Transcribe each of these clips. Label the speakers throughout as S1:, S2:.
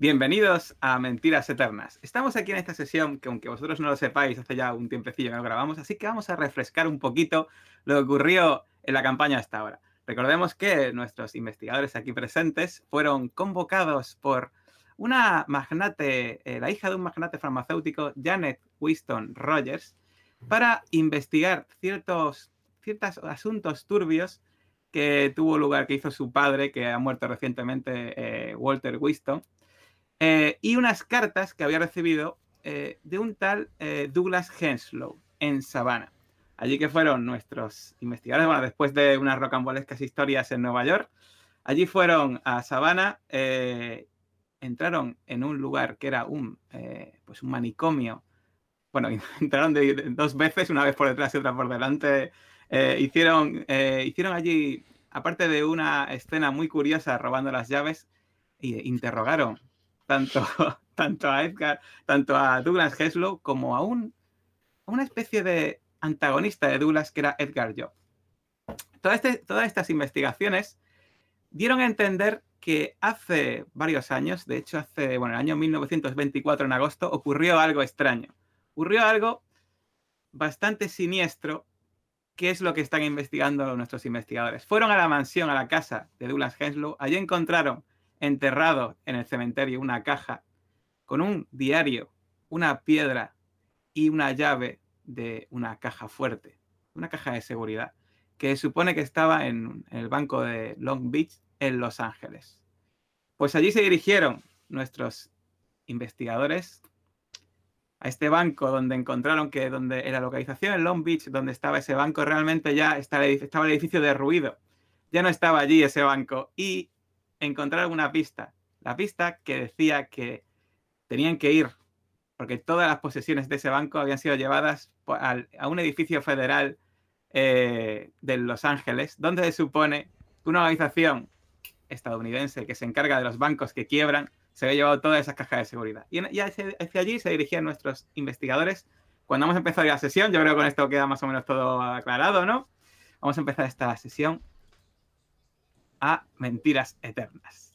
S1: Bienvenidos a Mentiras Eternas. Estamos aquí en esta sesión que aunque vosotros no lo sepáis, hace ya un tiempecillo que lo grabamos, así que vamos a refrescar un poquito lo que ocurrió en la campaña hasta ahora. Recordemos que nuestros investigadores aquí presentes fueron convocados por una magnate, eh, la hija de un magnate farmacéutico, Janet Winston Rogers, para investigar ciertos, ciertos asuntos turbios que tuvo lugar, que hizo su padre, que ha muerto recientemente, eh, Walter Winston, eh, y unas cartas que había recibido eh, de un tal eh, Douglas Henslow en Savannah. Allí que fueron nuestros investigadores, bueno, después de unas rocambolescas historias en Nueva York, allí fueron a Savannah, entraron en un lugar que era un, pues un manicomio. Bueno, entraron dos veces, una vez por detrás y otra por delante. hicieron, hicieron allí, aparte de una escena muy curiosa robando las llaves, interrogaron tanto, tanto a Edgar, tanto a Douglas Heslow como a, un, una especie de antagonista de Douglas que era Edgar Job. este, todas estas investigaciones dieron a entender que hace varios años, de hecho hace, bueno, el año 1924 en agosto, ocurrió algo extraño. Ocurrió algo bastante siniestro, que es lo que están investigando nuestros investigadores. Fueron a la mansión, a la casa de Douglas Henslow, allí encontraron enterrado en el cementerio una caja con un diario, una piedra y una llave de una caja fuerte, una caja de seguridad, que supone que estaba en, el banco de Long Beach, en Los Ángeles. Pues allí se dirigieron nuestros investigadores a este banco donde encontraron que donde en la localización en Long Beach, donde estaba ese banco, realmente ya estaba el edificio derruido. Ya no estaba allí ese banco y encontrar una pista. La pista que decía que tenían que ir, porque todas las posesiones de ese banco habían sido llevadas a un edificio federal eh, de Los Ángeles, donde se supone que una organización estadounidense que se encarga de los bancos que quiebran se había llevado todas esas cajas de seguridad. Y, hacia, allí se dirigían nuestros investigadores. Cuando hemos empezado la sesión, yo creo que con esto queda más o menos todo aclarado, ¿no? Vamos a empezar esta sesión a Mentiras Eternas.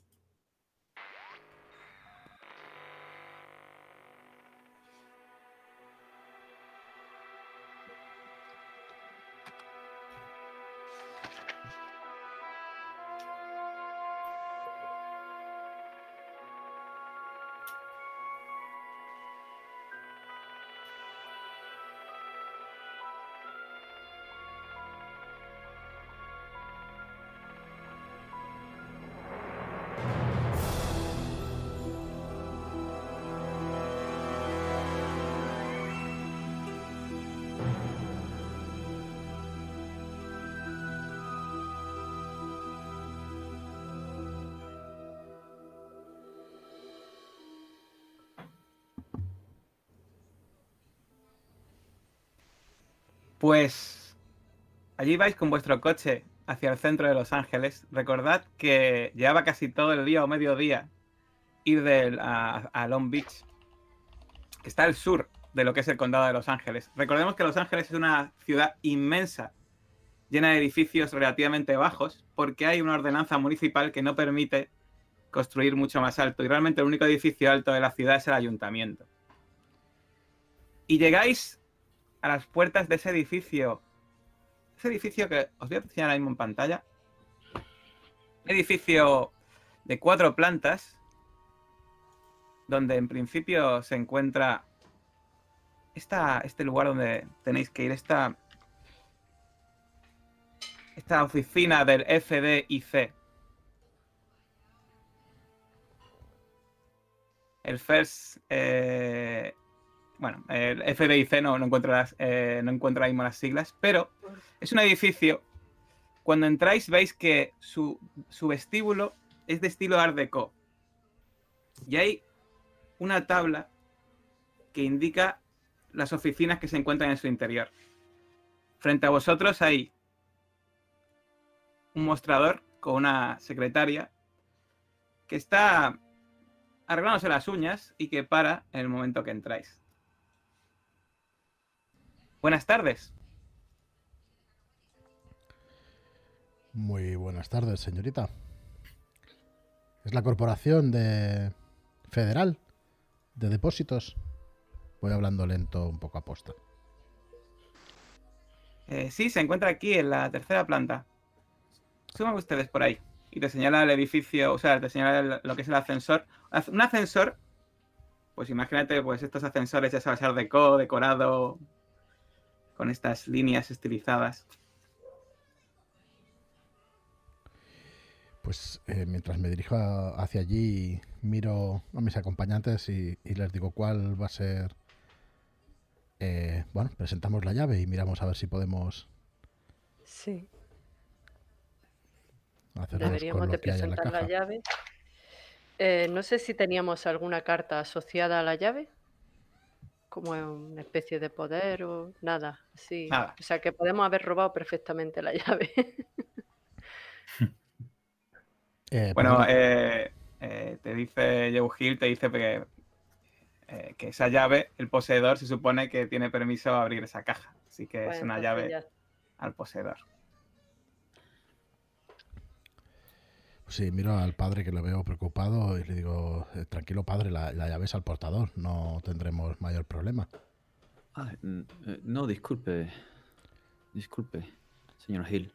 S1: Pues allí vais con vuestro coche hacia el centro de Los Ángeles. Recordad que llevaba casi todo el día o mediodía ir a, Long Beach, que está al sur de lo que es el condado de Los Ángeles. Recordemos que Los Ángeles es una ciudad inmensa, llena de edificios relativamente bajos, porque hay una ordenanza municipal que no permite construir mucho más alto. Y realmente el único edificio alto de la ciudad es el ayuntamiento. Y llegáis a las puertas de ese edificio. Ese edificio que os voy a enseñar ahora mismo en pantalla. edificio de cuatro plantas. Donde en principio se encuentra esta, este lugar donde tenéis que ir. Esta, esta oficina del FDIC. El First eh, bueno, el FDIC no, no, encuentra las, eh, no mismo las siglas, pero es un edificio. Cuando entráis veis que su, vestíbulo es de estilo Art Deco. Y hay una tabla que indica las oficinas que se encuentran en su interior. Frente a vosotros hay un mostrador con una secretaria que está arreglándose las uñas y que para en el momento que entráis. Buenas tardes.
S2: Muy buenas tardes, señorita. Es la corporación de federal de depósitos? Voy hablando lento, un poco aposta.
S1: Eh, sí, se encuentra aquí en la tercera planta. Suban ustedes por ahí. Y te señala el edificio, o sea, te señala lo que es el ascensor. Un ascensor, pues imagínate, pues estos ascensores ya sabes, de deco, decorado, con estas líneas estilizadas.
S2: Pues eh, mientras me dirijo hacia allí, miro a mis acompañantes y, les digo cuál va a ser. Eh, bueno, presentamos la llave y miramos a ver si podemos.
S3: Sí. Deberíamos de presentar la, llave. Eh, no sé si teníamos alguna carta asociada a la llave, como una especie de poder o nada. Sí. O sea que podemos haber robado perfectamente la llave.
S1: Eh, bueno, eh, eh, te dice Joe Hill, te dice que, que, esa llave, el poseedor se supone que tiene permiso a abrir esa caja. Así que es una llave al poseedor.
S2: Sí, miro al padre que lo veo preocupado y le digo, tranquilo padre, la, llave es al portador, no tendremos mayor problema.
S4: Ah, no, disculpe, disculpe, señor Hill.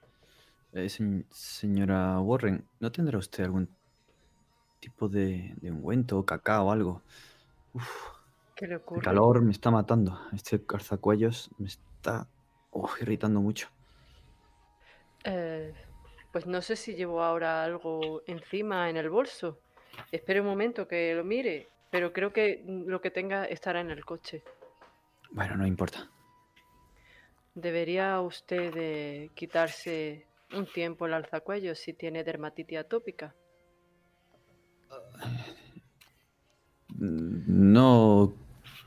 S4: Eh, señora Warren, ¿no tendrá usted algún tipo de, de ungüento o cacao o algo? Uf,
S3: ¿Qué le ocurre?
S4: El calor me está matando. Este carzacuellos me está irritando mucho.
S3: Eh, pues no sé si llevo ahora algo encima en el bolso. Espere un momento que lo mire, pero creo que lo que tenga estará en el coche.
S4: Bueno, no importa.
S3: Debería usted quitarse un tiempo el alzacuello si tiene dermatitis atópica.
S4: No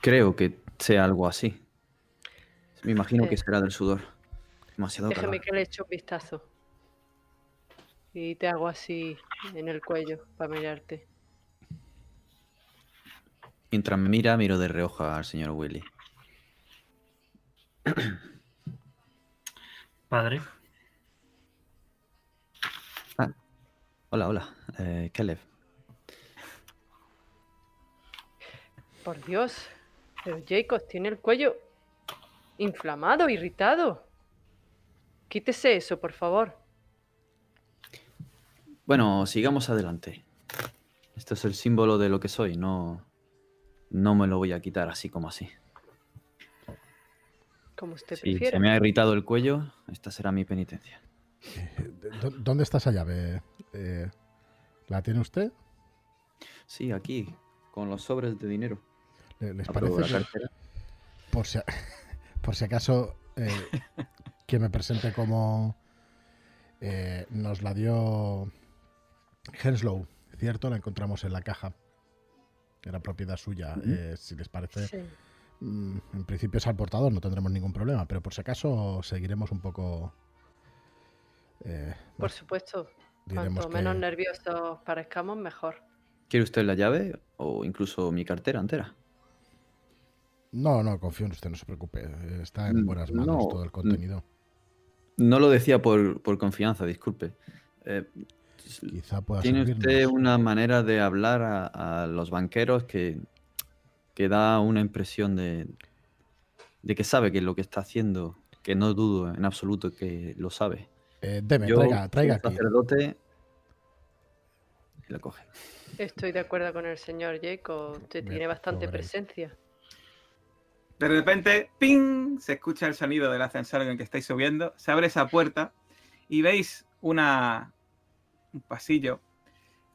S4: creo que sea algo así. Me imagino que será del sudor. Demasiado
S3: Déjame que le eche un vistazo. Y te hago así en el cuello para mirarte.
S4: Mientras me mira, miro de reojo al señor Willy.
S5: Padre.
S4: Hola, hola. Eh, Caleb.
S3: Por Dios. Pero Jacob tiene el cuello inflamado, irritado. Quítese eso, por favor.
S4: Bueno, sigamos adelante. Esto es el símbolo de lo que soy. No, no me lo voy a quitar así como así.
S3: Como usted
S4: si se me ha irritado el cuello, esta será mi penitencia.
S2: Eh, ¿Dónde está esa llave? Eh, ¿La tiene usted?
S4: Sí, aquí, con los sobres de dinero.
S2: ¿Les parece por, si, por si acaso eh, que me presente como nos la dio Henslow, ¿cierto? La encontramos en la caja. Era propiedad suya. si les parece, mm, en principio es al portador, no tendremos ningún problema, pero por si acaso seguiremos un poco
S3: eh, Por supuesto. Cuanto menos nerviosos parezcamos, mejor.
S4: ¿Quiere usted la llave o incluso mi cartera entera?
S2: No, no, confío en usted, no se preocupe. Está en mm, buenas manos todo el contenido.
S4: No lo decía por, confianza, disculpe. Eh,
S2: Quizá pueda
S4: ¿Tiene usted una manera de hablar a, los banqueros que, que, da una impresión de, de que sabe que lo que está haciendo, que no dudo en absoluto que lo sabe?
S2: Eh, deme, traiga, traiga aquí.
S4: sacerdote y lo coge.
S3: Estoy de acuerdo con el señor Jacob. Usted tiene bastante presencia.
S1: De repente, ¡ping! Se escucha el sonido del ascensor en el que estáis subiendo. Se abre esa puerta y veis una, un pasillo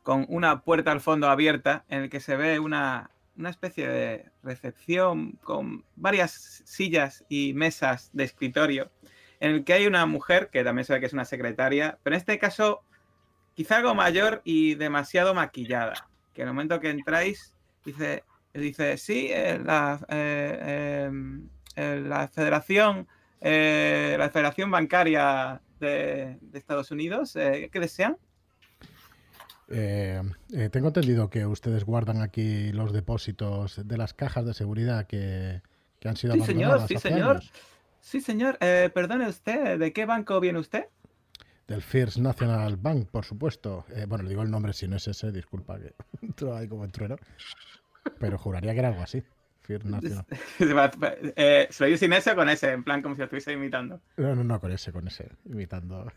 S1: con una puerta al fondo abierta en el que se ve una, una especie de recepción con varias sillas y mesas de escritorio en el que hay una mujer, que también se ve que es una secretaria, pero en este caso quizá algo mayor y demasiado maquillada, que en el momento que entráis dice, dice sí, eh, la, eh, em, eh, la Federación, la Federación Bancaria de, Estados Unidos, ¿qué desean?
S2: Tengo entendido que ustedes guardan aquí los depósitos de las cajas de seguridad que, han sido
S1: sí, señor, sí, señor. Sí, señor. Eh, perdone usted, ¿de qué banco viene usted?
S2: Del First National Bank, por supuesto. Eh, bueno, le digo el nombre si no es ese, disculpa que entro ahí como trueno. Pero juraría que era algo así. First National.
S1: eh, ¿Se lo sin ese o con ese? En plan, como si lo estuviese imitando.
S2: No, no, no, con ese, con ese. Imitando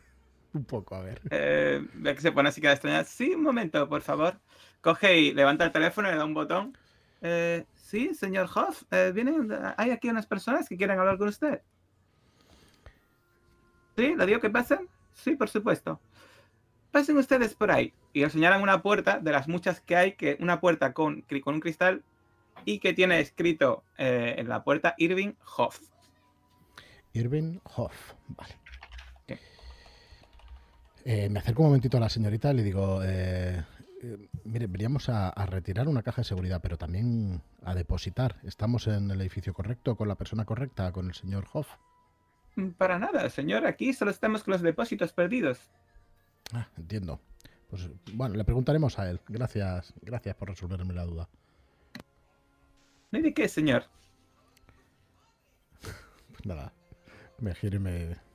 S2: un poco, a ver.
S1: Eh, ve que se pone así que extraña. Sí, un momento, por favor. Coge y levanta el teléfono y le da un botón. Eh, sí, señor Hoff, eh, vienen, hay aquí unas personas que quieren hablar con usted. ¿Sí? ¿Le digo que pasen? Sí, por supuesto. Pasen ustedes por ahí. Y le señalan una puerta de las muchas que hay, que una puerta con, con un cristal y que tiene escrito eh, en la puerta Irving Hoff.
S2: Irving Hoff, vale. Eh, me acerco un momentito a la señorita y le digo, eh, mire, veníamos a, retirar una caja de seguridad, pero también a depositar. ¿Estamos en el edificio correcto, con la persona correcta, con el señor Hoff?
S1: Mm, para nada, señor. Aquí solo estamos con los depósitos perdidos.
S2: Ah, entiendo. Pues bueno, le preguntaremos a él. Gracias, gracias por resolverme la duda.
S1: ¿Y de qué, señor?
S2: Pues nada, me giro y me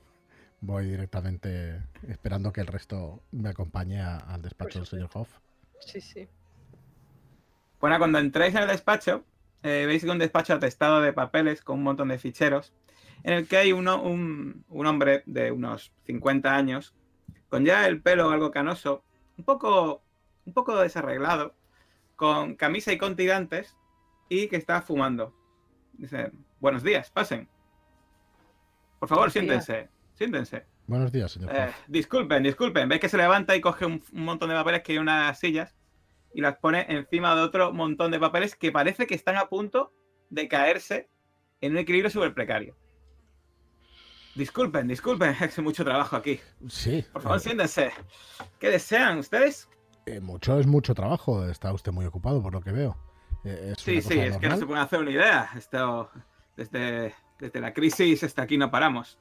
S2: voy directamente esperando que el resto me acompañe al despacho del señor Hoff.
S3: Sí, sí.
S1: Bueno, cuando entréis en el despacho, eh, veis que un despacho atestado de papeles con un montón de ficheros en el que hay uno, un, hombre de unos 50 años, con ya el pelo algo canoso, un poco, un poco desarreglado, con camisa y con tirantes, y que está fumando. Dice, buenos días, pasen. Por favor, siéntense, siéntense.
S2: Buenos días, señor. Eh,
S1: disculpen, disculpen. Veis que se levanta y coge un, un, montón de papeles que hay unas sillas y las pone encima de otro montón de papeles que parece que están a punto de caerse en un equilibrio súper precario. Disculpen, disculpen, hace mucho trabajo aquí.
S2: Sí.
S1: Por favor, siéntense. ¿Qué desean ustedes?
S2: Eh, mucho es mucho trabajo. Está usted muy ocupado, por lo que veo.
S1: Eh, sí, sí, es que no se puede hacer una idea. Esto, desde, desde la crisis hasta aquí no paramos.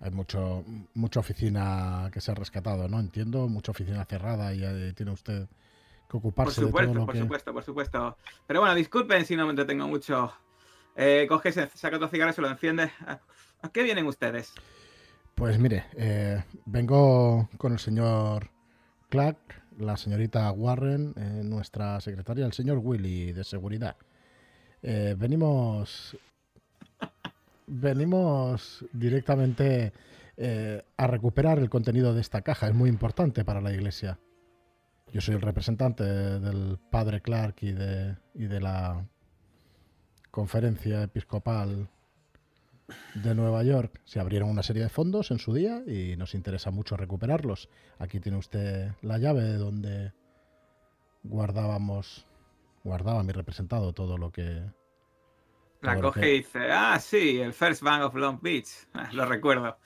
S2: Hay mucho, mucha oficina que se ha rescatado, ¿no? Entiendo, mucha oficina cerrada y eh, tiene usted que ocuparse
S1: por supuesto,
S2: de todo
S1: lo por supuesto, por supuesto. Pero bueno, disculpen si no me entretengo mucho. Eh, coge, saca tu cigarro y se lo enciende. ¿A qué vienen ustedes?
S2: Pues mire, eh, vengo con el señor Clark, la señorita Warren, eh, nuestra secretaria, el señor Willy de seguridad. Eh, venimos. Venimos directamente a recuperar el contenido de esta caja. Es muy importante para la iglesia. Yo soy el representante del padre Clark y de, y de la conferencia episcopal de Nueva York se abrieron una serie de fondos en su día y nos interesa mucho recuperarlos. Aquí tiene usted la llave de donde guardábamos, guardaba mi representado todo lo que...
S1: La coge y dice, ah, sí, el First Bank of Long Beach, ah, lo recuerdo.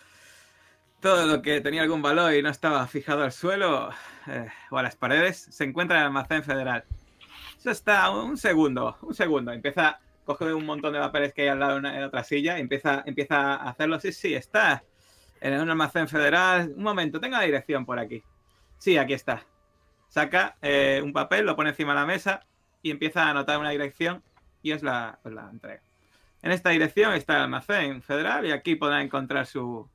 S1: Todo lo que tenía algún valor y no estaba fijado al suelo eh, o a las paredes se encuentra en el almacén federal. Eso está un segundo, un segundo. Empieza coge un montón de papeles que hay al lado en otra silla y empieza, empieza a hacerlo. Sí, sí, está en un almacén federal. Un momento, tenga la dirección por aquí. Sí, aquí está. Saca eh, un papel, lo pone encima de la mesa y empieza a anotar una dirección y os la, la entrega. En esta dirección está el almacén federal y aquí podrá encontrar su,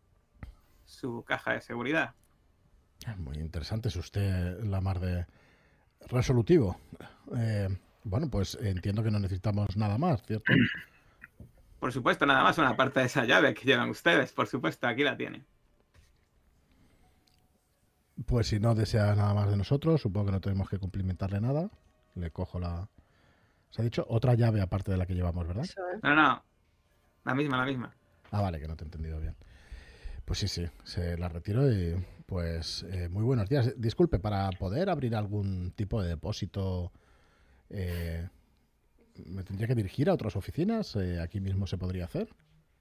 S1: su caja de seguridad.
S2: Muy interesante, es usted la mar de resolutivo. Eh, bueno, pues entiendo que no necesitamos nada más, ¿cierto?
S1: Por supuesto, nada más una parte de esa llave que llevan ustedes, por supuesto, aquí la tienen.
S2: Pues si no desea nada más de nosotros, supongo que no tenemos que cumplimentarle nada. Le cojo la... Se ha dicho otra llave aparte de la que llevamos, ¿verdad?
S1: No, no. La misma, la misma.
S2: Ah, vale, que no te he entendido bien. Pues sí, sí, se la retiro y pues eh, muy buenos días. Disculpe, para poder abrir algún tipo de depósito eh, ¿Me tendría que dirigir a otras oficinas? Eh, ¿Aquí mismo se podría hacer?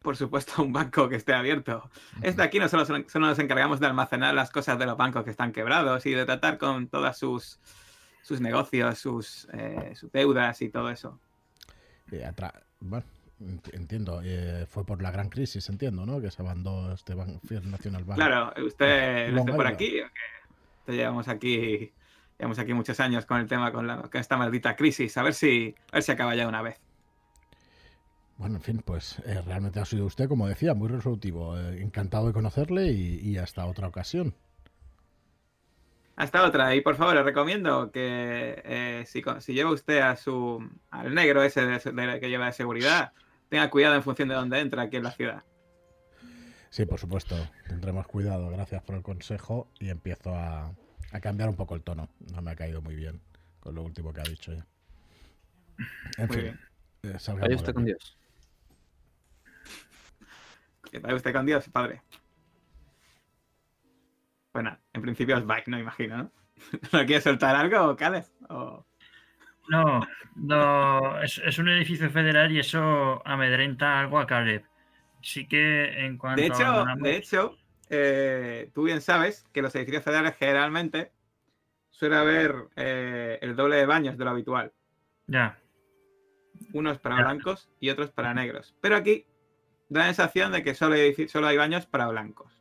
S1: Por supuesto, un banco que esté abierto. Este aquí no solo, nos encargamos de almacenar las cosas de los bancos que están quebrados y de tratar con todas sus, sus negocios, sus, eh, sus deudas y todo eso.
S2: bueno, entiendo. fue por la gran crisis, entiendo, ¿no? Que se abandonó este Banco Nacional Bank.
S1: Claro, usted no esté por aquí. Te llevamos aquí Llevamos aquí muchos años con el tema, con, esta maldita crisis. A ver si, a ver si acaba ya una vez.
S2: Bueno, en fin, pues eh, realmente ha sido usted, como decía, muy resolutivo. Eh, encantado de conocerle y, hasta otra ocasión.
S1: Hasta otra. Y por favor, le recomiendo que eh, si, lleva usted a su al negro ese que lleva de seguridad, tenga cuidado en función de dónde entra aquí en la ciudad.
S2: Sí, por supuesto. Tendremos cuidado. Gracias por el consejo y empiezo a, cambiar un poco el tono. No me ha caído muy bien con lo último que ha dicho ya.
S1: En fin.
S4: Vaya usted con Dios.
S1: Que vaya usted con Dios, padre. Bueno, en principio es bike, no imagino, ¿no? ¿No quiere soltar algo, Cales?
S5: No, no, es, un edificio federal y eso amedrenta algo a Caleb. Sí que en cuanto
S1: de hecho, De hecho, eh, tú bien sabes que los edificios federales generalmente suele haber eh, el doble de baños de lo habitual.
S5: Ya.
S1: Unos para blancos y otros para negros. Pero aquí da la sensación de que solo hay, solo hay baños para blancos.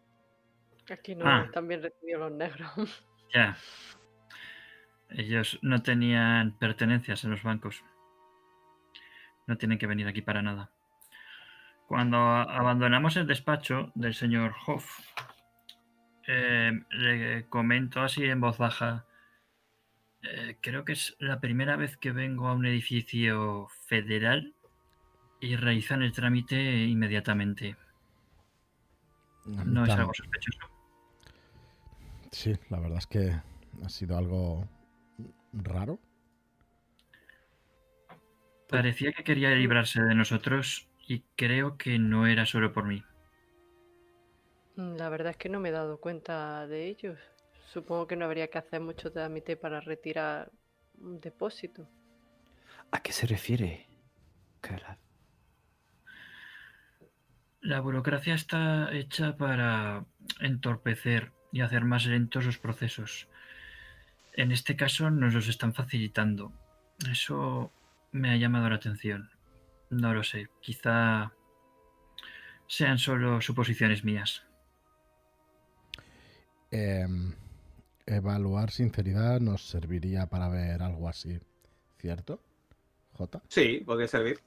S3: Aquí no, ah. también recibió los negros.
S5: Ya. Ellos no tenían pertenencias en los bancos. No tienen que venir aquí para nada. Cuando abandonamos el despacho del señor Hoff, eh, le comento así en voz baja. Eh, creo que es la primera vez que vengo a un edificio federal y realizan el trámite inmediatamente. No es algo sospechoso.
S2: Sí, la verdad es que ha sido algo raro.
S5: Parecía que quería librarse de nosotros y creo que no era solo por mí.
S3: La verdad es que no me he dado cuenta de ellos. Supongo que no habría que hacer mucho trámite para retirar un depósito.
S4: ¿A qué se refiere, Calab?
S5: La burocracia está hecha para entorpecer y hacer más lentos los procesos. En este caso nos los están facilitando. Eso me ha llamado la atención. No lo sé, quizá sean solo suposiciones mías.
S2: Em, evaluar sinceridad nos serviría para ver algo así, ¿cierto? J.
S1: Sí, podría servir.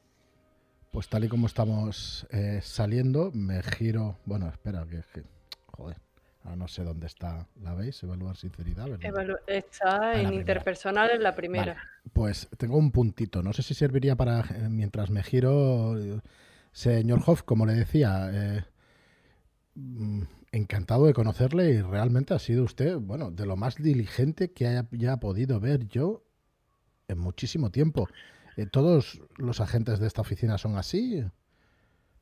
S2: Pues tal y como estamos eh, saliendo, me giro. Bueno, espera, que, joder. No sé dónde está. ¿La veis? Evaluar sinceridad, ¿verdad?
S3: está en interpersonal en la primera.
S2: Pues tengo un puntito. No sé si serviría para. Eh, mientras me giro. Señor Hoff, como le decía. Eh, mm, encantado de conocerle y realmente ha sido usted, bueno, de lo más diligente que haya podido ver yo en muchísimo tiempo. Eh, ¿Todos los agentes de esta oficina son así?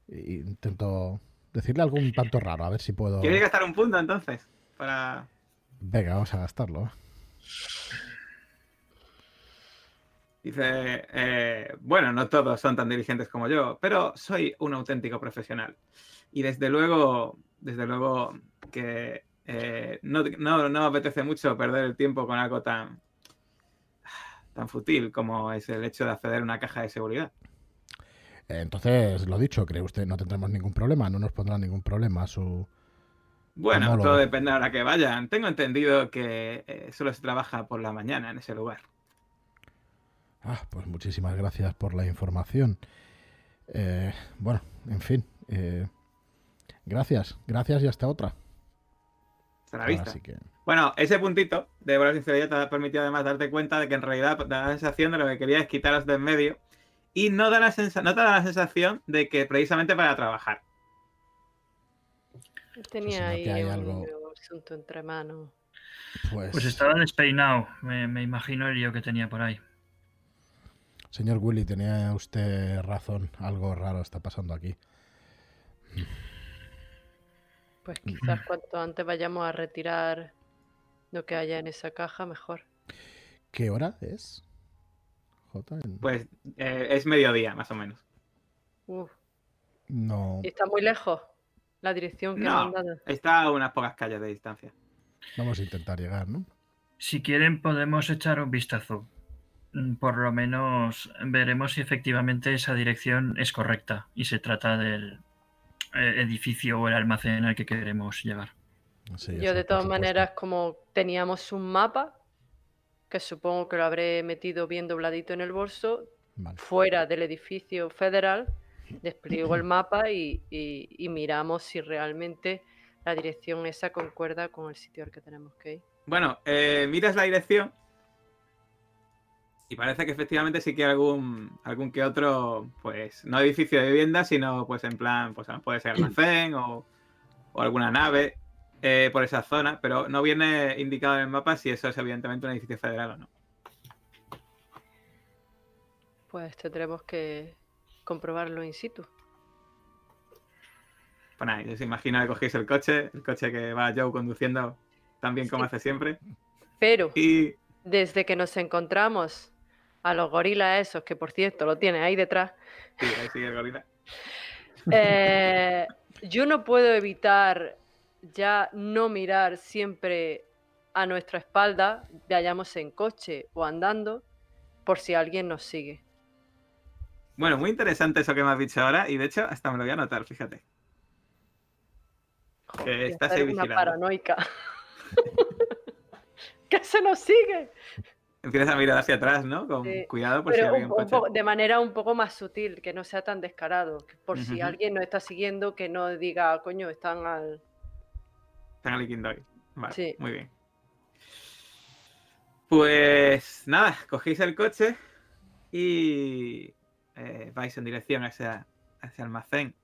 S2: Intento decirle algún tanto raro, a ver si puedo.
S1: ¿Quieres gastar un punto entonces? Para.
S2: Venga, vamos a gastarlo.
S1: Dice, eh, bueno, no todos son tan diligentes como yo, pero soy un auténtico profesional. Y desde luego, desde luego que eh, no, no, no me apetece mucho perder el tiempo con algo tan, tan fútil como es el hecho de acceder a una caja de seguridad.
S2: Entonces, lo dicho, ¿cree usted no tendremos ningún problema? ¿No nos pondrá ningún problema su...
S1: Bueno, todo depende de la que vayan. Tengo entendido que eh, solo se trabaja por la mañana en ese lugar.
S2: Ah, pues muchísimas gracias por la información. Eh, bueno, en fin. Eh, gracias, gracias y hasta otra.
S1: Hasta la vista. Bueno, ese puntito de buena sinceridad te ha permitido además darte cuenta de que en realidad da la sensación de lo que quería es quitaros de en medio y no, da la no te da la sensación de que precisamente para trabajar.
S3: Tenía ahí un asunto entre manos.
S5: Pues... pues... estaba despeinado, me, me imagino el lío que tenía por ahí.
S2: Señor Willy, tenía usted razón, algo raro está pasando aquí.
S3: Pues quizás cuanto antes vayamos a retirar lo que haya en esa caja, mejor.
S2: ¿Qué hora es?
S1: Pues eh, es mediodía, más o menos.
S2: No.
S3: ¿Y está muy lejos la dirección que no, han dado?
S1: Está a unas pocas calles de distancia.
S2: Vamos a intentar llegar, ¿no?
S5: Si quieren, podemos echar un vistazo. Mm, por lo menos veremos si efectivamente esa dirección es correcta y se trata del eh, edificio o el almacén al que queremos llegar.
S3: Yo de todas maneras, como teníamos un mapa, que supongo que lo habré metido bien dobladito en el bolso, fuera del edificio federal, Despliego el mapa y, miramos si realmente la dirección esa concuerda con el sitio al que tenemos que ir.
S1: Bueno, eh, miras la dirección y parece que efectivamente sí que hay algún, algún que otro, pues, no edificio de vivienda, sino pues en plan, pues puede ser almacén o, o alguna nave eh, por esa zona, pero no viene indicado en el mapa si eso es evidentemente un edificio federal o no.
S3: Pues tendremos que comprobarlo in situ.
S1: Pues nada, yo se imagina que cogéis el coche, el coche que va Joe conduciendo tan bien como hace siempre.
S3: Pero desde que nos encontramos a los gorilas esos, que por cierto lo tiene ahí detrás.
S1: Sí, ahí sigue el gorila.
S3: Eh, yo no puedo evitar ya no mirar siempre a nuestra espalda, vayamos en coche o andando, por si alguien nos sigue.
S1: Bueno, muy interesante eso que me has dicho ahora y de hecho hasta me lo voy a anotar, fíjate.
S3: que estás ahí una paranoica. que se nos sigue.
S1: Empiezas a mirar hacia atrás, ¿no? Con cuidado por si alguien
S3: De manera un poco más sutil, que no sea tan descarado. Por si alguien nos está siguiendo, que no diga, coño, están al,
S1: están aliquando hoy. Vale, sí. muy bien. Pues nada, cogéis el coche y eh, vais en dirección hacia, hacia almacén,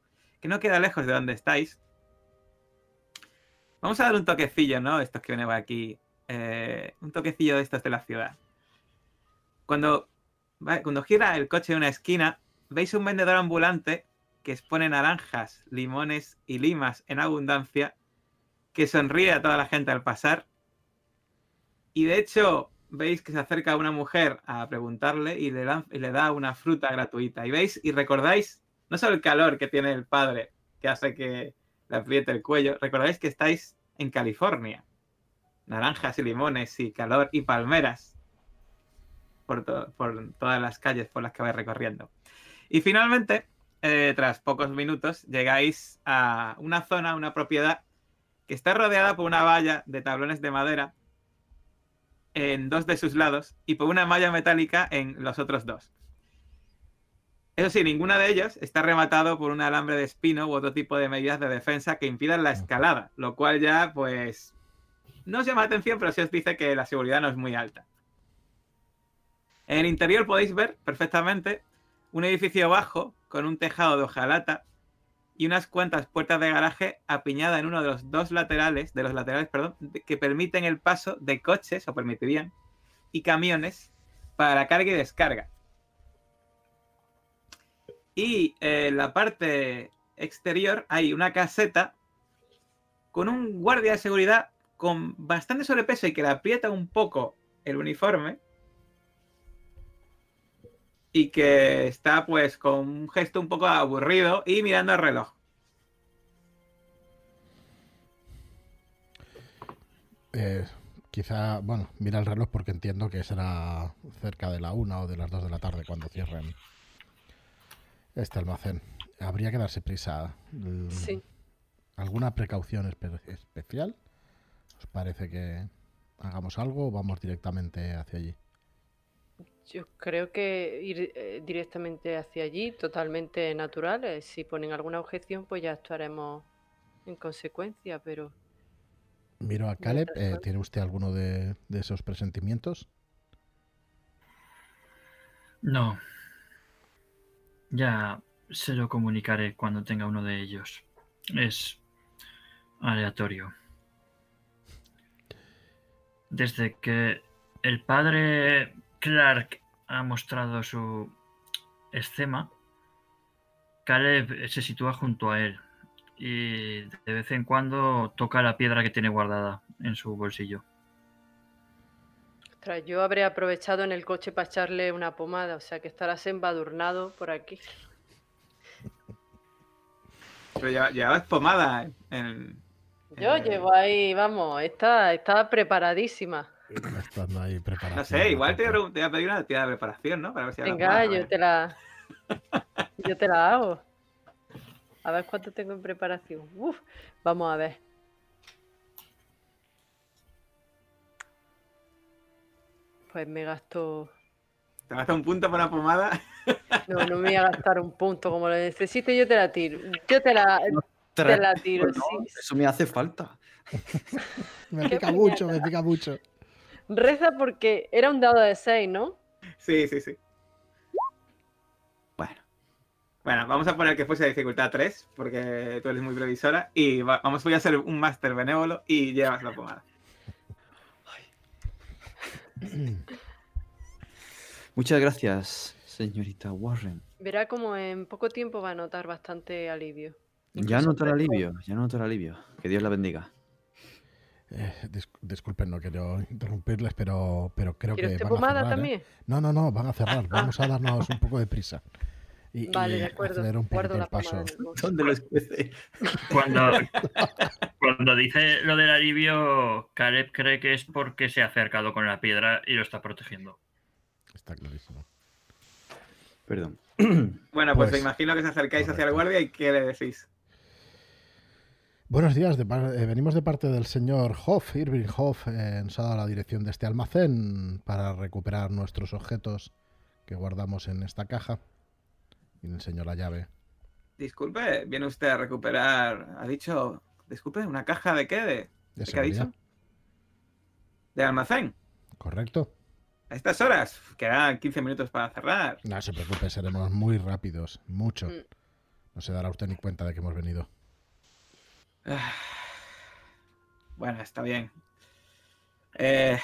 S1: que no queda lejos de donde estáis. Vamos a dar un toquecillo, ¿no? Estos que vienen aquí. Eh, un toquecillo de estos de la ciudad. Cuando, cuando gira el coche en una esquina, veis un vendedor ambulante que expone naranjas, limones y limas en abundancia que sonríe a toda la gente al pasar. Y de hecho, veis que se acerca una mujer a preguntarle y le, le da una fruta gratuita. Y veis y recordáis no solo el calor que tiene el padre, que hace que le apriete el cuello, recordáis que estáis en California. Naranjas y limones y calor y palmeras por, por todas las calles por las que vais recorriendo. Y finalmente, eh, tras pocos minutos, llegáis a una zona, una propiedad que está rodeada por una valla de tablones de madera en dos de sus lados y por una malla metálica en los otros dos. Eso sí, ninguna de ellas está rematado por un alambre de espino u otro tipo de medidas de defensa que impidan la escalada, lo cual ya, pues, no os llama la atención, pero sí os dice que la seguridad no es muy alta. En el interior podéis ver perfectamente un edificio bajo con un tejado de hojalata y unas cuantas puertas de garaje apiñadas en uno de los dos laterales, de los laterales, perdón, que permiten el paso de coches, o permitirían, y camiones para carga y descarga. Y eh, en la parte exterior hay una caseta con un guardia de seguridad con bastante sobrepeso y que le aprieta un poco el uniforme y que está pues con un gesto un poco aburrido y mirando el reloj.
S2: Eh, quizá, bueno, mira el reloj porque entiendo que será cerca de la una o de las dos de la tarde cuando cierren este almacén. Habría que darse prisa.
S3: Sí.
S2: ¿Alguna precaución especial? ¿Os parece que hagamos algo o vamos directamente hacia allí?
S3: Yo creo que ir eh, directamente hacia allí, totalmente natural. Eh, si ponen alguna objeción, pues ya actuaremos en consecuencia, pero...
S2: Miro a Caleb, eh, ¿tiene usted alguno de, esos presentimientos?
S5: No. Ya se lo comunicaré cuando tenga uno de ellos. Es aleatorio. Desde que el padre Clark ha mostrado su escema, Caleb se sitúa junto a él y de vez en cuando toca la piedra que tiene guardada en su bolsillo.
S3: Ostras, yo habré aprovechado en el coche para echarle una pomada, o sea que estarás embadurnado por aquí.
S1: Pero ya, llevabas pomada en,
S3: Yo llevo ahí, vamos, está, está preparadísima.
S2: No
S1: sé, igual te voy a pedir una actividad de preparación, ¿no?
S3: Para ver si Venga, yo te la. yo te la hago. A ver cuánto tengo en preparación. Uf, vamos a ver. Pues me gasto
S1: ¿Te gastas un punto para una pomada?
S3: No, no me voy a gastar un punto. Como lo necesito, yo te la tiro. Yo te la, te la tiro.
S4: Eso me hace falta.
S2: me pica mucho, me pica mucho.
S3: Reza porque era un dado de 6, ¿no?
S1: Sí, sí, sí. Bueno. Bueno, vamos a poner que fuese dificultad 3, porque tú eres muy previsora. Y vamos, voy a hacer un máster benévolo y llevas la pomada.
S4: Muchas gracias, señorita Warren.
S3: Verá como en poco tiempo va a notar bastante alivio.
S4: Ya nota el alivio, ya nota el alivio. Que Dios la bendiga.
S2: Eh, disculpen, no quiero interrumpirles, pero, pero creo que.
S3: Van pomada a cerrar, ¿eh? también?
S2: No, no, no, van a cerrar. Vamos a darnos un poco de prisa.
S3: Y, vale, de acuerdo. Un Guardo la paso.
S1: ¿Dónde lo
S5: cuando, cuando dice lo del alivio, Caleb cree que es porque se ha acercado con la piedra y lo está protegiendo.
S2: Está clarísimo.
S4: Perdón.
S1: Bueno, pues, me imagino que se acercáis hacia el guardia y ¿qué le decís?
S2: Buenos días, eh, venimos de parte del señor Hoff, Irving Hoff, eh, nos ha dado la dirección de este almacén para recuperar nuestros objetos que guardamos en esta caja y le enseño la llave.
S1: Disculpe, viene usted a recuperar, ha dicho, disculpe, ¿una caja de qué? ¿De, ¿de qué ha dicho? ¿De almacén?
S2: Correcto.
S1: A estas horas, quedan 15 minutos para cerrar.
S2: No se preocupe, seremos muy rápidos, mucho. Mm. No se dará usted ni cuenta de que hemos venido.
S1: Bueno, está bien. Eh,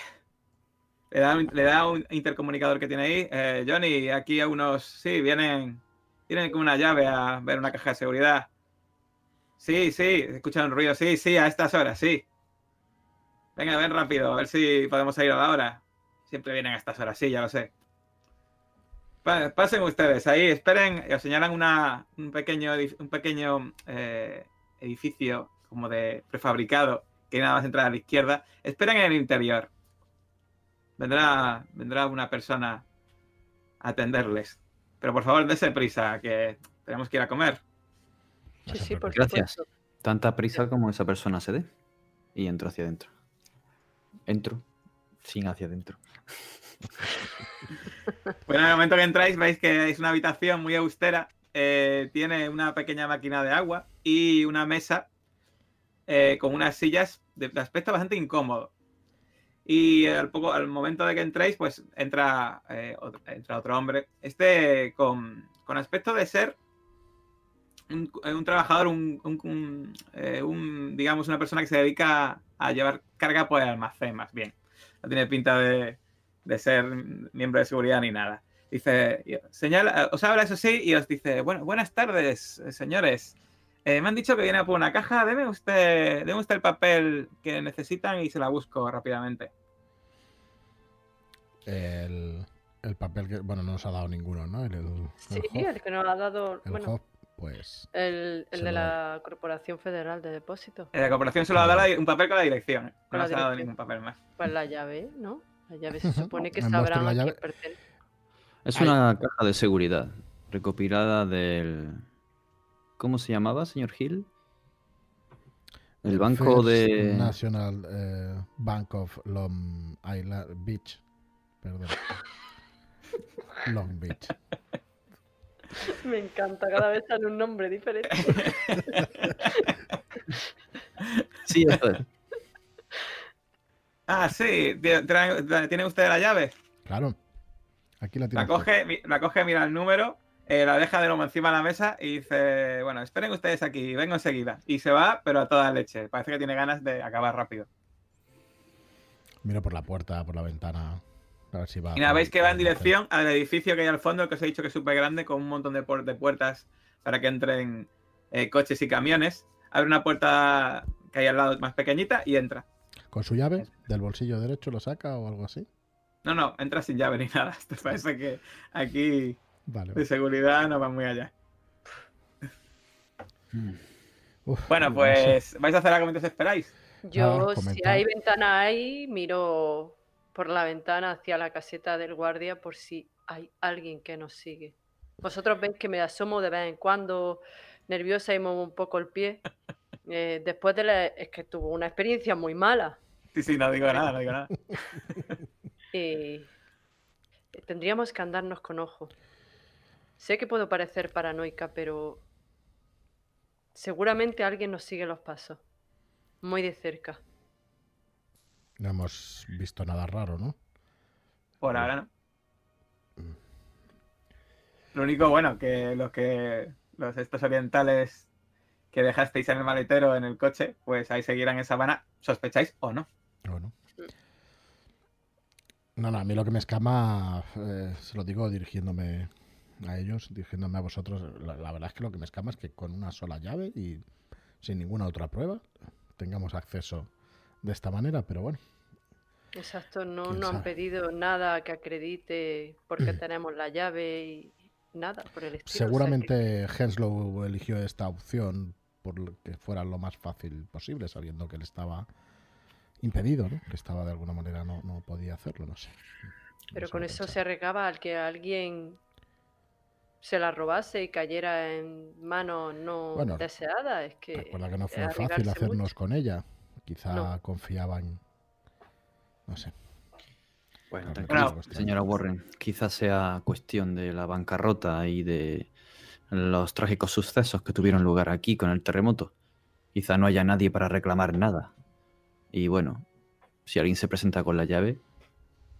S1: le, da, un intercomunicador que tiene ahí. Eh, Johnny, aquí a unos. Sí, vienen. Tienen como una llave a ver una caja de seguridad. Sí, sí, escuchan un ruido. Sí, sí, a estas horas, sí. Venga, ven rápido, a ver si podemos ir a la hora. Siempre vienen a estas horas, sí, ya lo sé. Pasen ustedes ahí, esperen, os señalan una, un pequeño, un pequeño eh, edificio como de prefabricado que nada más entrar a la izquierda. Esperen en el interior. Vendrá, vendrá una persona a atenderles. Pero por favor, dése prisa, que tenemos que ir a comer.
S3: Sí, sí, por
S4: Gracias. Tanta prisa como esa persona se dé. Y entro hacia adentro. Entro sin hacia adentro.
S1: bueno, en el momento que entráis veis que es una habitación muy austera eh, tiene una pequeña máquina de agua y una mesa eh, con unas sillas de, aspecto bastante incómodo. Y al, poco, al momento de que entréis, pues entra, eh, otro, entra otro hombre. Este con, aspecto de ser un, trabajador, un, digamos, una persona que se dedica a llevar carga por el almacén, más bien. No tiene pinta de, de ser miembro de seguridad ni nada. Dice, señala, os habla eso sí y os dice, bueno, buenas tardes, señores. Eh, me han dicho que viene por una caja, deme usted, deme usted el papel que necesitan y se la busco rápidamente.
S2: El, papel que, bueno, no nos ha dado ninguno, ¿no? El,
S3: sí, el que nos ha dado,
S2: el
S3: bueno,
S2: pues...
S3: El, de la Corporación Federal de Depósitos.
S1: la Corporación se lo ha dado un papel con la dirección, no nos ha dado ningún papel más.
S3: Pues la llave, ¿no? La llave se supone que sabrá a quién pertenece.
S4: Es una caja de seguridad recopilada del... ¿Cómo se llamaba, señor Hill? El banco de...
S2: National eh, Bank of Long Island Beach. Perdón. Long Beach.
S3: Me encanta, cada vez sale un nombre diferente.
S4: sí, eso es.
S1: Ah, sí. ¿Tiene usted la llave?
S2: Claro. Aquí la
S1: coge, la coge, mira el número, eh, la deja de nuevo encima de la mesa y dice, bueno, esperen ustedes aquí, vengo enseguida. Y se va, pero a toda leche. Parece que tiene ganas de acabar rápido.
S2: Miro por la puerta, por la ventana. A ver si va.
S1: Y nada, veis que va en dirección al edificio que hay al fondo, que os he dicho que es súper grande, con un montón de, puertas para que entren eh, coches y camiones. Abre una puerta que hay al lado más pequeñita y entra.
S2: ¿Con su llave? ¿Del bolsillo derecho lo saca o algo así?
S1: No, no, entra sin llave ni nada. Te parece que aquí de seguridad no va muy allá. bueno, pues, ¿vais a hacer algo mientras esperáis?
S3: Yo, si hay ventana ahí, miro por la ventana hacia la caseta del guardia por si hay alguien que nos sigue. Vosotros veis que me asomo de vez en cuando, nerviosa y muevo un poco el pie. Eh, después de la... Es que tuvo una experiencia muy mala.
S1: Sí, sí, no digo nada, no digo nada.
S3: Eh, tendríamos que andarnos con ojo. Sé que puedo parecer paranoica, pero seguramente alguien nos sigue los pasos. Muy de cerca.
S2: No hemos visto nada raro, ¿no?
S1: Por ahora no. Mm. Lo único bueno, que los que los estos orientales que dejasteis en el maletero en el coche, pues ahí seguirán en Sabana, ¿sospecháis o no?
S2: O no. No, no, a mí lo que me escama, eh, se lo digo dirigiéndome a ellos, dirigiéndome a vosotros, la, verdad es que lo que me escama es que con una sola llave y sin ninguna otra prueba tengamos acceso de esta manera, pero bueno.
S3: Exacto, no nos han pedido nada que acredite porque tenemos la llave y nada por el estilo.
S2: Seguramente Henslow eligió esta opción por que fuera lo más fácil posible, sabiendo que él estaba impedido, ¿no? que estaba de alguna manera no, no podía hacerlo, no sé.
S3: Pero con eso se arregaba al que alguien se la robase y cayera en manos no deseadas. Es que
S2: recuerda que no fue fácil hacernos con ella. Quizá confiaban, no sé.
S4: Bueno, señora Warren. Quizás sea cuestión de la bancarrota y de los trágicos sucesos que tuvieron lugar aquí con el terremoto. Quizá no haya nadie para reclamar nada. Y bueno, si alguien se presenta con la llave,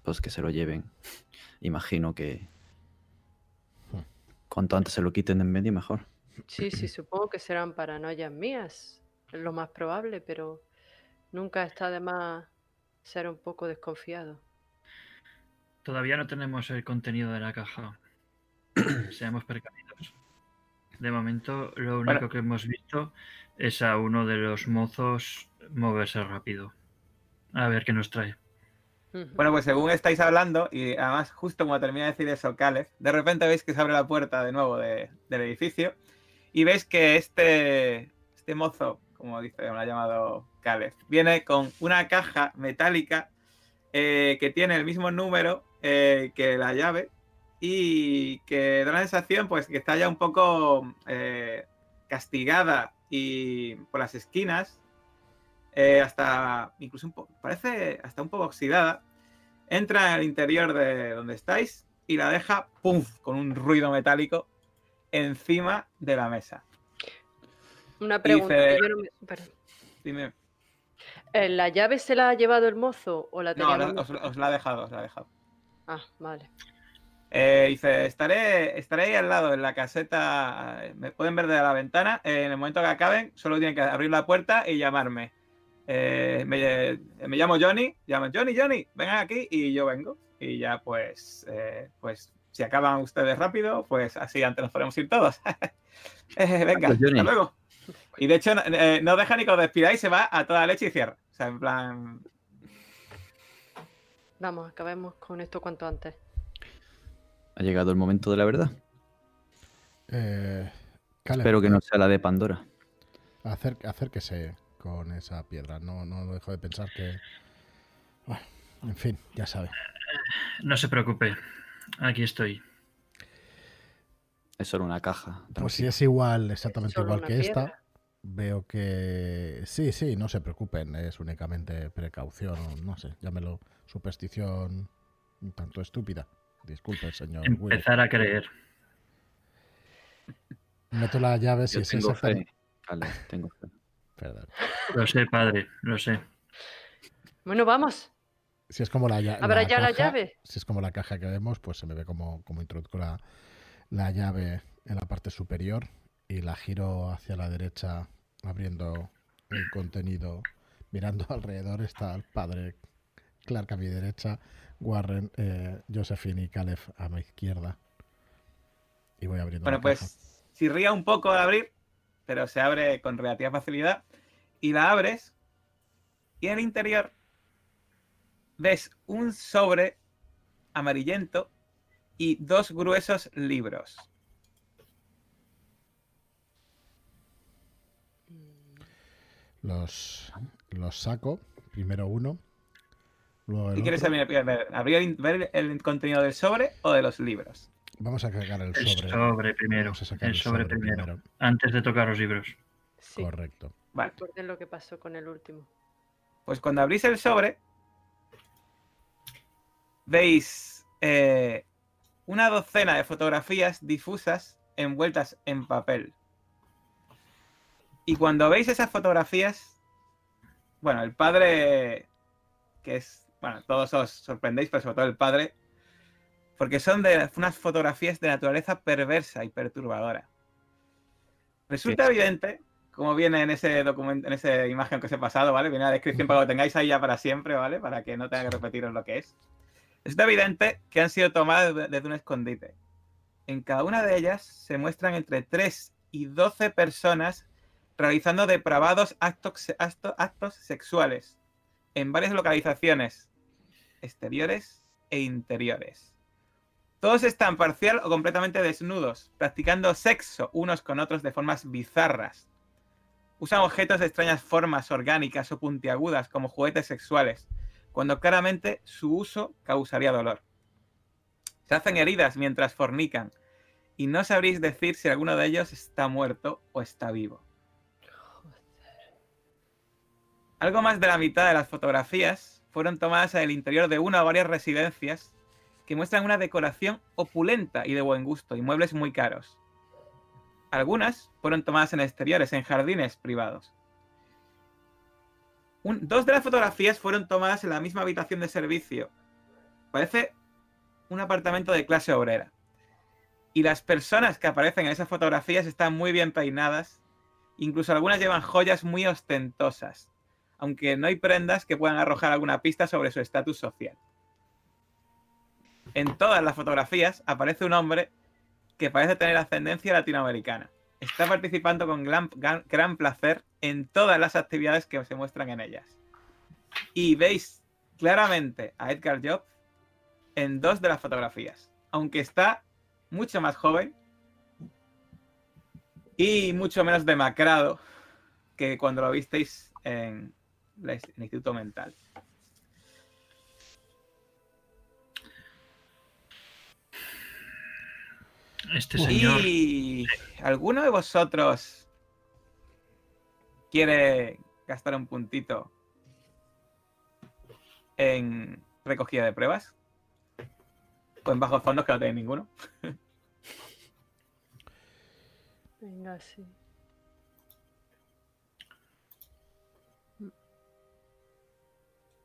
S4: pues que se lo lleven. Imagino que cuanto antes se lo quiten de en medio, mejor.
S3: Sí, sí, supongo que serán paranoias mías, es lo más probable, pero nunca está de más ser un poco desconfiado.
S5: Todavía no tenemos el contenido de la caja. Seamos precavidos. De momento, lo único que hemos visto es a uno de los mozos moverse rápido. A ver qué nos trae.
S1: Bueno, pues según estáis hablando, y además justo como termina de decir eso Caleb, de repente veis que se abre la puerta de nuevo del edificio y veis que este, este mozo, como dice, me lo ha llamado Caleb, viene con una caja metálica eh, que tiene el mismo número eh, que la llave y que da la sensación pues que está ya un poco eh, castigada y por las esquinas eh, hasta incluso un poco, parece hasta un poco oxidada, entra al interior de donde estáis y la deja, ¡pum!, con un ruido metálico encima de la mesa.
S3: Una pregunta. Dime. ¿La llave se la ha llevado el mozo o la
S1: No, os, la ha dejado, os la ha dejado.
S3: Ah, vale.
S1: Eh, dice, estaré, estaré ahí al lado, en la caseta. Me pueden ver desde la ventana. Eh, en el momento que acaben, solo tienen que abrir la puerta y llamarme. Eh, me, llamo Johnny, llamo Johnny, Johnny, vengan aquí y yo vengo. Y ya pues, pues si acaban ustedes rápido, pues así antes nos podemos ir todos. venga, hasta luego. Y de hecho, no deja ni que os despidáis, se va a toda leche y cierra. O sea, en plan,
S3: Vamos, acabemos con esto cuanto antes.
S4: Ha llegado el momento de la verdad. Eh, Espero que no sea la de Pandora.
S2: Acer, acérquese con esa piedra. No, no dejo de pensar que. Bueno, en fin, ya sabe.
S5: No se preocupe. Aquí estoy.
S4: Es solo una caja.
S2: Pues si es igual, exactamente igual que esta, veo que. Sí, sí, no se preocupen. Es únicamente precaución. No sé, llámelo superstición un tanto estúpida. Disculpe, señor.
S5: Empezar a creer.
S2: Meto la llave si es
S4: tengo fe. tengo fe.
S5: Lo sé, padre, lo sé.
S3: Bueno, vamos.
S2: Si es como la,
S3: ya la llave?
S2: Si es como la caja que vemos, pues se me ve como, como introduzco la, la llave en la parte superior y la giro hacia la derecha abriendo el contenido. Mirando alrededor está el padre Clark a mi derecha, Warren, eh, Josephine y Caleb a mi izquierda. Y voy abriendo.
S1: Bueno, pues si ría un poco al abrir, pero se abre con relativa facilidad. Y la abres. Y en el interior ves un sobre amarillento y dos gruesos libros.
S2: Los, los saco. Primero uno.
S1: ¿Y quieres abrir, ver el contenido del sobre o de los libros?
S2: Vamos a cargar el
S5: sobre. El sobre primero. el, sobre, primero, Antes de tocar los libros.
S2: Correcto.
S3: Vale. Recuerden lo que pasó con el último.
S1: Pues cuando abrís el sobre, veis eh, una docena de fotografías difusas envueltas en papel. Y cuando veis esas fotografías, bueno, el padre, que es, bueno, todos os sorprendéis, pero sobre todo el padre, porque son de unas fotografías de naturaleza perversa y perturbadora. Resulta evidente, como viene en ese documento, en esa imagen que os he pasado, ¿vale? Viene la descripción para que lo tengáis ahí ya para siempre, ¿vale? Para que no tenga que repetiros lo que es. Resulta evidente que han sido tomadas desde un escondite. En cada una de ellas se muestran entre 3 y 12 personas realizando depravados actos, actos sexuales en varias localizaciones exteriores e interiores. Todos están parcial o completamente desnudos, practicando sexo unos con otros de formas bizarras. Usan objetos de extrañas formas orgánicas o puntiagudas como juguetes sexuales, cuando claramente su uso causaría dolor. Se hacen heridas mientras fornican, y no sabréis decir si alguno de ellos está muerto o está vivo. Algo más de la mitad de las fotografías fueron tomadas en el interior de una o varias residencias que muestran una decoración opulenta y de buen gusto y muebles muy caros. Algunas fueron tomadas en exteriores, en jardines privados. dos de las fotografías fueron tomadas en la misma habitación de servicio. Parece un apartamento de clase obrera. Y las personas que aparecen en esas fotografías están muy bien peinadas. Incluso algunas llevan joyas muy ostentosas, aunque no hay prendas que puedan arrojar alguna pista sobre su estatus social. En todas las fotografías aparece un hombre que parece tener ascendencia latinoamericana. Está participando con gran, placer en todas las actividades que se muestran en ellas. Y veis claramente a Edgar Job en dos de las fotografías. Aunque está mucho más joven y mucho menos demacrado que cuando lo visteis en, el Instituto Mental.
S5: Este señor.
S1: ¿Y alguno de vosotros quiere gastar un puntito en recogida de pruebas? O en bajos fondos que no tenéis ninguno.
S3: Venga, sí.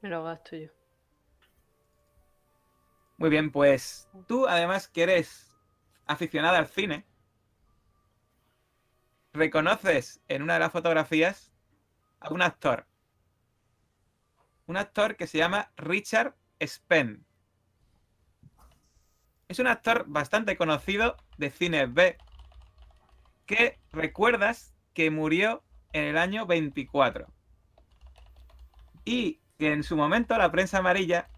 S3: Me lo gasto yo.
S1: Muy bien, pues tú además que eres aficionada al cine, reconoces en una de las fotografías a un actor. Un actor que se llama Richard Spen. Es un actor bastante conocido de cine B que recuerdas que murió en el año 24. Y que en su momento la prensa amarilla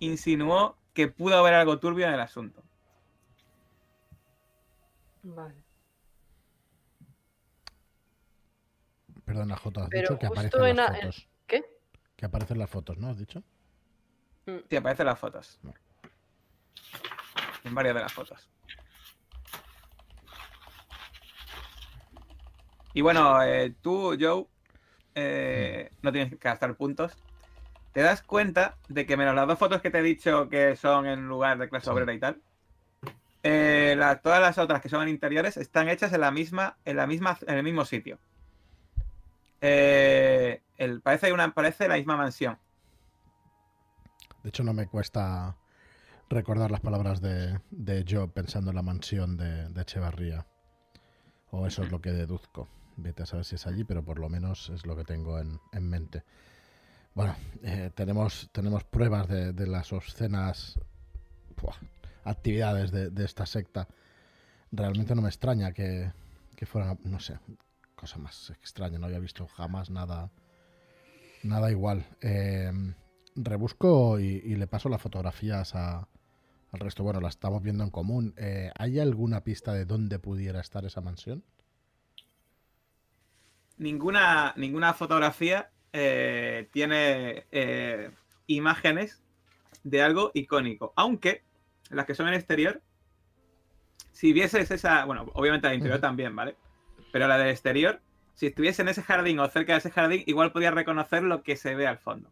S1: insinuó que pudo haber algo turbio en el asunto.
S3: Vale.
S2: Perdona, Jota, has dicho que aparecen las fotos.
S3: ¿Qué?
S2: Que aparecen las fotos, ¿no? ¿Has dicho?
S1: Mm. Sí, aparecen las fotos. En varias de las fotos. Y bueno, eh, tú, Joe, eh, no tienes que gastar puntos. Te das cuenta de que menos las dos fotos que te he dicho que son en lugar de clase obrera y tal, eh, todas las otras que son en interiores están hechas en la misma, en la misma, en el mismo sitio. Eh, el, parece una, parece la misma mansión.
S2: De hecho, no me cuesta recordar las palabras de, de Joe pensando en la mansión de, de Echevarría. O eso es lo que deduzco. Vete a saber si es allí, pero por lo menos es lo que tengo en, mente. Bueno, eh, tenemos, tenemos pruebas de, de las obscenas actividades de, esta secta. Realmente no me extraña que, que fueran, no sé, cosa más extraña. No había visto jamás nada, nada igual. Em, rebusco y, le paso las fotografías al resto. Bueno, las estamos viendo en común. Eh, ¿Hay alguna pista de dónde pudiera estar esa mansión?
S1: Ninguna, ninguna fotografía eh, tiene eh, imágenes de algo icónico. Aunque las que son en exterior, si vieses esa, bueno, obviamente la interior también, ¿vale? Pero la del exterior, si estuviese en ese jardín o cerca de ese jardín, igual podías reconocer lo que se ve al fondo.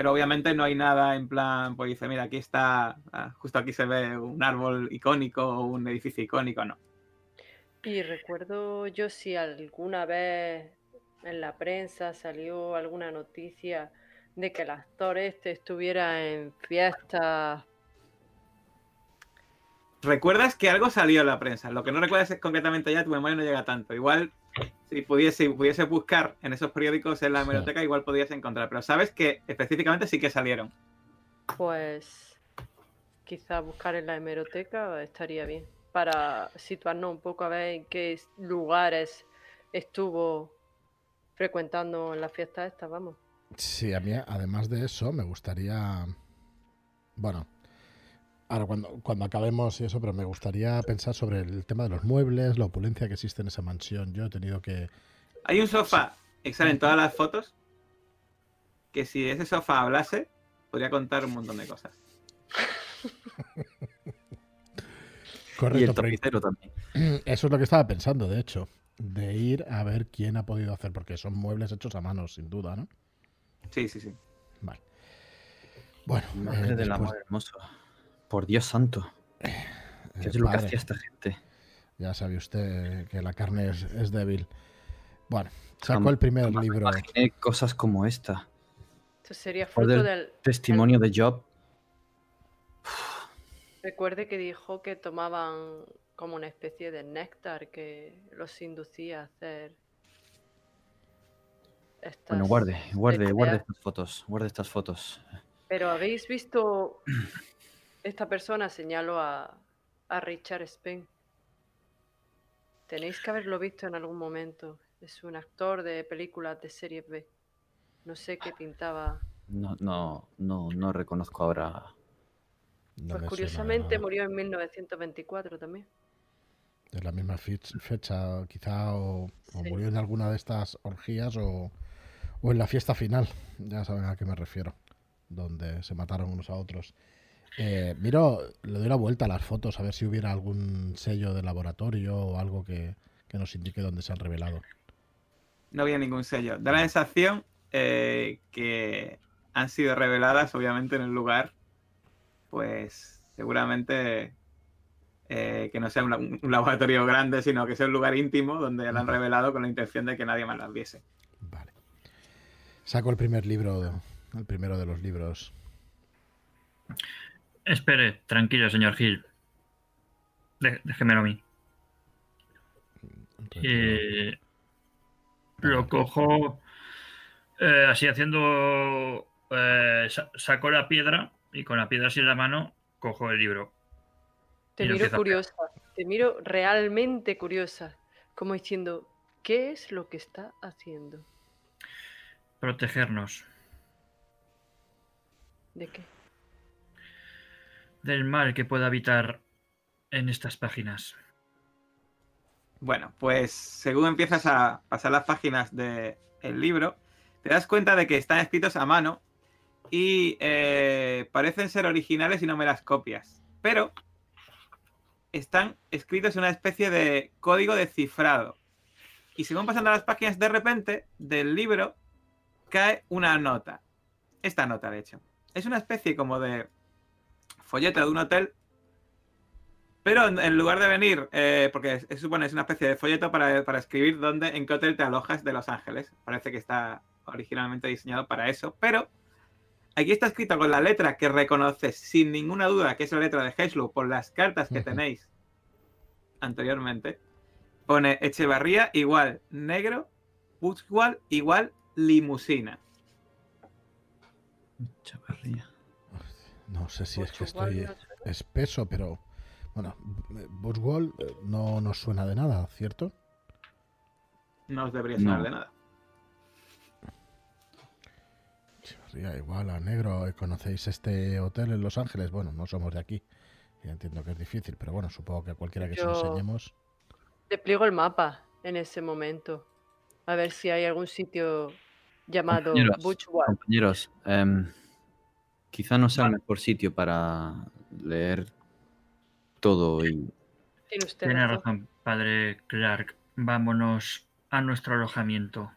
S1: pero obviamente no hay nada en plan, pues dice, mira, aquí está, ah, justo aquí se ve un árbol icónico o un edificio icónico, no.
S3: Y recuerdo yo si alguna vez en la prensa salió alguna noticia de que el actor este estuviera en fiestas.
S1: ¿Recuerdas que algo salió en la prensa? Lo que no recuerdas es concretamente ya, tu memoria no llega tanto. Igual, si pudiese, pudiese buscar en esos periódicos en la biblioteca, igual podrías encontrar. Pero sabes que específicamente sí que salieron.
S3: Pues quizá buscar en la hemeroteca estaría bien. Para situarnos un poco a ver en qué lugares estuvo frecuentando en la fiesta esta, vamos.
S2: Sí, a mí, además de eso, me gustaría. Bueno, ahora cuando, cuando acabemos y eso, pero me gustaría pensar sobre el tema de los muebles, la opulencia que existe en esa mansión. Yo he tenido que.
S1: Hay un sofá, excelente en todas las fotos, que si ese sofá hablase, podría contar un montón de cosas.
S2: Correcto, y el también. Eso es lo que estaba pensando, de hecho, de ir a ver quién ha podido hacer, porque son muebles hechos a mano, sin duda, ¿no?
S1: Sí, sí, sí.
S2: Vale. Bueno.
S4: Madre eh, del amor hermoso. Por Dios santo. ¿Qué es lo que hacía esta gente?
S2: Ya sabe usted que la carne es, débil. Bueno, sacó el primer libro.
S4: Imaginé cosas como esta.
S3: Esto sería fruto del,
S4: testimonio de Job.
S3: Recuerde que dijo que tomaban como una especie de néctar que los inducía a hacer
S4: bueno, guarde, guarde, guarde estas fotos, guarde estas fotos.
S3: Pero habéis visto, esta persona señaló a, Richard Spen. Tenéis que haberlo visto en algún momento. Es un actor de películas de serie B. No sé qué pintaba.
S4: No, no, no, no reconozco ahora.
S3: pues curiosamente murió en 1924 también.
S2: De la misma fecha, quizá, o, murió en alguna de estas orgías, o, o en la fiesta final, ya saben a qué me refiero, donde se mataron unos a otros. Eh, miro, le doy la vuelta a las fotos a ver si hubiera algún sello de laboratorio o algo que, nos indique dónde se han revelado.
S1: No había ningún sello. Da la sensación eh, que han sido reveladas, obviamente, en el lugar, pues seguramente eh, que no sea un, un, laboratorio grande, sino que sea un lugar íntimo donde la han revelado con la intención de que nadie más las viese.
S2: Vale. Saco el primer libro, el primero de los libros.
S5: Espere, tranquilo, señor Gil. déjemelo a mí. Eh, lo cojo eh, así haciendo. Eh, saco la piedra y con la piedra así en la mano cojo el libro.
S3: Te miro curiosa, te miro realmente curiosa, como diciendo, ¿qué es lo que está haciendo?
S5: Protegernos.
S3: ¿De qué?
S5: Del mal que pueda habitar en estas páginas.
S1: Bueno, pues según empiezas a pasar las páginas del libro, te das cuenta de que están escritos a mano y eh, parecen ser originales y no me las copias. Pero están escritos en una especie de código de cifrado. Y según pasando las páginas, de repente, del libro cae una nota. Esta nota, de hecho. Es una especie como de folleto de un hotel, pero en, lugar de venir, eh, porque se supone es una especie de folleto para, escribir dónde, en qué hotel te alojas de Los Ángeles. Parece que está originalmente diseñado para eso, pero aquí está escrito con la letra que reconoces sin ninguna duda que es la letra de Heslow por las cartas que tenéis anteriormente. Pone Echevarría igual negro, igual igual limusina.
S2: Chavarría. No sé si es que estoy espeso, pero bueno, Buswall eh, no nos suena de nada, ¿cierto?
S1: No os debería sonar de nada.
S2: Chavarría, igual a negro. ¿Conocéis este hotel en Los Ángeles? Bueno, no somos de aquí. Ya entiendo que es difícil, pero bueno, supongo que a cualquiera que se lo enseñemos.
S3: Despliego el mapa en ese momento. A ver si hay algún sitio llamado
S4: Compañeros, em, quizá no sea el mejor sitio para leer todo y...
S5: Tiene, razón, padre Clark. Vámonos a nuestro alojamiento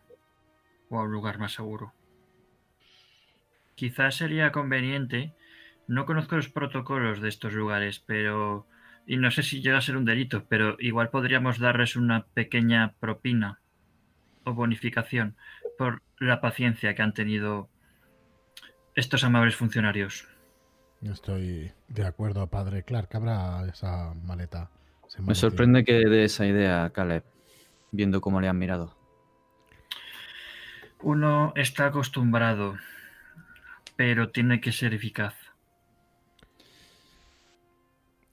S5: o a un lugar más seguro. quizás sería conveniente. No conozco los protocolos de estos lugares, pero. Y no sé si llega a ser un delito, pero igual podríamos darles una pequeña propina o bonificación por la paciencia que han tenido estos amables funcionarios.
S2: Estoy de acuerdo, padre. Clark, habrá esa maleta.
S4: Me sorprende que dé esa idea, Caleb, viendo cómo le han mirado.
S5: Uno está acostumbrado, pero tiene que ser eficaz.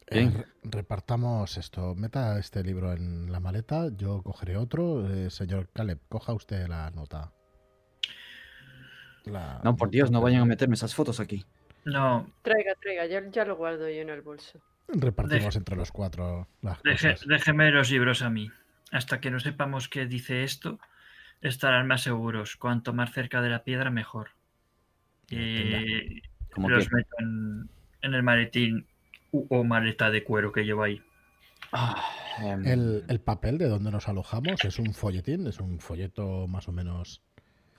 S2: Eh, repartamos esto. Meta este libro en la maleta, yo cogeré otro. Eh, señor Caleb, coja usted la nota.
S4: No, por Dios, no vayan a meterme esas fotos aquí.
S5: No.
S3: Traiga, traiga, ya, lo guardo yo en el bolso.
S2: Repartimos entre los cuatro las cosas.
S5: Déjeme los libros a mí. Hasta que no sepamos qué dice esto, estarán más seguros. Cuanto más cerca de la piedra, mejor. Y los meto en, el maletín o maleta de cuero que llevo ahí.
S2: Ah, em. el, papel de donde nos alojamos es un folletín, es un folleto más o menos.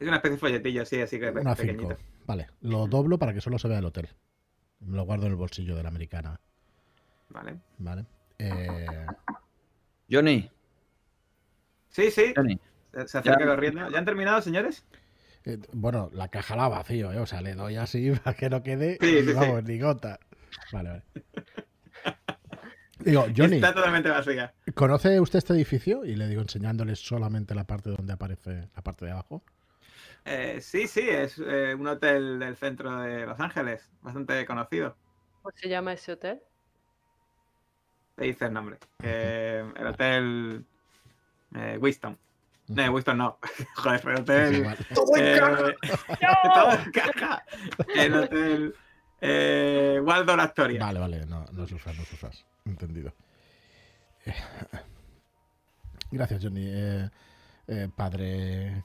S1: Es una especie de folletillo, sí, así que
S2: una pequeñito. Vale, lo doblo para que solo se vea el hotel. lo guardo en el bolsillo de la americana.
S1: Vale.
S2: Vale. Eh,
S4: Johnny.
S1: Sí, sí. Johnny. Se acerca corriendo. ¿Ya han terminado, señores?
S2: Eh, bueno, la caja la vacío, ¿eh? O sea, le doy así para que no quede. Sí, vamos, ni gota. Vale, vale. Digo, Johnny.
S1: Está totalmente vacía.
S2: ¿Conoce usted este edificio? Y le digo, enseñándole solamente la parte donde aparece la parte de abajo.
S1: Eh, sí, sí, es eh, un hotel del centro de Los Ángeles, bastante conocido.
S3: ¿Cómo se llama ese hotel?
S1: Te dice el nombre. el hotel Winston. No, Winston no. Joder, el hotel. todo en caja. todo en caja. El hotel eh, Waldorf Astoria.
S2: Vale, vale, no, no usas, no usas. Entendido. Gracias, Johnny. Eh, eh, padre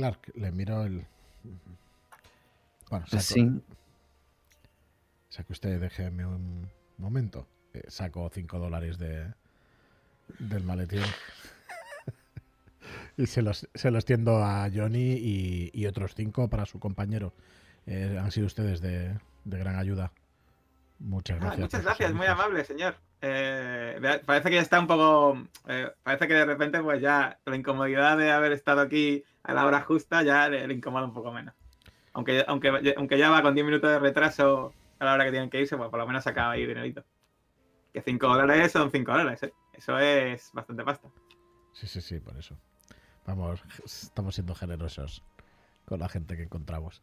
S2: Clark, le miro el. Bueno, saco, sí. Saco usted, déjeme un momento. Eh, saco 5 dólares de, del maletín y se los, se los tiendo a Johnny y, otros cinco para su compañero. Eh, han sido ustedes de, gran ayuda. Muchas ah, gracias.
S1: muchas gracias, muy amable, señor. Eh, parece que ya está un poco. Eh, parece que de repente, pues ya la incomodidad de haber estado aquí a la hora justa ya le, incomoda un poco menos. Aunque, aunque, aunque ya va con 10 minutos de retraso a la hora que tienen que irse, pues por lo menos acaba ahí dinerito. Que 5 dólares son 5 dólares, Eso es bastante pasta.
S2: Sí, sí, sí, por eso. Vamos, estamos siendo generosos con la gente que encontramos.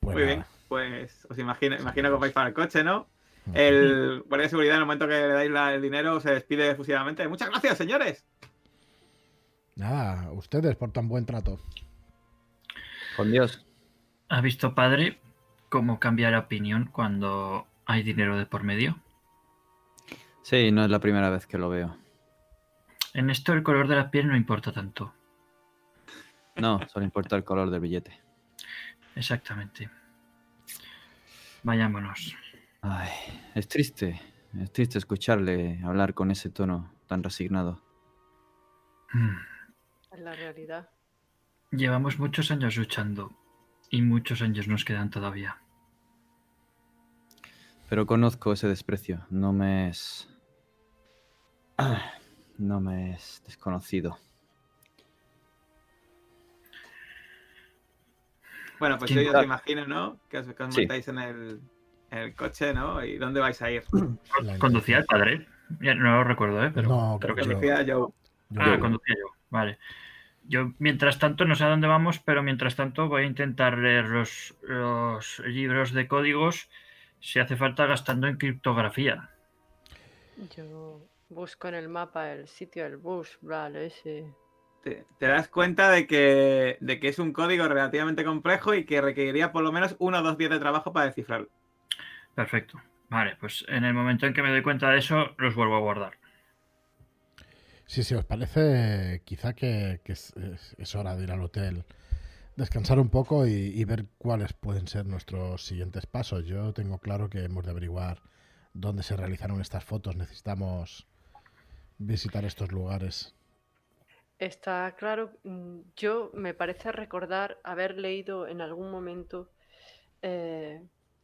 S1: Pues Muy bien, pues os imagino, imagino que vais para el coche, ¿no? El guardia de seguridad, en el momento que le dais el dinero, se despide efusivamente. Muchas gracias, señores.
S2: Nada, ustedes por tan buen trato.
S4: Con Dios.
S5: ¿Ha visto, padre, cómo cambia la opinión cuando hay dinero de por medio?
S4: Sí, no es la primera vez que lo veo.
S5: En esto el color de la piel no importa tanto.
S4: No, solo importa el color del billete.
S5: Exactamente. Vayámonos.
S4: Ay, es triste. Es triste escucharle hablar con ese tono tan resignado.
S3: Hmm. Es la realidad.
S5: Llevamos muchos años luchando y muchos años nos quedan todavía.
S4: Pero conozco ese desprecio. No me es... No me es desconocido.
S1: Bueno, pues yo ya os imagino, ¿no? Que os, montáis en el, coche, ¿no? ¿Y dónde vais a ir?
S5: ¿Conducía el padre? no lo recuerdo, ¿eh? Pero
S1: no, creo que conducía yo.
S5: Ah, conducía yo, vale. Yo, mientras tanto, no sé a dónde vamos, pero mientras tanto voy a intentar leer los, los libros de códigos, si hace falta, gastando en criptografía.
S3: Yo Busco en el mapa el sitio del bus, vale, ese.
S1: Te, das cuenta de que, de que es un código relativamente complejo y que requeriría por lo menos uno o dos días de trabajo para descifrarlo.
S5: Perfecto. Vale, pues en el momento en que me doy cuenta de eso, los vuelvo a guardar.
S2: Sí, sí, os parece quizá que, es, hora de ir al hotel, descansar un poco y, y, ver cuáles pueden ser nuestros siguientes pasos. Yo tengo claro que hemos de averiguar dónde se realizaron estas fotos. Necesitamos visitar estos lugares.
S3: Está claro, mm, yo me parece recordar haber leído en algún momento eh,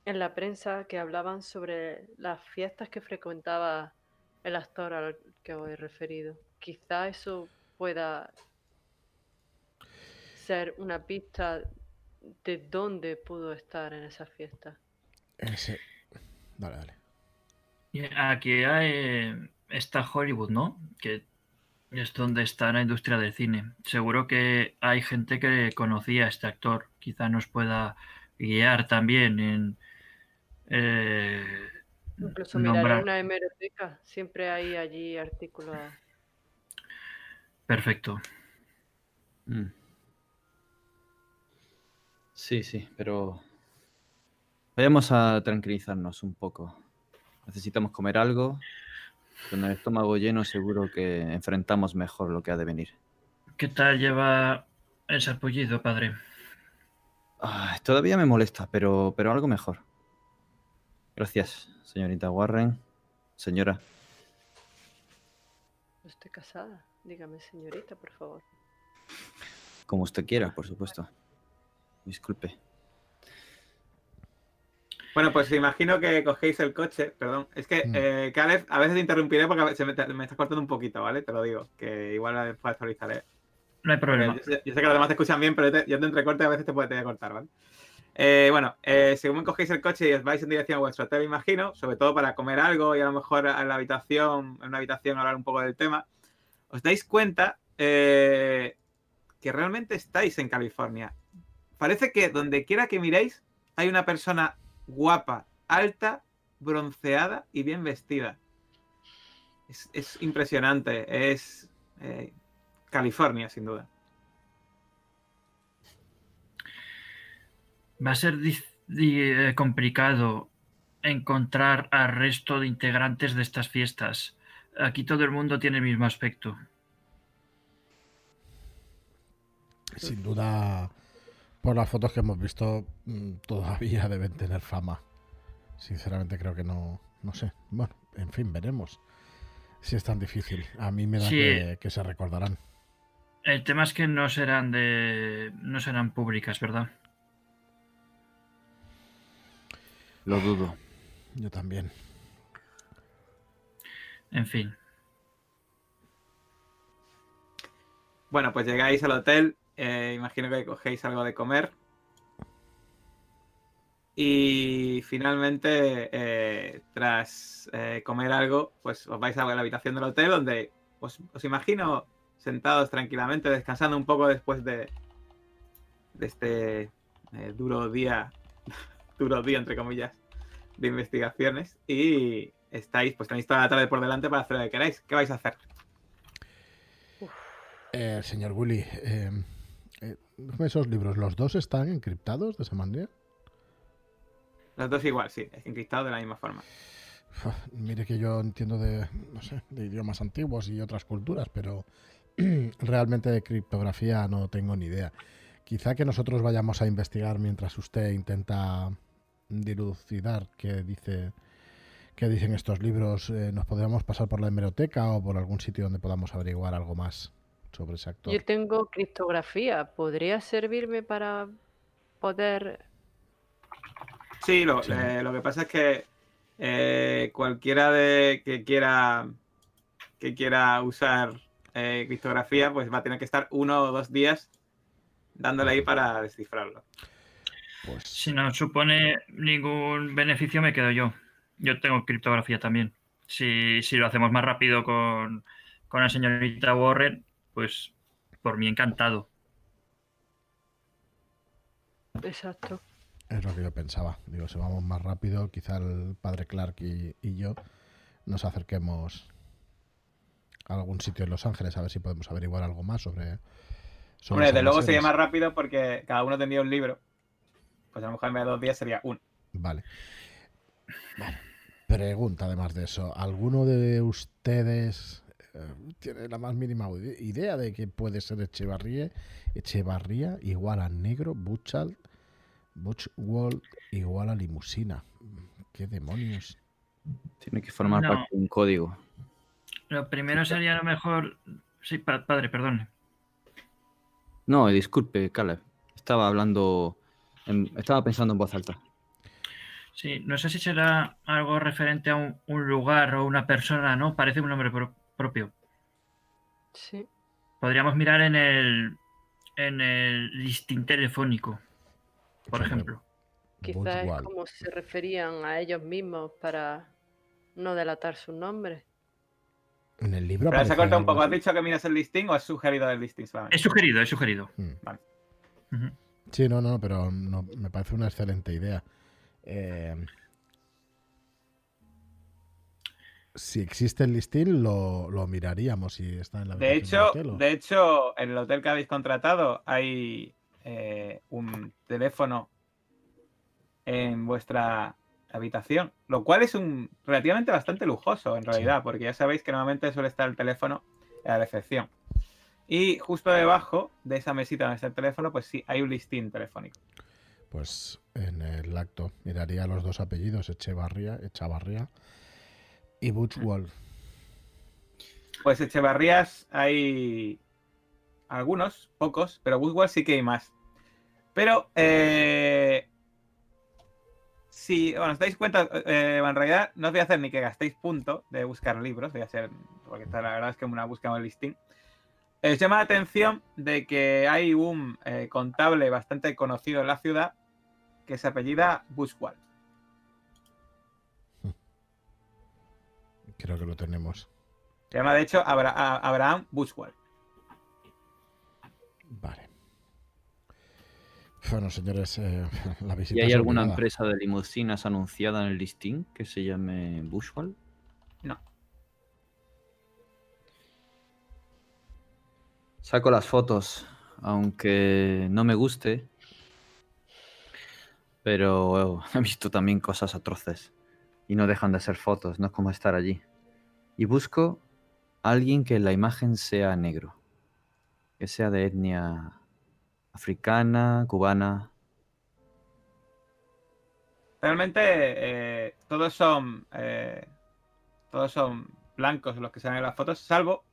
S3: en la prensa que hablaban sobre las fiestas que frecuentaba el actor al que os he referido. Quizá eso pueda ser una pista de dónde pudo estar en esa fiesta.
S2: Ese. Dale, dale.
S5: Aquí hay, está Hollywood, ¿no? Que es donde está la industria del cine. Seguro que hay gente que conocía a este actor. Quizá nos pueda guiar también en. Eh,
S3: Incluso mirar una hemeroteca. Siempre hay allí artículos.
S5: Perfecto.
S4: Mm. Sí, sí, pero vayamos a tranquilizarnos un poco. Necesitamos comer algo. Con el estómago lleno seguro que enfrentamos mejor lo que ha de venir.
S5: ¿Qué tal lleva el sarpullido, padre?
S4: todavía me molesta, pero, pero algo mejor. Gracias, señorita Warren. Señora.
S3: Estoy casada. Dígame, señorita, por favor.
S4: Como usted quiera, por supuesto. Disculpe.
S1: Bueno, pues imagino que cogéis el coche, perdón. Es que, mm. eh, a veces te interrumpiré porque me, me, estás cortando un poquito, ¿vale? Te lo digo, que igual después actualizaré.
S5: No hay problema.
S1: Yo sé, que los demás te escuchan bien, pero yo te entrecorte a veces te puede cortar, ¿vale? Eh, bueno, eh, según cogéis el coche y os vais en dirección a vuestro hotel, imagino, sobre todo para comer algo y a lo mejor en la habitación, en una habitación hablar un poco del tema, os dais cuenta eh, que realmente estáis en California. Parece que donde quiera que miréis hay una persona guapa, alta, bronceada y bien vestida. Es, impresionante. Es eh, California, sin duda.
S5: Va a ser eh, complicado encontrar al resto de integrantes de estas fiestas. Aquí todo el mundo tiene el mismo aspecto.
S2: Sin duda, por las fotos que hemos visto, mm, todavía deben tener fama. Sinceramente creo que no, no sé. Bueno, en fin, veremos si es tan difícil. A mí me da que, se recordarán.
S5: El tema es que no serán de, no serán públicas, ¿verdad?
S4: Lo dudo.
S2: Yo también.
S5: En fin.
S1: Bueno, pues llegáis al hotel eh, imagino que cogéis algo de comer. Y finalmente, eh, tras eh, comer algo, pues os vais a la habitación del hotel donde os, imagino sentados tranquilamente, descansando un poco después de, de este duro día, duro día entre comillas, de investigaciones. Y estáis, pues tenéis toda la tarde por delante para hacer lo que queráis. ¿Qué vais a hacer?
S2: señor Willy, esos libros, ¿los dos están encriptados de esa manera?
S1: Los dos igual, sí, encriptados de la misma forma.
S2: Mire que yo entiendo de, no sé, de idiomas antiguos y otras culturas, pero realmente de criptografía no tengo ni idea. Quizá que nosotros vayamos a investigar mientras usted intenta dilucidar qué dice qué dicen estos libros. Eh, nos podríamos pasar por la hemeroteca o por algún sitio donde podamos averiguar algo más sobre ese actor.
S3: Yo tengo criptografía. ¿Podría servirme para poder...?
S1: Sí, lo, eh, lo que pasa es que eh, cualquiera de que quiera que quiera usar eh, criptografía, pues va a tener que estar uno o dos días dándole ahí para descifrarlo.
S5: Pues... Si no supone ningún beneficio, me quedo yo. Yo tengo criptografía también. Si, si lo hacemos más rápido con, con la señorita Warren, pues por mí encantado.
S3: Exacto.
S2: Es lo que yo pensaba. Digo, si vamos más rápido, quizá el padre Clark y, yo nos acerquemos a algún sitio en Los Ángeles a ver si podemos averiguar algo más sobre.
S1: Hombre, de luego sería más rápido porque cada uno tendría un libro. Pues a lo mejor en vez de dos días sería uno.
S2: Vale. Vale. Pregunta además de eso. ¿Alguno de ustedes tiene la más mínima idea de que puede ser Echevarría, Echevarría igual a negro, Butchal, Butchwald igual a limusina. ¿Qué demonios?
S4: Tiene que formar parte de un código.
S5: Lo primero sería a lo mejor. Sí, padre, perdón.
S4: No, disculpe, Caleb. Estaba hablando. estaba pensando en voz alta.
S5: Sí, no sé si será algo referente a un, lugar o una persona, ¿no? Parece un nombre propio.
S3: Sí.
S5: Podríamos mirar en el en el listín telefónico, por ejemplo.
S3: Quizás es como se referían a ellos mismos para no delatar su nombre.
S2: En el libro.
S1: Pero se ha cortado un poco. ¿Has dicho que miras el listing o has sugerido el listing
S5: Es sugerido, es sugerido. Mm. Vale.
S2: Sí, no, no, pero no, me parece una excelente idea. Eh, si existe el listing, lo, miraríamos si está en la
S1: de hecho, de hecho, en el hotel que habéis contratado hay eh, un teléfono en vuestra habitación, lo cual es un relativamente bastante lujoso en realidad, porque ya sabéis que normalmente suele estar el teléfono a la recepción. Y justo debajo de esa mesita donde está el teléfono, pues sí, hay un listín telefónico.
S2: Pues en el acto miraría los dos apellidos, Echevarría, Echavarría y Butchwall.
S1: Pues Echevarrías hay algunos, pocos, pero Butchwall sí que hay más. Pero eh, si bueno, os dais cuenta, eh, en realidad no os voy a hacer ni que gastéis punto de buscar libros, voy a hacer, porque la verdad es que una busca en listing. os llama la atención de que hay un eh, contable bastante conocido en la ciudad que se apellida Bushwell.
S2: Creo que lo tenemos.
S1: Se llama, de hecho, Abraham Bushwell.
S2: Vale. Bueno, señores, eh, la visita.
S4: ¿Y hay alguna empresa de limusinas anunciada en el listing que se llame Bushwell?
S1: No.
S4: Saco las fotos, aunque no me guste, pero he visto también cosas atroces y no dejan de ser fotos, no es como estar allí. Y busco a alguien que en la imagen sea negro, que sea de etnia africana, cubana.
S1: Realmente eh, todos son eh, todos son blancos los que salen en las fotos, salvo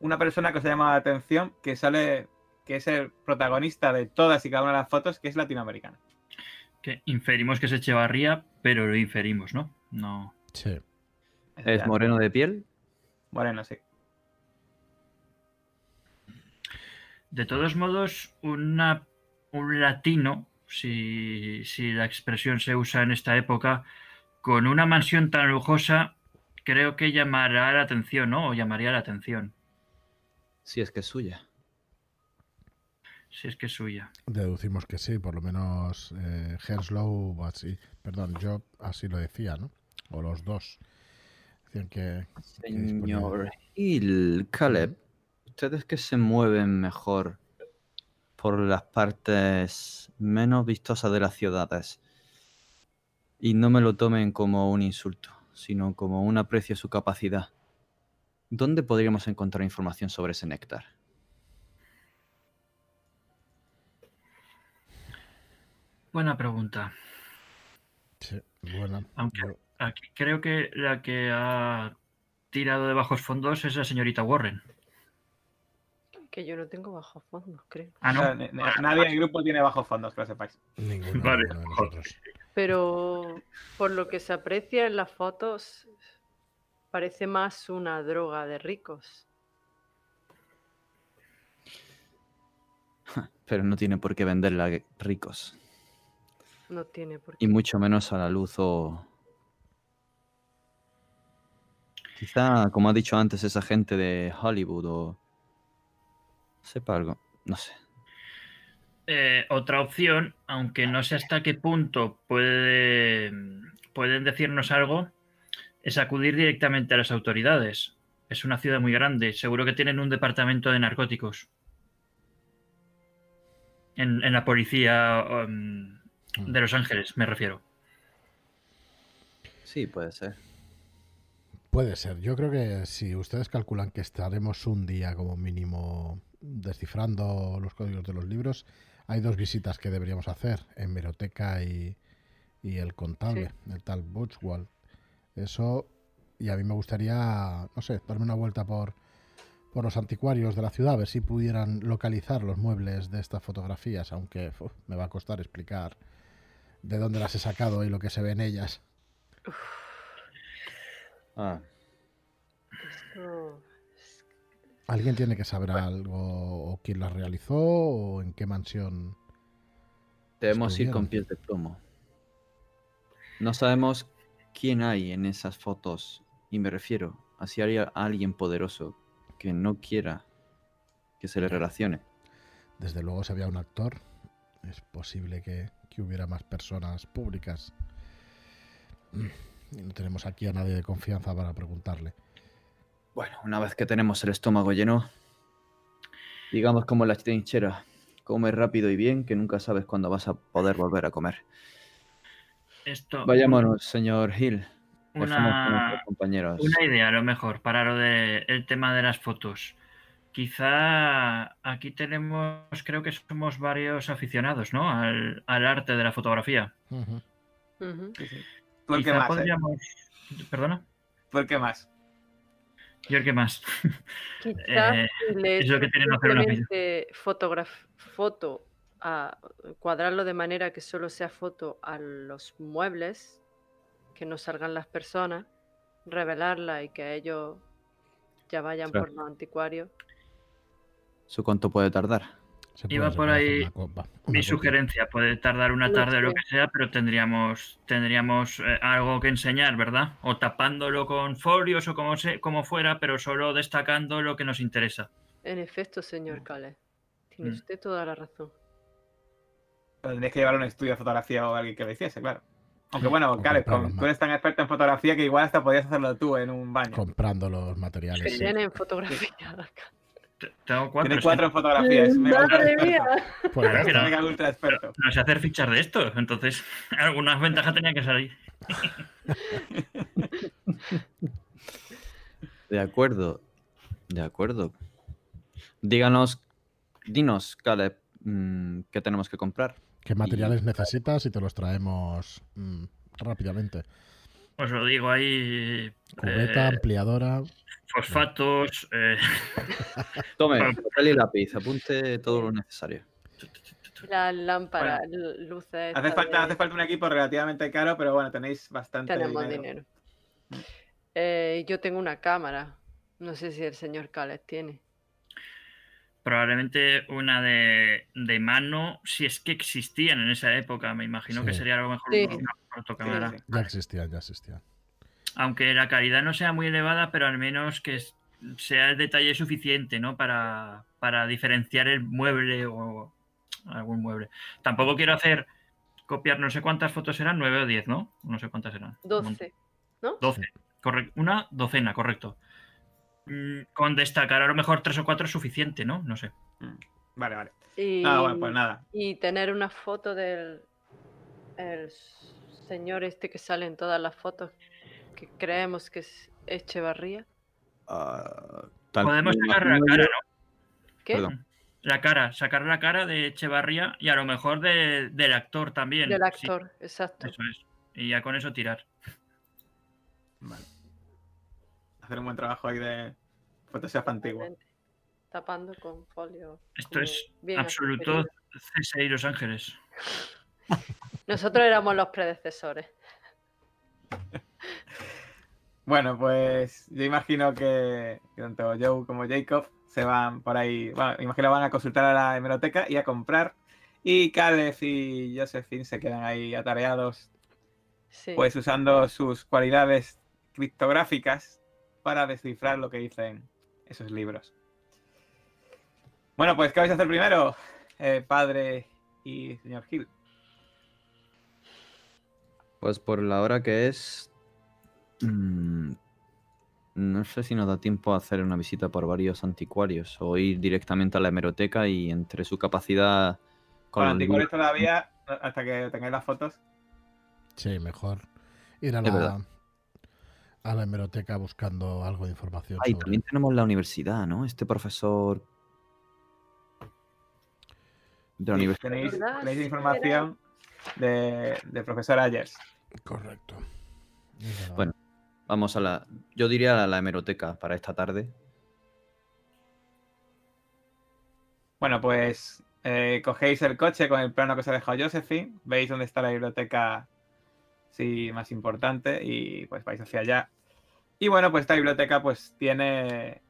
S1: una persona que os ha llamado la atención que sale que es el protagonista de todas y cada una de las fotos, que es latinoamericana.
S5: Que inferimos que es Echevarría, pero lo inferimos, ¿no? No.
S2: Sí.
S4: ¿Es moreno de piel?
S1: Moreno, sí.
S5: De todos modos, una, un latino, si, la expresión se usa en esta época, con una mansión tan lujosa, creo que llamará la atención, ¿no? O llamaría la atención.
S4: Si es que es suya.
S5: Si es que es suya.
S2: Deducimos que sí, por lo menos eh, Henslow, así, perdón, yo así lo decía, ¿no? O los dos. Decían que.
S4: Señor Hill, Caleb, ustedes que se mueven mejor por las partes menos vistosas de las ciudades. Y no me lo tomen como un insulto, sino como un aprecio a su capacidad. ¿Dónde podríamos encontrar información sobre ese néctar?
S5: Buena pregunta.
S2: Sí, buena.
S5: Aunque aquí creo que la que ha tirado de bajos fondos es la señorita Warren.
S3: Que yo no tengo bajos fondos, creo.
S1: Ah, no. nadie en el grupo tiene bajos fondos, que lo sepáis.
S2: Ninguno, vale.
S3: Pero por lo que se aprecia en las fotos, parece más una droga de ricos.
S4: Pero no tiene por qué venderla ricos.
S3: No tiene por
S4: qué. Y mucho menos a la luz o... Quizá, como ha dicho antes, esa gente de Hollywood o... Sepa algo, no sé.
S5: Eh, otra opción, aunque no sé hasta qué punto puede, pueden decirnos algo, es acudir directamente a las autoridades. Es una ciudad muy grande, seguro que tienen un departamento de narcóticos. En, la policía um, de Los Ángeles, me refiero.
S4: Sí, puede ser.
S2: Puede ser. Yo creo que si ustedes calculan que estaremos un día como mínimo descifrando los códigos de los libros, hay dos visitas que deberíamos hacer, en Meroteca y, el contable, el tal Butchwald. Eso, y a mí me gustaría, no sé, darme una vuelta por, por los anticuarios de la ciudad, a ver si pudieran localizar los muebles de estas fotografías, aunque me va a costar explicar de dónde las he sacado y lo que se ve en ellas. Ah. ¿Alguien tiene que saber algo o quién las realizó o en qué mansión?
S4: Debemos ir con pies de plomo. No sabemos quién hay en esas fotos y me refiero a si hay alguien poderoso que no quiera que se le relacione.
S2: Desde luego, si había un actor, es posible que, hubiera más personas públicas. Y no tenemos aquí a nadie de confianza para preguntarle.
S4: Bueno, una vez que tenemos el estómago lleno, digamos como la trinchera, come rápido y bien, que nunca sabes cuándo vas a poder volver a comer.
S5: Esto,
S4: Vayámonos, señor Hill
S5: una, una idea a lo mejor para lo del el tema de las fotos. Quizá aquí tenemos, creo que somos varios aficionados, ¿no? Al, arte de la fotografía.
S1: ¿Por qué más?
S5: Podríamos... ¿Perdona?
S1: ¿Por qué más?
S5: Yo el que más.
S3: eh, es lo que tienen hacer una foto a cuadrarlo de manera que solo sea foto a los muebles que no salgan las personas, revelarla y que ellos ya vayan por los anticuarios.
S4: ¿Eso cuánto puede tardar?
S5: Iba por ahí mi sugerencia, puede tardar una tarde o lo que sea, pero tendríamos tendríamos eh, algo que enseñar, ¿verdad? O tapándolo con folios o como, se, como fuera, pero solo destacando lo que nos interesa.
S3: En efecto, señor Cale, tiene mm. usted toda la razón.
S1: Tendrías que llevar un estudio de fotografía o alguien que lo hiciese, claro. Aunque bueno, Kale, tú eres tan experto en fotografía que igual hasta podías hacerlo tú en un baño.
S2: Comprando los materiales.
S3: Sí. Tienen fotografía.
S5: Tengo cuatro.
S1: Tiene cuatro en fotografía. Es mega
S3: Madre mía.
S1: Pues no, mega ultra experto.
S5: No sé hacer fichas de esto, entonces algunas ventajas tenía que salir.
S4: De acuerdo. De acuerdo. Díganos, dinos, Caleb, mm, ¿qué tenemos que comprar?
S2: ¿Qué materiales necesitas y te los traemos mm, rápidamente?
S5: Os lo digo ahí.
S2: Cubeta, eh, ampliadora.
S5: Fosfatos. Eh...
S4: Tome, papel y lápiz, apunte todo lo necesario.
S3: La lámpara, luces.
S1: Hace falta, hace falta un equipo relativamente caro, pero bueno, tenéis bastante
S3: Tenemos dinero. Eh, yo tengo una cámara. No sé si el señor Cales tiene
S5: probablemente una de, mano, si es que existían en esa época, me imagino que sería algo mejor una fotocámara.
S2: Ya existían, ya existían.
S5: Aunque la calidad no sea muy elevada, pero al menos que sea el detalle suficiente, ¿no? Para, para diferenciar el mueble o algún mueble. Tampoco quiero hacer copiar no sé cuántas fotos eran, nueve o diez, ¿no? No sé cuántas eran.
S3: Doce, ¿no?
S5: Doce, correcto. Una docena, correcto. Mm, con destacar a lo mejor tres o cuatro es suficiente, ¿no? No sé.
S1: Mm, vale, vale.
S3: Y,
S1: bueno, pues nada.
S3: Y tener una foto del el señor este que sale en todas las fotos, que creemos que es Echevarría.
S5: Uh, Podemos sacar la cara, ¿no?
S3: ¿Qué?
S5: La cara, sacar la cara de Echevarría y a lo mejor del actor también.
S3: Del actor, exacto.
S5: Eso es. Y ya con eso tirar.
S1: Vale hacer un buen trabajo ahí de Photoshop antiguo.
S3: Tapando con folio.
S5: Esto es absoluto CSI Los Ángeles.
S3: Nosotros éramos los predecesores.
S1: bueno, pues yo imagino que, tanto Joe como Jacob se van por ahí, bueno, imagino van a consultar a la hemeroteca y a comprar. Y Caleb y Josephine se quedan ahí atareados, pues usando sus cualidades criptográficas para descifrar lo que dicen esos libros. Bueno, pues, ¿qué vais a hacer primero, eh, padre y señor Gil?
S4: Pues por la hora que es... Mm, no sé si nos da tiempo a hacer una visita por varios anticuarios o ir directamente a la hemeroteca y entre su capacidad...
S1: Con, anticuarios todavía, hasta que tengáis las fotos.
S2: Sí, mejor. Ir a la, a la hemeroteca buscando algo de información.
S4: Ah, también tenemos la universidad, ¿no? Este profesor
S1: de la universidad. Tenéis, información de, de, profesor Ayers.
S2: Correcto.
S4: Bueno, vamos a la. Yo diría a la hemeroteca para esta tarde.
S1: Bueno, pues eh, cogéis el coche con el plano que os ha dejado Josephine, veis dónde está la biblioteca sí, más importante y pues vais hacia allá. Y bueno, pues esta biblioteca pues tiene,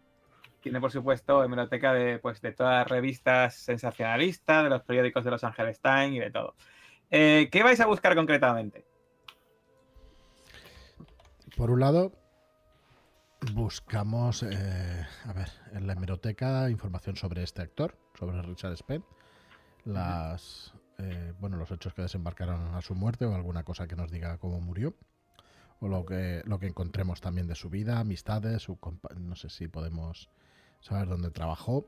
S1: tiene por supuesto biblioteca de, pues, de todas las revistas sensacionalistas, de los periódicos de Los Angeles Times y de todo. Eh, ¿Qué vais a buscar concretamente?
S2: Por un lado, buscamos, eh, a ver, en la hemeroteca información sobre este actor, sobre Richard Spence, las, eh, bueno, los hechos que desembarcaron a su muerte o alguna cosa que nos diga cómo murió, o lo que, lo que encontremos también de su vida, amistades, su no sé si podemos saber dónde trabajó.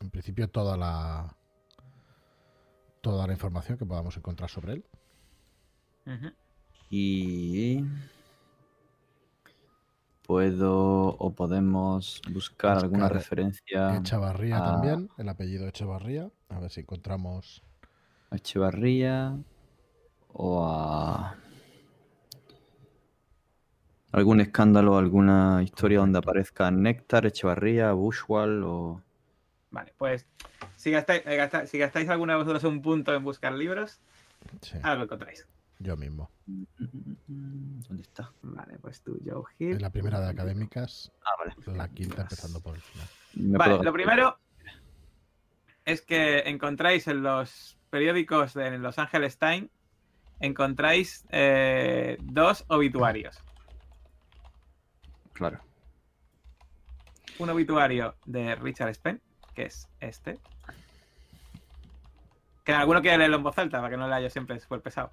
S2: En principio toda la toda la información que podamos encontrar sobre él.
S4: Y puedo o podemos buscar, alguna referencia.
S2: Echevarría también, el apellido Echevarría. A ver si encontramos.
S4: Echevarría o a. Algún escándalo, alguna historia donde aparezca Néctar, Echevarría, Bushwall o.
S1: Vale, pues si gastáis, eh, si gastáis alguna de vosotros un punto en buscar libros, algo encontráis.
S2: Yo mismo.
S4: ¿Dónde está?
S1: Vale, pues tú, Joe Hill.
S2: En la primera de académicas.
S4: Ah, vale.
S2: La quinta empezando por el final.
S1: Vale, lo primero es que encontráis en los periódicos de Los Angeles Times, encontráis eh, dos obituarios.
S4: Claro.
S1: Un obituario de Richard Spen, que es este. Que alguno quiere leerlo en voz alta para que no le haya siempre súper pesado.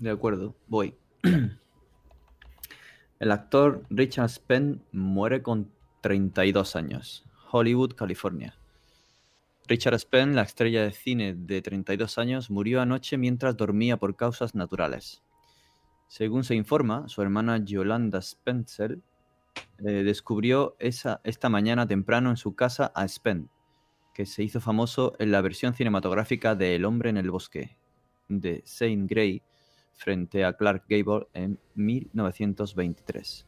S4: De acuerdo, voy. El actor Richard Spenn muere con 32 años. Hollywood, California. Richard Spenn, la estrella de cine de 32 años, murió anoche mientras dormía por causas naturales. Según se informa, su hermana Yolanda Spencer eh, descubrió esa, esta mañana temprano en su casa a Spenn, que se hizo famoso en la versión cinematográfica de El hombre en el bosque, de Saint Grey, frente a Clark Gable en 1923.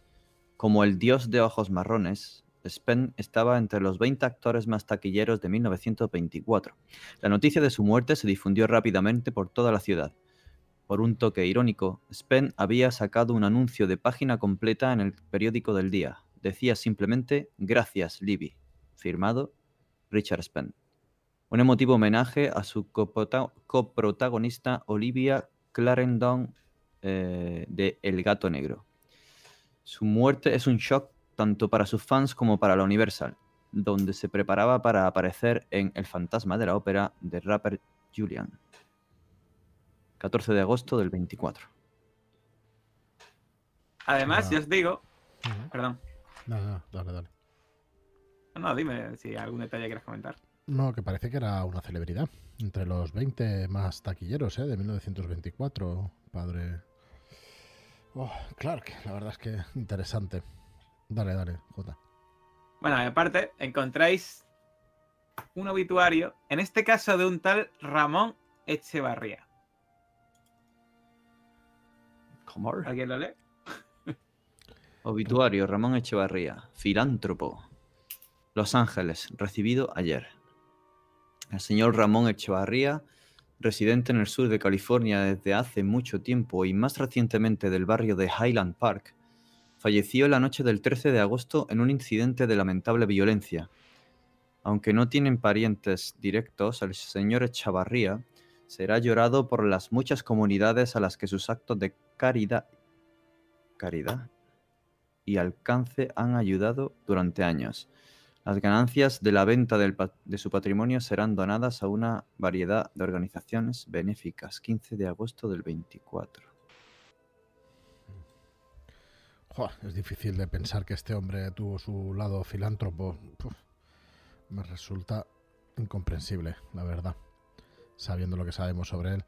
S4: Como el dios de ojos marrones, Spen estaba entre los 20 actores más taquilleros de 1924. La noticia de su muerte se difundió rápidamente por toda la ciudad. Por un toque irónico, Spen había sacado un anuncio de página completa en el periódico del día. Decía simplemente Gracias, Libby. Firmado Richard Spen. Un emotivo homenaje a su coprotagonista Olivia Clarendon eh, de El Gato Negro. Su muerte es un shock tanto para sus fans como para la Universal, donde se preparaba para aparecer en El fantasma de la ópera de rapper Julian. 14 de agosto del 24.
S1: Además, ya os digo. Perdón.
S2: No, no, dale, dale.
S1: No, dime si algún detalle quieres comentar.
S2: No, que parece que era una celebridad. Entre los 20 más taquilleros ¿eh? de 1924, padre. Oh, Clark, la verdad es que interesante. Dale, dale, Jota.
S1: Bueno, aparte, encontráis un obituario, en este caso de un tal Ramón Echevarría.
S4: ¿Cómo?
S1: ¿Alguien lo lee?
S4: Obituario, Ramón Echevarría, filántropo. Los Ángeles, recibido ayer. El señor Ramón Echevarría, residente en el sur de California desde hace mucho tiempo y más recientemente del barrio de Highland Park, falleció la noche del 13 de agosto en un incidente de lamentable violencia. Aunque no tienen parientes directos, el señor Echevarría será llorado por las muchas comunidades a las que sus actos de caridad y alcance han ayudado durante años. Las ganancias de la venta de su patrimonio serán donadas a una variedad de organizaciones benéficas. 15 de agosto del 24.
S2: es difícil de pensar que este hombre tuvo su lado filántropo. me resulta incomprensible, la verdad, sabiendo lo que sabemos sobre él.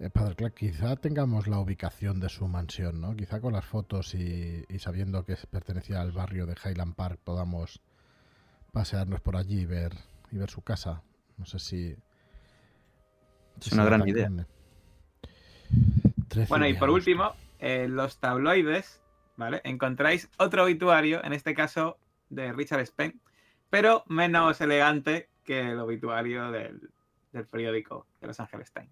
S2: Eh, Padre Clark, quizá tengamos la ubicación de su mansión, ¿no? Quizá con las fotos y sabiendo que pertenecía al barrio de Highland Park podamos pasearnos por allí y ver, y ver su casa. No sé si...
S4: es una gran idea.
S1: Bueno, y por último, en los tabloides, ¿vale? Encontráis otro obituario, en este caso de Richard Spen, pero menos elegante que el obituario del, periódico de Los Ángeles Times.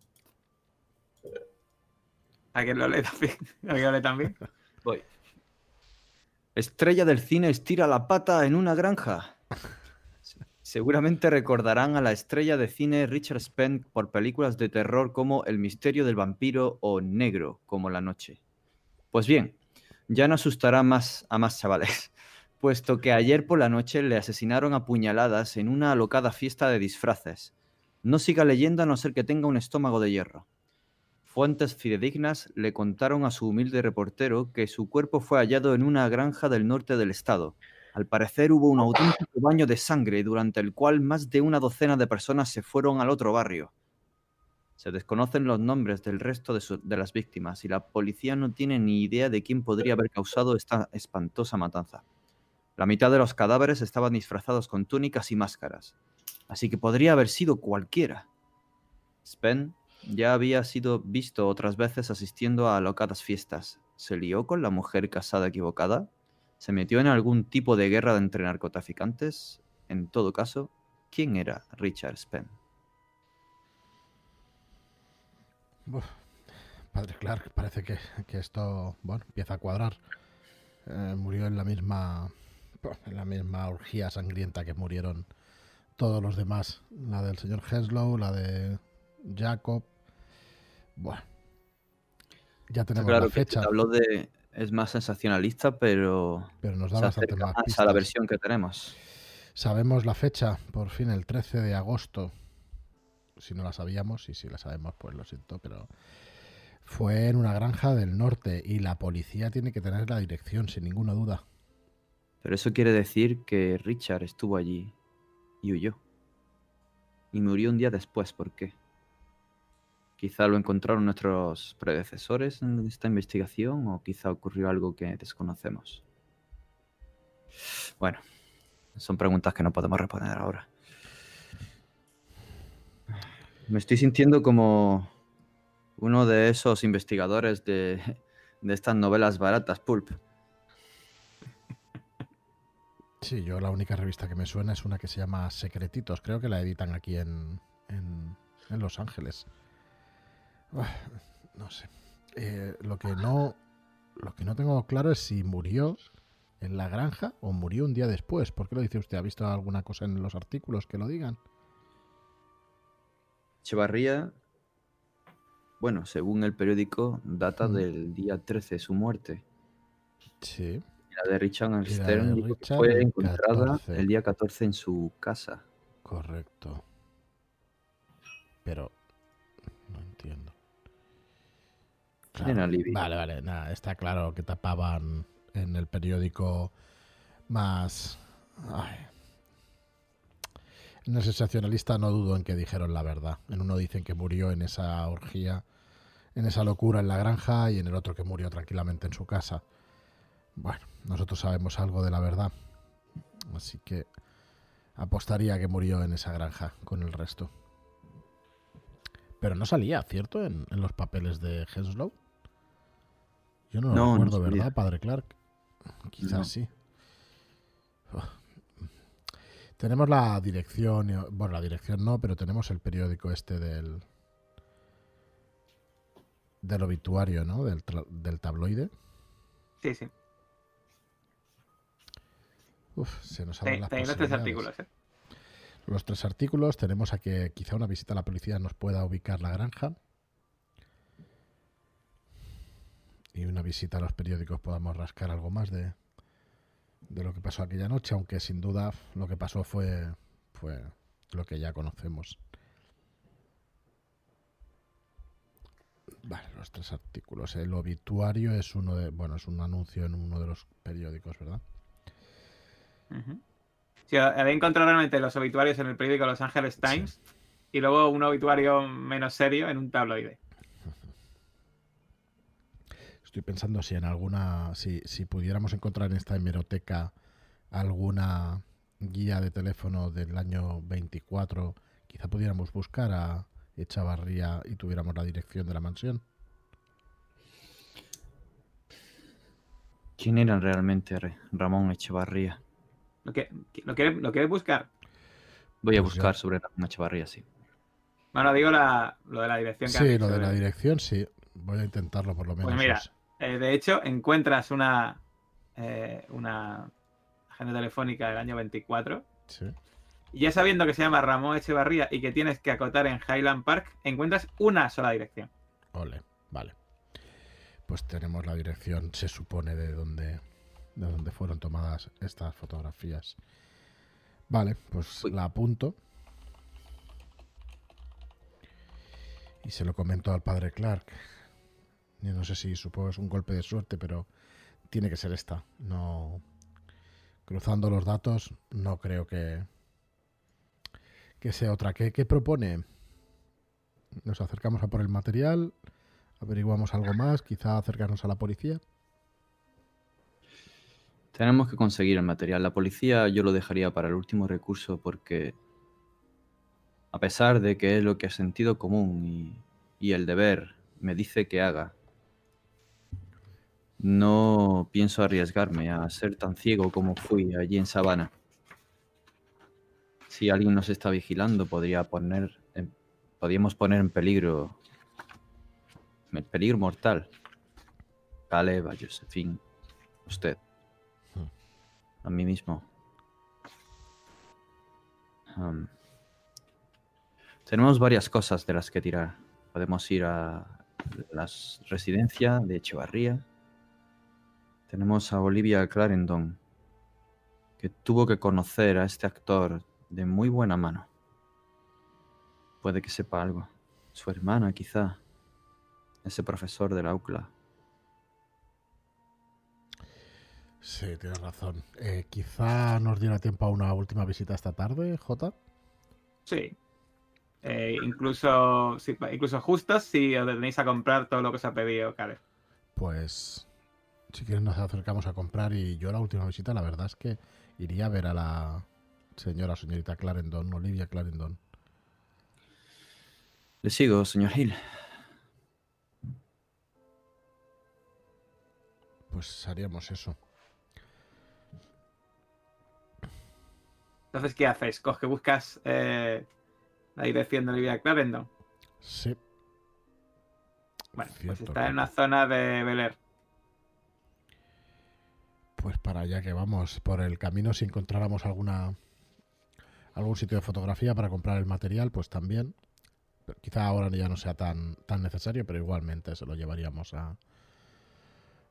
S1: ¿Alguien lo lee también? ¿Alguien lo lee también?
S4: Voy. Estrella del cine estira la pata en una granja. Seguramente recordarán a la estrella de cine Richard Spenn por películas de terror como El misterio del vampiro o Negro como la noche. Pues bien, ya no asustará más a más chavales, puesto que ayer por la noche le asesinaron a puñaladas en una alocada fiesta de disfraces. No siga leyendo a no ser que tenga un estómago de hierro. Fuentes fidedignas le contaron a su humilde reportero que su cuerpo fue hallado en una granja del norte del estado, al parecer hubo un auténtico baño de sangre durante el cual más de una docena de personas se fueron al otro barrio. Se desconocen los nombres del resto de, las víctimas y la policía no tiene ni idea de quién podría haber causado esta espantosa matanza. La mitad de los cadáveres estaban disfrazados con túnicas y máscaras, así que podría haber sido cualquiera. Spen ya había sido visto otras veces asistiendo a alocadas fiestas. ¿Se lió con la mujer casada equivocada? ¿Se metió en algún tipo de guerra entre narcotraficantes? En todo caso, ¿quién era Richard Spenn?
S2: padre Clark, parece que, esto bueno, empieza a cuadrar. Eh, murió en la misma en la misma orgía sangrienta que murieron todos los demás. La del señor Henslow, la de Jacob. Bueno, ya tenemos la fecha.
S4: habló de, es más sensacionalista, pero,
S2: pero nos da bastante más,
S4: a la versión que tenemos.
S2: Sabemos la fecha, por fin, el 13 de agosto. Si no la sabíamos, y si la sabemos, pues lo siento, pero fue en una granja del norte y la policía tiene que tener la dirección, sin ninguna duda.
S4: Pero eso quiere decir que Richard estuvo allí y huyó. Y murió un día después, ¿por qué? Quizá lo encontraron nuestros predecesores en esta investigación o quizá ocurrió algo que desconocemos. Bueno, son preguntas que no podemos responder ahora. Me estoy sintiendo como uno de esos investigadores de, estas novelas baratas, Pulp.
S2: Sí, yo la única revista que me suena es una que se llama Secretitos. Creo que la editan aquí en, en Los Ángeles. No sé. Eh, lo que no. Lo que no tengo claro es si murió en la granja o murió un día después. ¿Por qué lo dice usted? ¿Ha visto alguna cosa en los artículos que lo digan?
S4: Echevarría, bueno, según el periódico, data del día 13 de su muerte.
S2: Sí.
S4: la de Richard Stern fue encontrada el día 14 en su casa.
S2: Correcto. Pero no entiendo. Vale, vale, nada, está claro que tapaban en el periódico más... En el sensacionalista no dudo en que dijeron la verdad. En uno dicen que murió en esa orgía, en esa locura en la granja y en el otro que murió tranquilamente en su casa. Bueno, nosotros sabemos algo de la verdad. Así que apostaría que murió en esa granja con el resto. Pero no salía, ¿cierto? En, en los papeles de Henslow. Yo no lo recuerdo, ¿verdad, padre Clark? Quizás sí. Tenemos la dirección, bueno, la dirección no, pero tenemos el periódico este del del obituario, ¿no? Del, del tabloide.
S1: Sí, sí.
S2: Uf, se nos abren
S1: las los tres artículos, ¿eh?
S2: Los tres artículos. Tenemos a que quizá una visita a la policía nos pueda ubicar la granja. Y una visita a los periódicos podamos rascar algo más de, de lo que pasó aquella noche, aunque sin duda lo que pasó fue, fue lo que ya conocemos. Vale, los tres artículos. El obituario es uno de, bueno, es un anuncio en uno de los periódicos, ¿verdad?
S1: Sí, había encontrado realmente los obituarios en el periódico Los Angeles Times y luego un obituario menos serio en un tabloide.
S2: Estoy pensando si en alguna, si, si pudiéramos encontrar en esta hemeroteca alguna guía de teléfono del año 24, quizá pudiéramos buscar a Echavarría y tuviéramos la dirección de la mansión.
S4: ¿Quién era realmente Ramón Echevarría?
S1: ¿Lo, que, lo, quiere, ¿Lo buscar?
S4: Voy a pues buscar sobre la Echevarría, sí.
S1: Bueno, digo lo de la dirección.
S2: Que sí, lo de la dirección, sí. Voy a intentarlo por lo pues menos.
S1: Pues mira, eh, de hecho, encuentras una, eh, una agenda telefónica del año 24. Sí. Y ya sabiendo que se llama Ramón Echevarría y que tienes que acotar en Highland Park, encuentras una sola dirección.
S2: Ole, vale. Pues tenemos la dirección, se supone, de donde, de donde fueron tomadas estas fotografías. Vale, pues la apunto. Y se lo comento al padre Clark. Yo no sé si supongo es un golpe de suerte, pero tiene que ser esta. No. Cruzando los datos, no creo que. que sea otra. ¿Qué, qué propone? Nos acercamos a por el material, averiguamos algo más, quizá acercarnos a la policía.
S4: Tenemos que conseguir el material. La policía yo lo dejaría para el último recurso porque, a pesar de que es lo que es sentido común y, y el deber me dice que haga, no pienso arriesgarme a ser tan ciego como fui allí en Sabana. Si alguien nos está vigilando, podría poner podríamos poner en peligro, en peligro mortal. Caleb, a Josephine, usted, hmm. a mí mismo. tenemos varias cosas de las que tirar. Podemos ir a la residencia de Echevarría tenemos a Olivia Clarendon, que tuvo que conocer a este actor de muy buena mano. Puede que sepa algo. Su hermana, quizá. Ese profesor de la UCLA.
S2: Sí, tienes razón. Eh, quizá nos diera tiempo a una última visita esta tarde, J.
S1: Sí. Eh, incluso, incluso justas si os tenéis a comprar todo lo que os ha pedido, Kale.
S2: Pues si quieres nos acercamos a comprar y yo la última visita la verdad es que iría a ver a la señora, señorita Clarendon, Olivia Clarendon.
S4: Le sigo, señor Hill.
S2: Pues haríamos eso.
S1: Entonces, ¿qué haces? ¿Coge, buscas eh, la dirección de Olivia Clarendon?
S2: Sí.
S1: Bueno, pues está en una zona de Bel
S2: pues para allá que vamos. Por el camino, si encontráramos alguna algún sitio de fotografía para comprar el material, pues también. quizá ahora ya no sea tan, tan necesario, pero igualmente se lo llevaríamos a,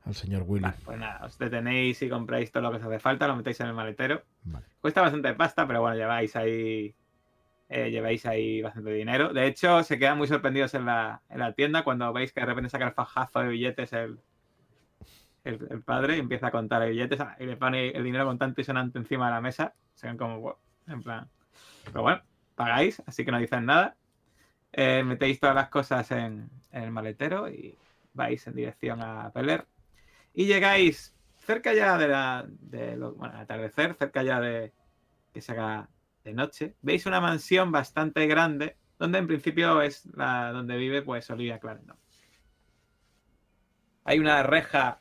S2: al señor Willy.
S1: pues nada, os detenéis y compráis todo lo que os hace falta, lo metéis en el maletero. Cuesta bastante pasta, pero bueno, lleváis ahí eh, lleváis ahí bastante dinero. De hecho, se quedan muy sorprendidos en la, en la tienda cuando veis que de repente saca el fajazo de billetes el, el, padre empieza a contar billetes y le pone el dinero contante y sonante encima de la mesa. Se ven como, en plan. Pero bueno, pagáis, así que no dicen nada. Eh, metéis todas las cosas en, el maletero y vais en dirección a Peler. Y llegáis cerca ya de la. De bueno, atardecer, cerca ya de que se haga de noche. Veis una mansión bastante grande, donde en principio es la donde vive pues Olivia Clarendon. Hay una reja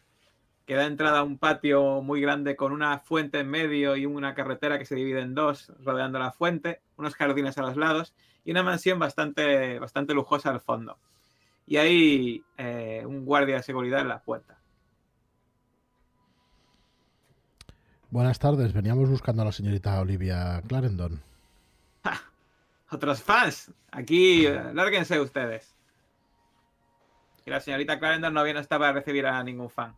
S1: que da entrada a un patio muy grande con una fuente en medio y una carretera que se divide en dos rodeando la fuente, unos jardines a los lados y una mansión bastante, bastante lujosa al fondo. Y hay eh, un guardia de seguridad en la puerta.
S2: Buenas tardes, veníamos buscando a la señorita Olivia Clarendon.
S1: Otros fans, aquí, lárguense ustedes. Y la señorita Clarendon no viene hasta para recibir a ningún fan.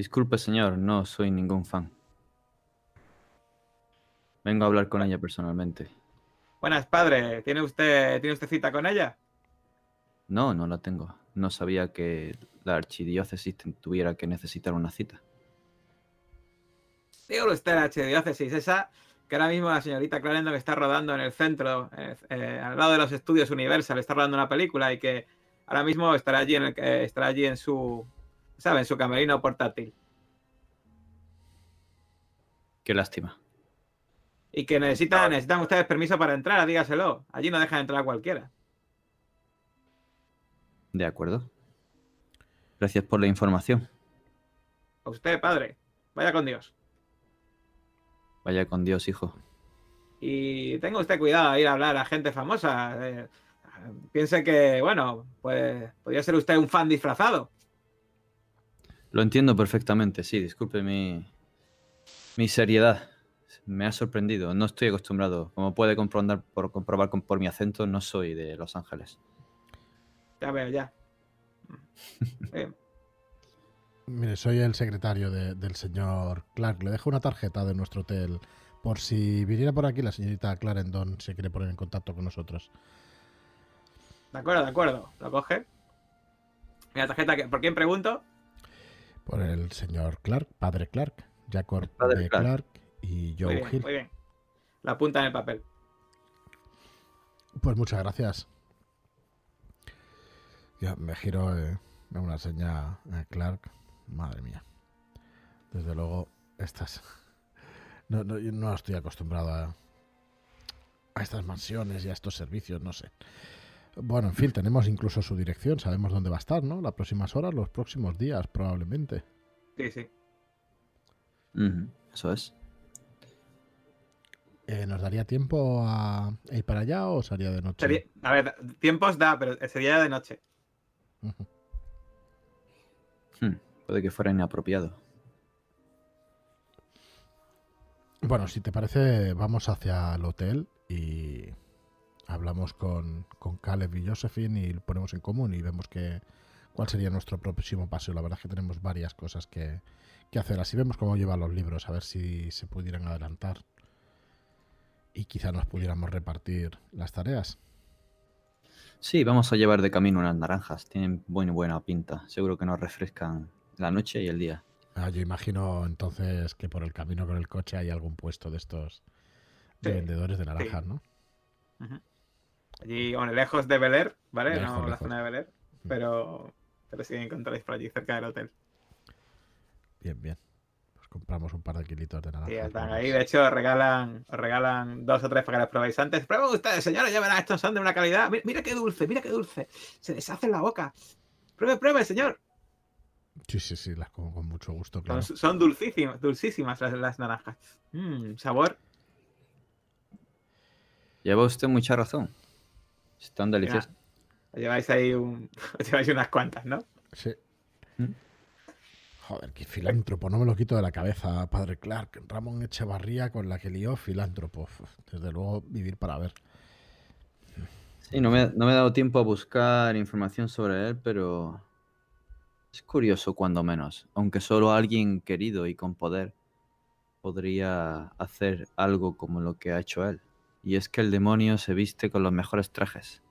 S4: Disculpe, señor, no soy ningún fan. Vengo a hablar con ella personalmente.
S1: Buenas, padre. ¿Tiene usted, ¿Tiene usted cita con ella?
S4: No, no la tengo. No sabía que la archidiócesis tuviera que necesitar una cita.
S1: Dígalo usted, la archidiócesis, esa que ahora mismo la señorita Clarendon está rodando en el centro, eh, eh, al lado de los estudios Universal, está rodando una película y que ahora mismo estará allí en, el, estará allí en su ¿saben? Su camerino portátil.
S4: Qué lástima.
S1: Y que necesitan, necesitan ustedes permiso para entrar, dígaselo. Allí no dejan entrar a cualquiera.
S4: De acuerdo. Gracias por la información.
S1: A usted, padre. Vaya con Dios.
S4: Vaya con Dios, hijo.
S1: Y tenga usted cuidado de ir a hablar a gente famosa. Eh, piense que, bueno, pues podría ser usted un fan disfrazado.
S4: Lo entiendo perfectamente, sí, disculpe mi, mi seriedad. Me ha sorprendido, no estoy acostumbrado. Como puede comprobar por, comprobar por mi acento, no soy de Los Ángeles.
S1: Ya veo, ya.
S2: Mire, soy el secretario del señor Clark. Le dejo una tarjeta de nuestro hotel por si viniera por aquí la señorita Clarendon se quiere poner en contacto con nosotros.
S1: De acuerdo, de acuerdo. Lo coge. La tarjeta, ¿por quién pregunto?
S2: Por el señor Clark, padre Clark. Jacob padre Clark. y Joe
S1: muy
S2: Hill.
S1: Muy bien. La apunta en el papel.
S2: Pues muchas gracias. Ya me giro eh, una seña a Clark. Madre mía. Desde luego, estas. No, no, no estoy acostumbrado a, a estas mansiones y a estos servicios, no sé. Bueno, en fin, tenemos incluso su dirección, sabemos dónde va a estar, ¿no? Las próximas horas, los próximos días, probablemente.
S1: Sí, sí.
S4: Eso es.
S2: Eh, ¿Nos daría tiempo a ir para allá o sería de noche?
S1: a ver, tiempos da, pero sería de noche.
S4: Hmm, puede que fuera inapropiado.
S2: Bueno, si te parece, vamos hacia el hotel y hablamos con, con Caleb y Josephine y lo ponemos en común y vemos que, cuál sería nuestro próximo paso. La verdad es que tenemos varias cosas que, que hacer. Así vemos cómo llevan los libros, a ver si se pudieran adelantar. Y quizá nos pudiéramos repartir las tareas.
S4: Sí, vamos a llevar de camino unas naranjas. Tienen buena buena pinta. Seguro que nos refrescan la noche y el día.
S2: Ah, yo imagino entonces que por el camino con el coche hay algún puesto de estos vendedores de naranjas, ¿no?
S1: Allí, bueno, lejos de Bel ¿vale? no la zona de Bel mm. pero, pero sí encontráis por allí cerca del hotel.
S2: Bien, bien. Pues compramos un par de kilitos de naranjas.
S1: Sí, están ahí. De hecho, os regalan, os regalan dos o tres para que los probéis antes. Prueben ustedes, señores, ya verán, estos son de una calidad. Mira, qué dulce, mira qué dulce. Se deshace en la boca. Pruebe, pruebe, señor.
S2: Sí, sí, sí, las como con mucho gusto, claro.
S1: Son, dulcísimas, dulcísimas las, naranjas. Mmm, sabor.
S4: Lleva usted mucha razón. Están deliciosas.
S1: lleváis ahí un... lleváis unas cuantas, ¿no?
S2: Sí. ¿Mm? Joder, qué filántropo, no me lo quito de la cabeza, padre Clark. Ramón Echevarría con la que lió filántropo. Desde luego, vivir para ver.
S4: Sí, no me, no me he dado tiempo a buscar información sobre él, pero es curioso cuando menos, aunque solo alguien querido y con poder podría hacer algo como lo que ha hecho él. Y es que el demonio se viste con los mejores trajes.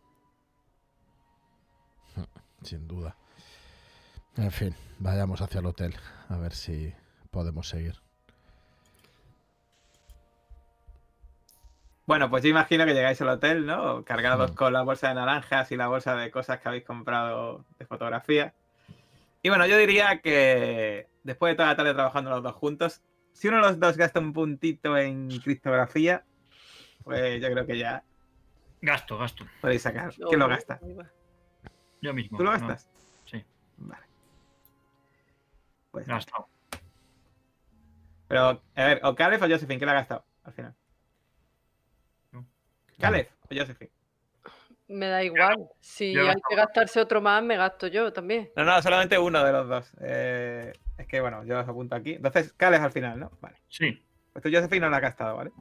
S2: Sin duda. En fin, vayamos hacia el hotel a ver si podemos seguir.
S1: Bueno, pues yo imagino que llegáis al hotel, ¿no? Cargados con la bolsa de naranjas y la bolsa de cosas que habéis comprado de fotografía. Y bueno, yo diría que después de toda la tarde trabajando los dos juntos, si uno de los dos gasta un puntito en criptografía, pues yo creo que ya.
S5: Gasto, gasto.
S1: Podéis sacar. ¿Quién lo gasta?
S5: Yo mismo.
S1: ¿Tú lo gastas?
S5: Sí.
S1: Vale.
S5: Pues. Gastado.
S1: Pero, a ver, o Caleb o Josephine, ¿qué le ha gastado al final? No. ¿Caleb o Josephine?
S3: Me da igual. Si hay que gastarse otro más, me gasto yo también.
S1: No, no, solamente uno de los dos. Eh, es que bueno, yo os apunto aquí. Entonces, Caleb al final, ¿no? Vale.
S5: Sí.
S1: Pues tú, Josephine, no la has gastado, ¿vale?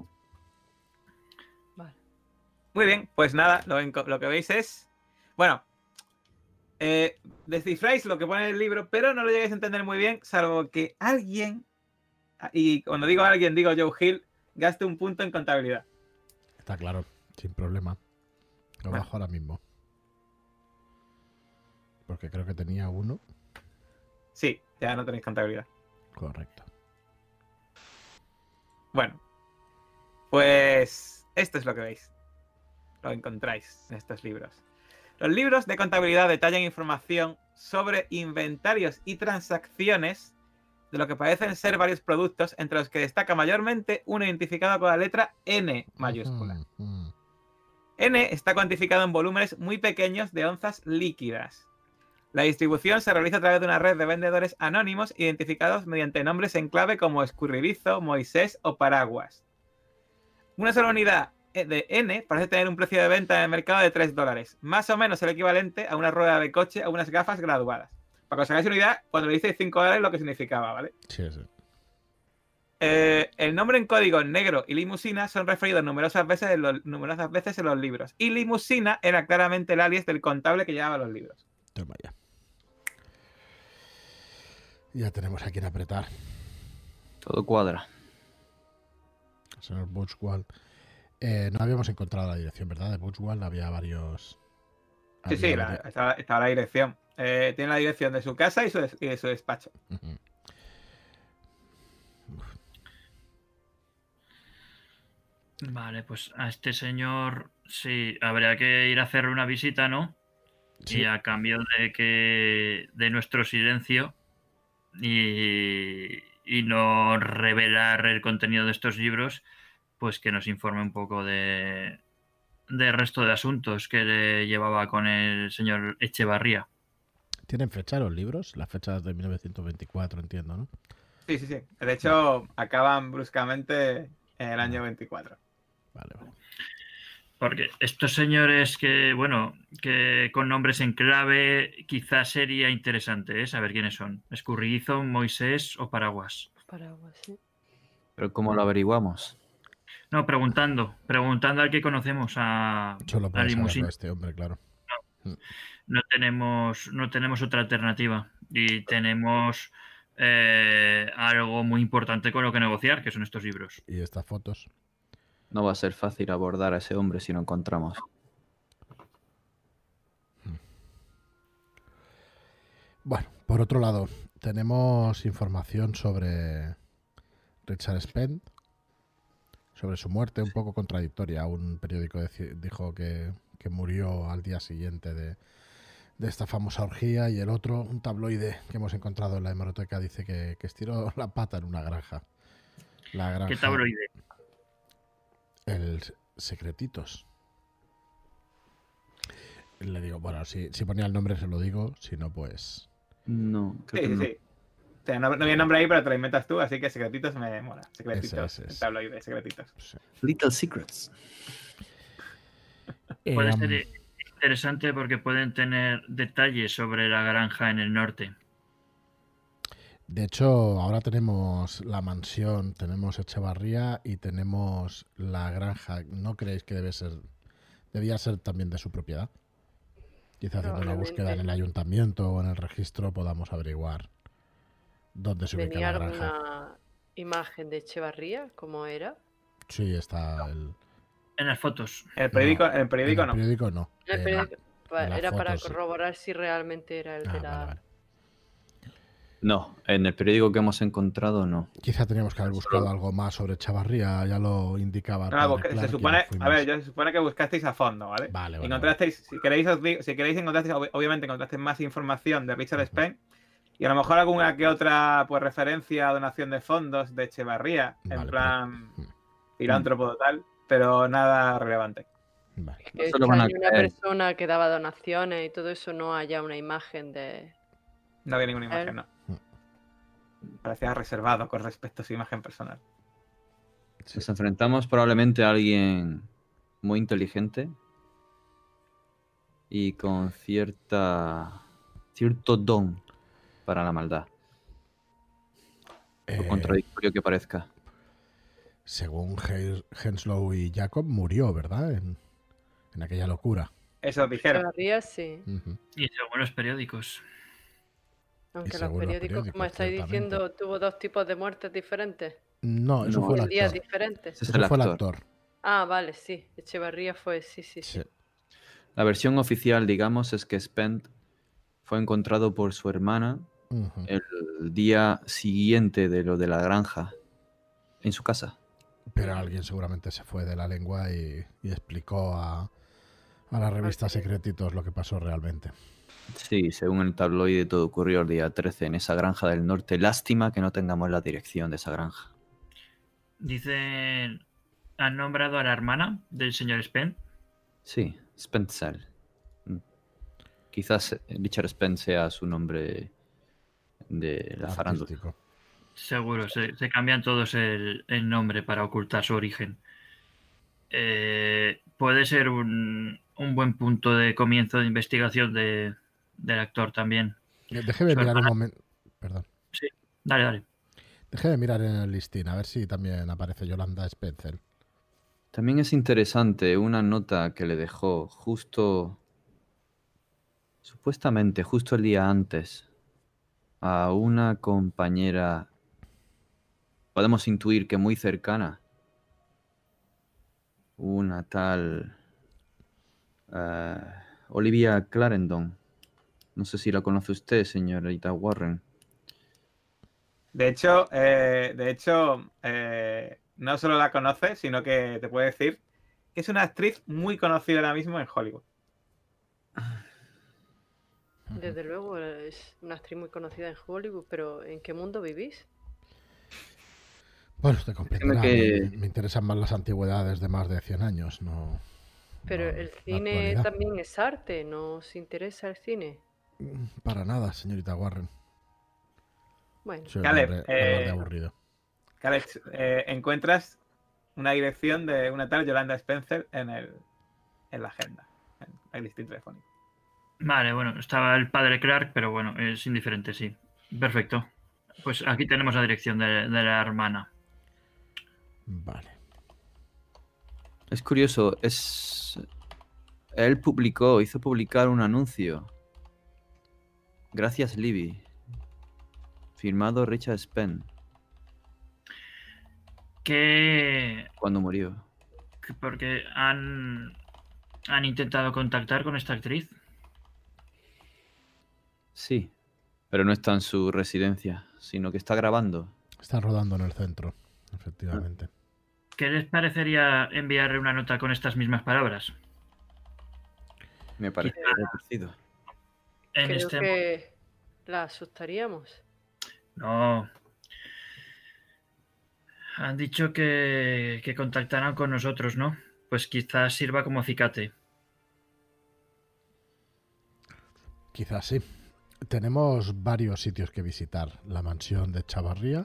S1: Muy bien, pues nada, lo, que veis es. Bueno, eh, descifráis lo que pone en el libro, pero no lo llegáis a entender muy bien, salvo que alguien, y cuando digo alguien, digo Joe Hill, gaste un punto en contabilidad.
S2: Está claro, sin problema. Lo bajo ahora mismo. Porque creo que tenía uno.
S1: Sí, ya no tenéis contabilidad.
S2: Correcto.
S1: Bueno, pues esto es lo que veis lo encontráis en estos libros. Los libros de contabilidad detallan información sobre inventarios y transacciones de lo que parecen ser varios productos, entre los que destaca mayormente uno identificado con la letra N mayúscula. N está cuantificado en volúmenes muy pequeños de onzas líquidas. La distribución se realiza a través de una red de vendedores anónimos identificados mediante nombres en clave como Escurribizo, Moisés o Paraguas. Una sola unidad de N parece tener un precio de venta en el mercado de 3 dólares, más o menos el equivalente a una rueda de coche o unas gafas graduadas. Para que os hagáis una idea, cuando le dice 5 dólares, lo que significaba, ¿vale?
S2: Sí, sí.
S1: Eh, el nombre en código negro y limusina son referidos numerosas veces, en los, numerosas veces en los libros. Y limusina era claramente el alias del contable que llevaba los libros.
S2: Toma ya. Ya tenemos a quien apretar.
S4: Todo cuadra.
S2: señor Butchwald. Eh, no habíamos encontrado la dirección, ¿verdad? De Butchwald había varios.
S1: Sí, sí, estaba, la dirección. Eh, tiene la dirección de su casa y su, despacho.
S5: Vale, pues a este señor sí, habría que ir a hacerle una visita, ¿no? Y a cambio de que de nuestro silencio y, y no revelar el contenido de estos libros, pues que nos informe un poco de del resto de asuntos que le llevaba con el señor Echevarría.
S2: ¿Tienen fecha los libros? Las fechas de 1924, entiendo, ¿no?
S1: Sí, sí, sí. De hecho, acaban bruscamente en el año 24.
S2: Vale, vale.
S5: Porque estos señores que, bueno, que con nombres en clave, quizás sería interesante ¿eh? saber quiénes son. Escurridizo, Moisés o Paraguas.
S3: Paraguas, sí.
S4: Pero ¿cómo lo averiguamos?
S5: No, preguntando. Preguntando al que conocemos a,
S2: Solo para este hombre, claro.
S5: No, mm. no, tenemos, no tenemos otra alternativa. Y tenemos eh, algo muy importante con lo que negociar, que son estos libros.
S2: ¿Y estas fotos?
S4: No va a ser fácil abordar a ese hombre si lo encontramos.
S2: Bueno, por otro lado, tenemos información sobre Richard Spend, sobre su muerte, un poco contradictoria. Un periódico dijo que, murió al día siguiente de, esta famosa orgía y el otro, un tabloide que hemos encontrado en la hemeroteca, dice que, estiró la pata en una granja. La granja.
S5: ¿Qué tabloide?
S2: El Secretitos. Le digo, bueno, si, si ponía el nombre se lo digo, si no, pues.
S4: No,
S1: creo que no. Sí. no, había nombre ahí, pero te lo inventas tú, así que Secretitos me mola. Secretitos. El tabloide, Secretitos.
S4: Little Secrets.
S5: Puede ser em, interesante porque pueden tener detalles sobre la granja en el norte.
S2: De hecho, ahora tenemos la mansión, tenemos Echevarría y tenemos la granja. ¿No creéis que debe ser, debía ser también de su propiedad? Quizá haciendo una búsqueda en el ayuntamiento o en el registro podamos averiguar dónde se ubica la granja.
S3: alguna imagen de Echevarría? ¿Cómo era?
S2: Sí, está el...
S5: En las fotos.
S1: En el periódico no. En el periódico
S2: no. periódico no.
S3: era para corroborar si realmente era el de ah, la...
S4: No, en el periódico que hemos encontrado no.
S2: Quizá teníamos que haber buscado algo más sobre Chavarría, ya lo indicaba.
S1: No, se supone, a ver, se supone que buscasteis a fondo, ¿vale?
S2: Vale,
S1: Encontrasteis, si queréis, si queréis encontrasteis, obviamente encontrasteis más información de Richard Spain y a lo mejor alguna que otra pues referencia a donación de fondos de Echevarría, en plan filántropo tal, pero nada relevante.
S3: Vale. Es que hay una persona que daba donaciones y todo eso, no haya una imagen de.
S1: No había ninguna imagen, no. Parecía reservado con respecto a su imagen personal.
S4: Nos enfrentamos probablemente a alguien muy inteligente y con cierta cierto don para la maldad. Por eh, contradictorio que parezca.
S2: Según Henslow y Jacob, murió, ¿verdad? En, aquella locura.
S1: Eso dijeron.
S3: sí.
S5: Y según los periódicos.
S3: Aunque los periódicos, como estáis diciendo, tuvo dos tipos de muertes diferentes.
S2: No, eso fue el actor.
S3: días diferentes.
S2: Eso fue el actor.
S3: Ah, vale, sí. Echevarría fue, sí, sí, sí,
S4: La versión oficial, digamos, es que Spent fue encontrado por su hermana el día siguiente de lo de la granja en su casa.
S2: Pero alguien seguramente se fue de la lengua y, explicó a, a la revista Secretitos lo que pasó realmente.
S4: Sí, según el tabloide todo ocurrió el día 13 en esa granja del norte. Lástima que no tengamos la dirección de esa granja.
S5: Dicen, ¿han nombrado a la hermana del señor Spence?
S4: Sí, Spencer. Mm. Quizás Richard Spence sea su nombre de la farándula.
S5: Seguro, se, cambian todos el, nombre para ocultar su origen. eh, puede ser un, buen punto de comienzo de investigación de, del actor también.
S2: Déjeme mirar un momento. Perdón.
S5: Sí, dale, dale.
S2: Déjeme mirar en el listín, a ver si también aparece Yolanda Spencer.
S4: También es interesante una nota que le dejó justo, supuestamente justo el día antes, a una compañera, podemos intuir que muy cercana, una tal eh, Olivia Clarendon. No sé si la conoce usted, señorita Warren.
S1: De hecho, eh, de hecho eh, no solo la conoce, sino que te puede decir que es una actriz muy conocida ahora mismo en Hollywood.
S3: Desde luego, es una actriz muy conocida en Hollywood, pero ¿en qué mundo vivís?
S2: Bueno, te comprenderá. Que... Me, interesan más las antigüedades de más de 100 años, no.
S3: Pero el cine también es arte, ¿no os interesa el cine?
S2: Mm, para nada, señorita Warren.
S1: Bueno, Caleb, eh,
S2: aburrido.
S1: Caleb eh, encuentras una dirección de una tal Yolanda Spencer en, el, en la agenda, en el listín telefónico.
S5: Vale, bueno, estaba el padre Clark, pero bueno, es indiferente, sí. Perfecto. Pues aquí tenemos la dirección de, la hermana.
S2: Vale.
S4: Es curioso, es. Él publicó, hizo publicar un anuncio. Gracias, Libby. Firmado Richard Spen.
S5: Que.
S4: Cuando murió.
S5: Porque han. Han intentado contactar con esta actriz.
S4: Sí, pero no está en su residencia, sino que está grabando.
S2: Está rodando en el centro, efectivamente.
S5: ¿Qué les parecería enviarle una nota con estas mismas palabras?
S4: Me parece parecido.
S3: En Creo este que la asustaríamos.
S5: No. Han dicho que, que contactarán con nosotros, ¿no? Pues quizás sirva como cicate.
S2: Quizás sí. Tenemos varios sitios que visitar. La mansión de Chavarría,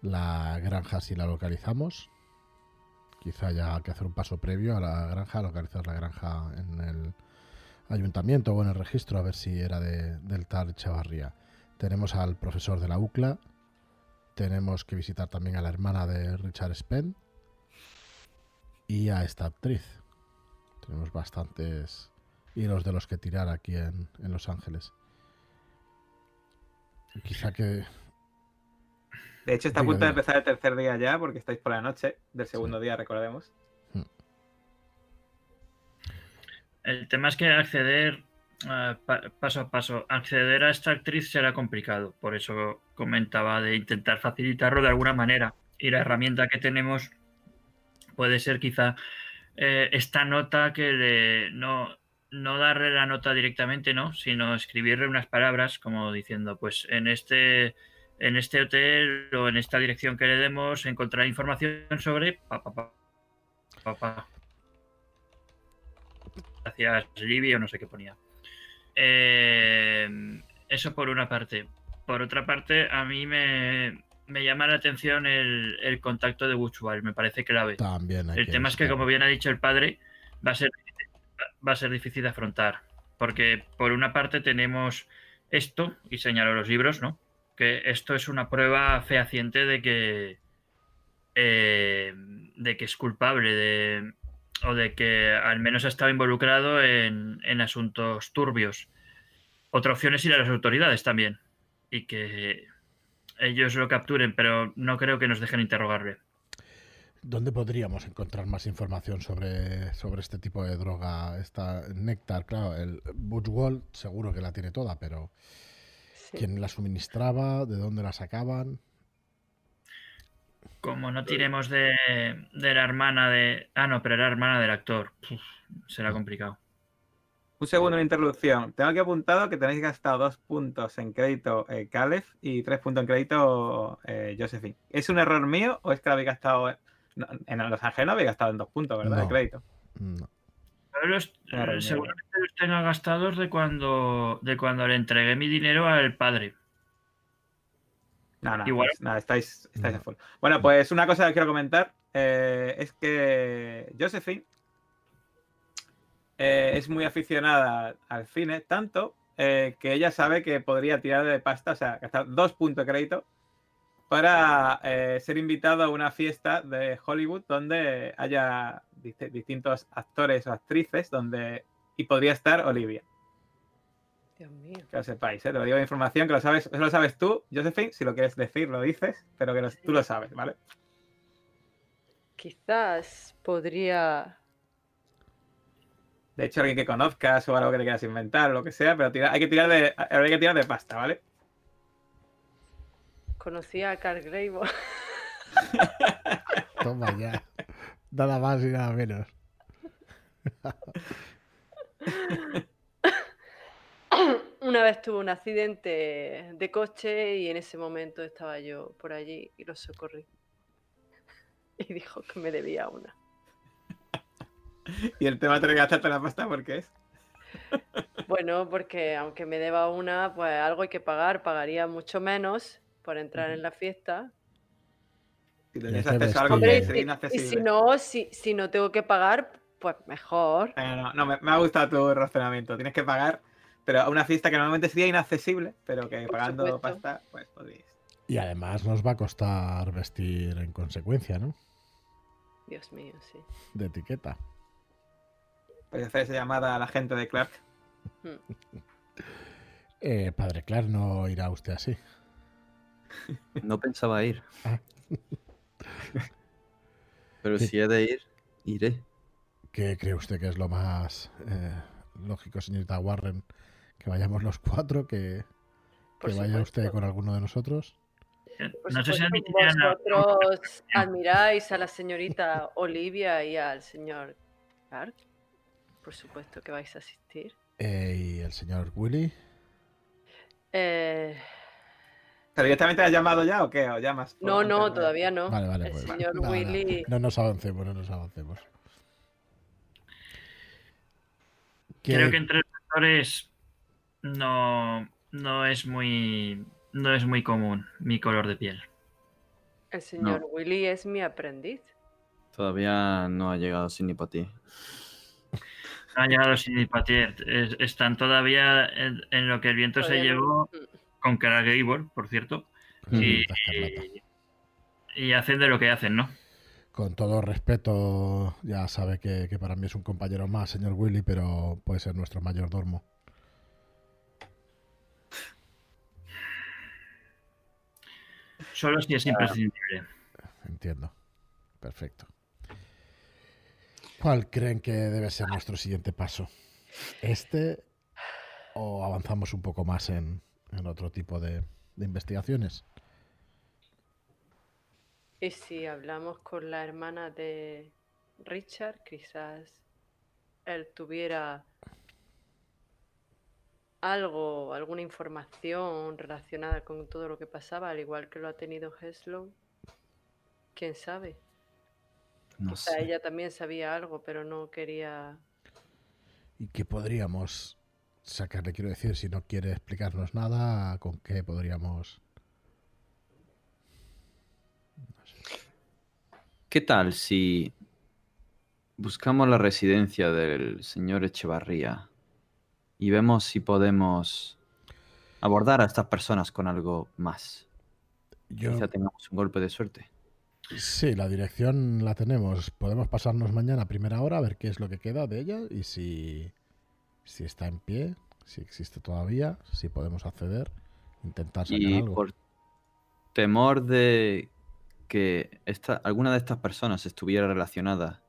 S2: la granja si la localizamos. Quizá haya que hacer un paso previo a la granja, localizar la granja en el ayuntamiento o en el registro, a ver si era de, del tal Chavarría. Tenemos al profesor de la UCLA. Tenemos que visitar también a la hermana de Richard Spen. Y a esta actriz. Tenemos bastantes y los de los que tirar aquí en, Los Ángeles. Quizá que.
S1: De hecho, está a punto de empezar el tercer día ya, porque estáis por la noche del segundo día, recordemos. Hmm.
S5: El tema es que acceder eh, paso a paso, acceder a esta actriz será complicado. Por eso comentaba de intentar facilitarlo de alguna manera. Y la herramienta que tenemos puede ser quizá eh, esta nota que no, no darle la nota directamente, ¿no? Sino escribirle unas palabras como diciendo, pues en este, en este hotel o en esta dirección que le demos encontrar información sobre Gracias, Libby, o no sé qué ponía. Eh, eso por una parte. Por otra parte, a mí me, me llama la atención el, contacto de Buchwald, me parece clave.
S2: También
S5: el tema es que, como bien ha dicho el padre, va a ser va a ser difícil de afrontar. Porque por una parte tenemos esto, y señalo los libros, ¿no? Que esto es una prueba fehaciente de que. Eh, de que es culpable, de, o de que al menos ha estado involucrado en, en asuntos turbios. Otra opción es ir a las autoridades también. Y que ellos lo capturen, pero no creo que nos dejen interrogarle.
S2: ¿Dónde podríamos encontrar más información sobre, sobre este tipo de droga? Esta néctar, claro, el Butchwall seguro que la tiene toda, pero ¿quién la suministraba? ¿De dónde la sacaban?
S5: Como no tiremos de, la hermana de... Ah, no, pero era hermana del actor. será complicado.
S1: Un segundo de interrupción. Tengo aquí apuntado que tenéis gastado dos puntos en crédito eh, Caleb y tres puntos en crédito eh, Josephine. ¿Es un error mío o es que habéis gastado en Los Ángeles no había gastado en dos puntos, ¿verdad? de crédito. No.
S5: Los, eh, seguramente los tenga gastados de cuando, de cuando le entregué mi dinero al padre.
S1: No, no, Igual. nada, estáis, estáis a full. Bueno, pues una cosa que quiero comentar eh, es que Josephine eh, es muy aficionada al cine, tanto que ella sabe que podría tirar de pasta, o sea, gastar dos puntos de crédito para ser invitado a una fiesta de Hollywood donde haya distintos actores o actrices donde y podría estar Olivia.
S3: Dios mío.
S1: Que lo sepáis, ¿eh? te lo digo de información, que lo sabes, eso lo sabes tú, Josephine, si lo quieres decir, lo dices, pero que tú lo sabes, ¿vale?
S3: Quizás podría.
S1: De hecho, alguien que conozcas o algo que te quieras inventar o lo que sea, pero hay que tirar de. Hay que tirar de pasta, ¿vale?
S3: Conocía a Carl Grave.
S2: Toma ya. Nada más y nada menos.
S3: Una vez tuve un accidente de coche y en ese momento estaba yo por allí y lo socorrí. Y dijo que me debía una.
S1: ¿Y el tema de gastarte la pasta por qué es?
S3: Bueno, porque aunque me deba una, pues algo hay que pagar. Pagaría mucho menos por entrar en la fiesta.
S1: Si tenías acceso a algo que
S3: y, si no, si, si no tengo que pagar, pues mejor.
S1: no, no me, me, ha gustado tu razonamiento. Tienes que pagar pero a una fiesta que normalmente sería inaccesible, pero que pagando pasta, pues podéis.
S2: Y además nos va a costar vestir en consecuencia, ¿no?
S3: Dios mío, sí.
S2: De etiqueta.
S1: Podéis hacer esa llamada a la gente de Clark.
S2: Hmm. eh, padre Clark, no irá usted así.
S4: No pensaba ir. Ah. Pero si he de ir, iré.
S2: ¿Qué cree usted que es lo más eh, lógico, señorita Warren, que vayamos los cuatro, que, vaya usted con alguno de nosotros.
S3: no sé si vosotros admiráis a la señorita Olivia y al señor Clark. Por supuesto que vais a asistir.
S2: Eh, ¿Y el señor Willy?
S3: Eh...
S1: ¿Pero directamente has llamado ya o qué? ¿O llamas?
S3: No, no, todavía no.
S2: Vale, vale,
S3: el
S2: pues,
S3: señor Willy.
S2: No, nos avancemos, no nos avancemos.
S5: Creo que entre los actores no, no es muy no es muy común mi color de piel.
S3: El señor Willy es mi aprendiz.
S4: Todavía no ha llegado sin ti.
S5: No ha llegado sin ti. Están todavía en, lo que el viento se llevó con Cara Gabor, por cierto. y, y, hacen de lo que hacen, ¿no?
S2: Con todo respeto, ya sabe que, que para mí es un compañero más, señor Willy, pero puede ser nuestro mayordomo.
S5: Solo si es imprescindible.
S2: Entiendo. Perfecto. ¿Cuál creen que debe ser nuestro siguiente paso? ¿Este o avanzamos un poco más en, otro tipo de, investigaciones?
S3: Y si hablamos con la hermana de Richard, quizás él tuviera algo, alguna información relacionada con todo lo que pasaba, al igual que lo ha tenido Heslow. ¿Quién sabe?
S4: No
S3: sea, ella también sabía algo, pero no quería...
S2: ¿Y qué podríamos sacarle? Quiero decir, si no quiere explicarnos nada, ¿con qué podríamos...?
S4: ¿Qué tal si buscamos la residencia del señor Echevarría y vemos si podemos abordar a estas personas con algo más. Yo... Quizá tengamos un golpe de suerte.
S2: Sí, la dirección la tenemos. Podemos pasarnos mañana a primera hora a ver qué es lo que queda de ella y si, si está en pie, si existe todavía, si podemos acceder, intentar sacar y Por
S4: temor de que esta, alguna de estas personas estuviera relacionada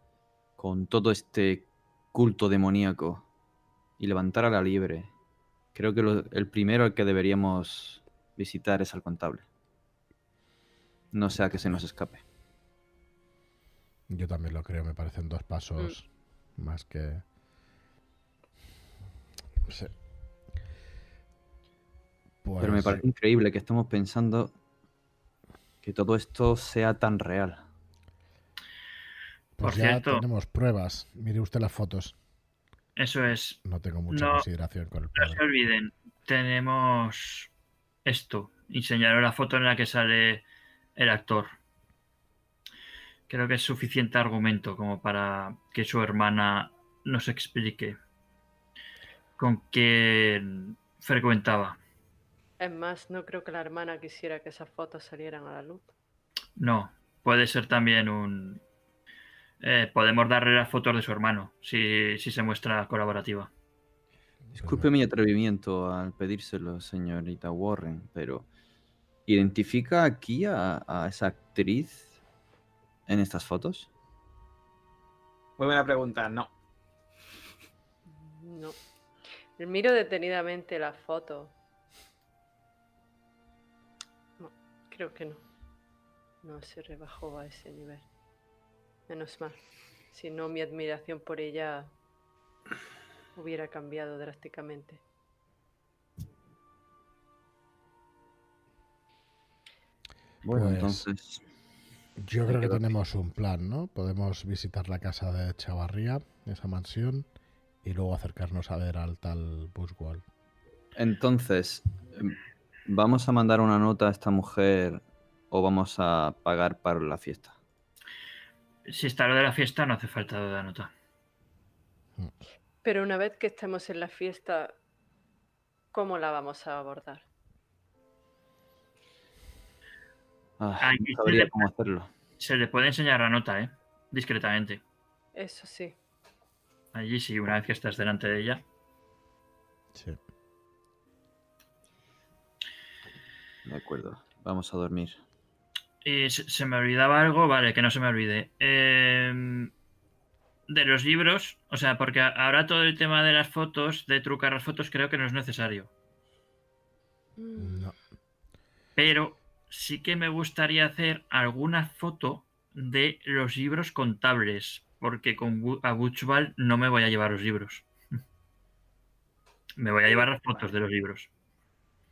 S4: con todo este culto demoníaco y levantar a la libre. Creo que el primero al que deberíamos visitar es al contable. No sea que se nos escape.
S2: Yo también lo creo, me parecen dos pasos mm. más que...
S4: Pero me parece increíble que estemos pensando que todo esto sea tan real.
S2: Pues ya tenemos pruebas. Mire usted las fotos.
S5: Eso es.
S2: No tengo mucha consideración con el
S5: No se olviden, tenemos esto. Y la foto en la que sale el actor. Creo que es suficiente argumento como para que su hermana nos explique con quién frecuentaba.
S3: Es más, no creo que la hermana quisiera que esas fotos salieran a la luz.
S5: No, puede ser también un... Eh, podemos darle las fotos de su hermano, si, se muestra colaborativa.
S4: Disculpe mi atrevimiento al pedírselo, señorita Warren, pero ¿identifica aquí a, a esa actriz en estas fotos?
S1: Muy buena pregunta, no.
S3: No. Miro detenidamente la foto. No, creo que no. No se rebajó a ese nivel. Menos mal. Si no, mi admiración por ella hubiera cambiado drásticamente.
S4: Bueno, pues, entonces.
S2: Yo creo que tenemos un plan, ¿no? Podemos visitar la casa de Chavarría, esa mansión, y luego acercarnos a ver al tal Buswell.
S4: Entonces, ¿vamos a mandar una nota a esta mujer o vamos a pagar para la fiesta?
S5: Si está lo de la fiesta, no hace falta la nota.
S3: Pero una vez que estemos en la fiesta, ¿cómo la vamos a abordar?
S4: Ah, no sabría cómo hacerlo.
S5: Se le puede enseñar la nota, ¿eh? Discretamente.
S3: Eso sí.
S5: Allí sí, una vez que estás delante de ella.
S4: Sí. De acuerdo. Vamos a dormir.
S5: Y se, me olvidaba algo, vale, que no se me olvide. Em, de los libros, o sea, porque ahora todo el tema de las fotos, de trucar las fotos, creo que no es necesario.
S2: No.
S5: Pero sí que me gustaría hacer alguna foto de los libros contables porque con a Butchball no me voy a llevar los libros. me voy a llevar las fotos de los libros.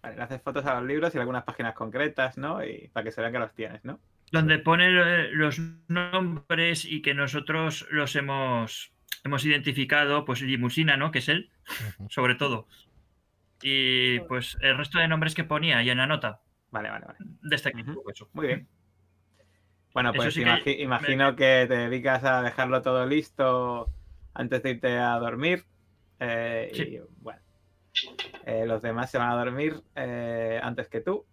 S1: Vale, le haces fotos a los libros y algunas páginas concretas, ¿no? Y para que se vean que los tienes, ¿no?
S5: Donde pone eh, los nombres y que nosotros los hemos, hemos identificado, pues limusina, ¿no? Que es él, sobre todo. Y pues el resto de nombres que ponía y en la nota.
S1: Vale, vale, vale.
S5: De este equipo, eso.
S1: Muy bien. Bueno, pues imagino que te dedicas a dejarlo todo listo antes de irte a dormir. Eh, y bueno, eh, los demás se van a dormir eh, antes que tú.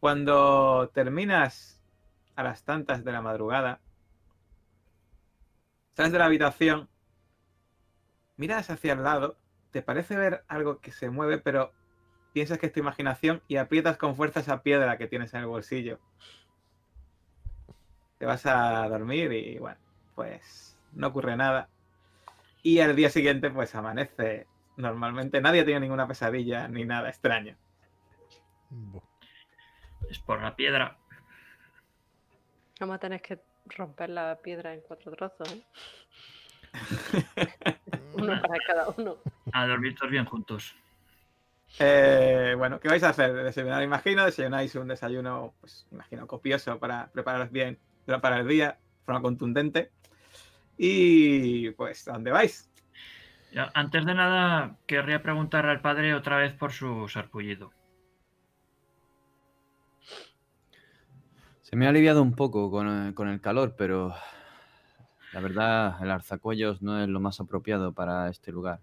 S1: Cuando terminas a las tantas de la madrugada, sales de la habitación, miras hacia el lado, te parece ver algo que se mueve, pero piensas que es tu imaginación y aprietas con fuerza esa piedra que tienes en el bolsillo te vas a dormir y bueno, pues no ocurre nada. Y al día siguiente pues amanece normalmente. Nadie ha tenido ninguna pesadilla ni nada extraño.
S5: Es por la piedra.
S3: Vamos a tener que romper la piedra en cuatro trozos, ¿eh? uno para cada uno.
S5: A dormir todos bien juntos.
S1: Eh, bueno, ¿qué vais a hacer? Desayunar, imagino. Desayunáis un desayuno, pues, imagino, copioso para prepararos bien para el día, de forma contundente. Y pues, ¿a dónde vais?
S5: Antes de nada, querría preguntar al padre otra vez por su sarpullido.
S4: Se me ha aliviado un poco con, con el calor, pero la verdad, el arzacuellos no es lo más apropiado para este lugar.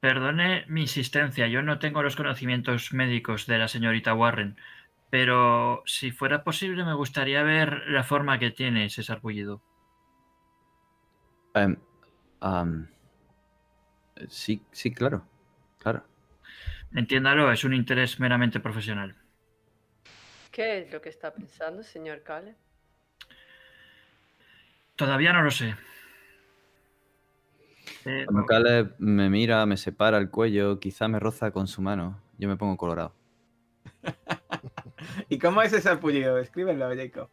S5: Perdone mi insistencia, yo no tengo los conocimientos médicos de la señorita Warren, pero si fuera posible, me gustaría ver la forma que tiene ese sarpullido.
S4: Em, sí, sí, claro. Claro.
S5: Entiéndalo, es un interés meramente profesional.
S3: ¿Qué es lo que está pensando, señor Cale?
S5: Todavía no lo sé.
S4: Cuando Cale me mira, me separa el cuello, quizá me roza con su mano, yo me pongo colorado.
S1: ¿Y cómo es ese sarpullido? Escríbelo, Jacob.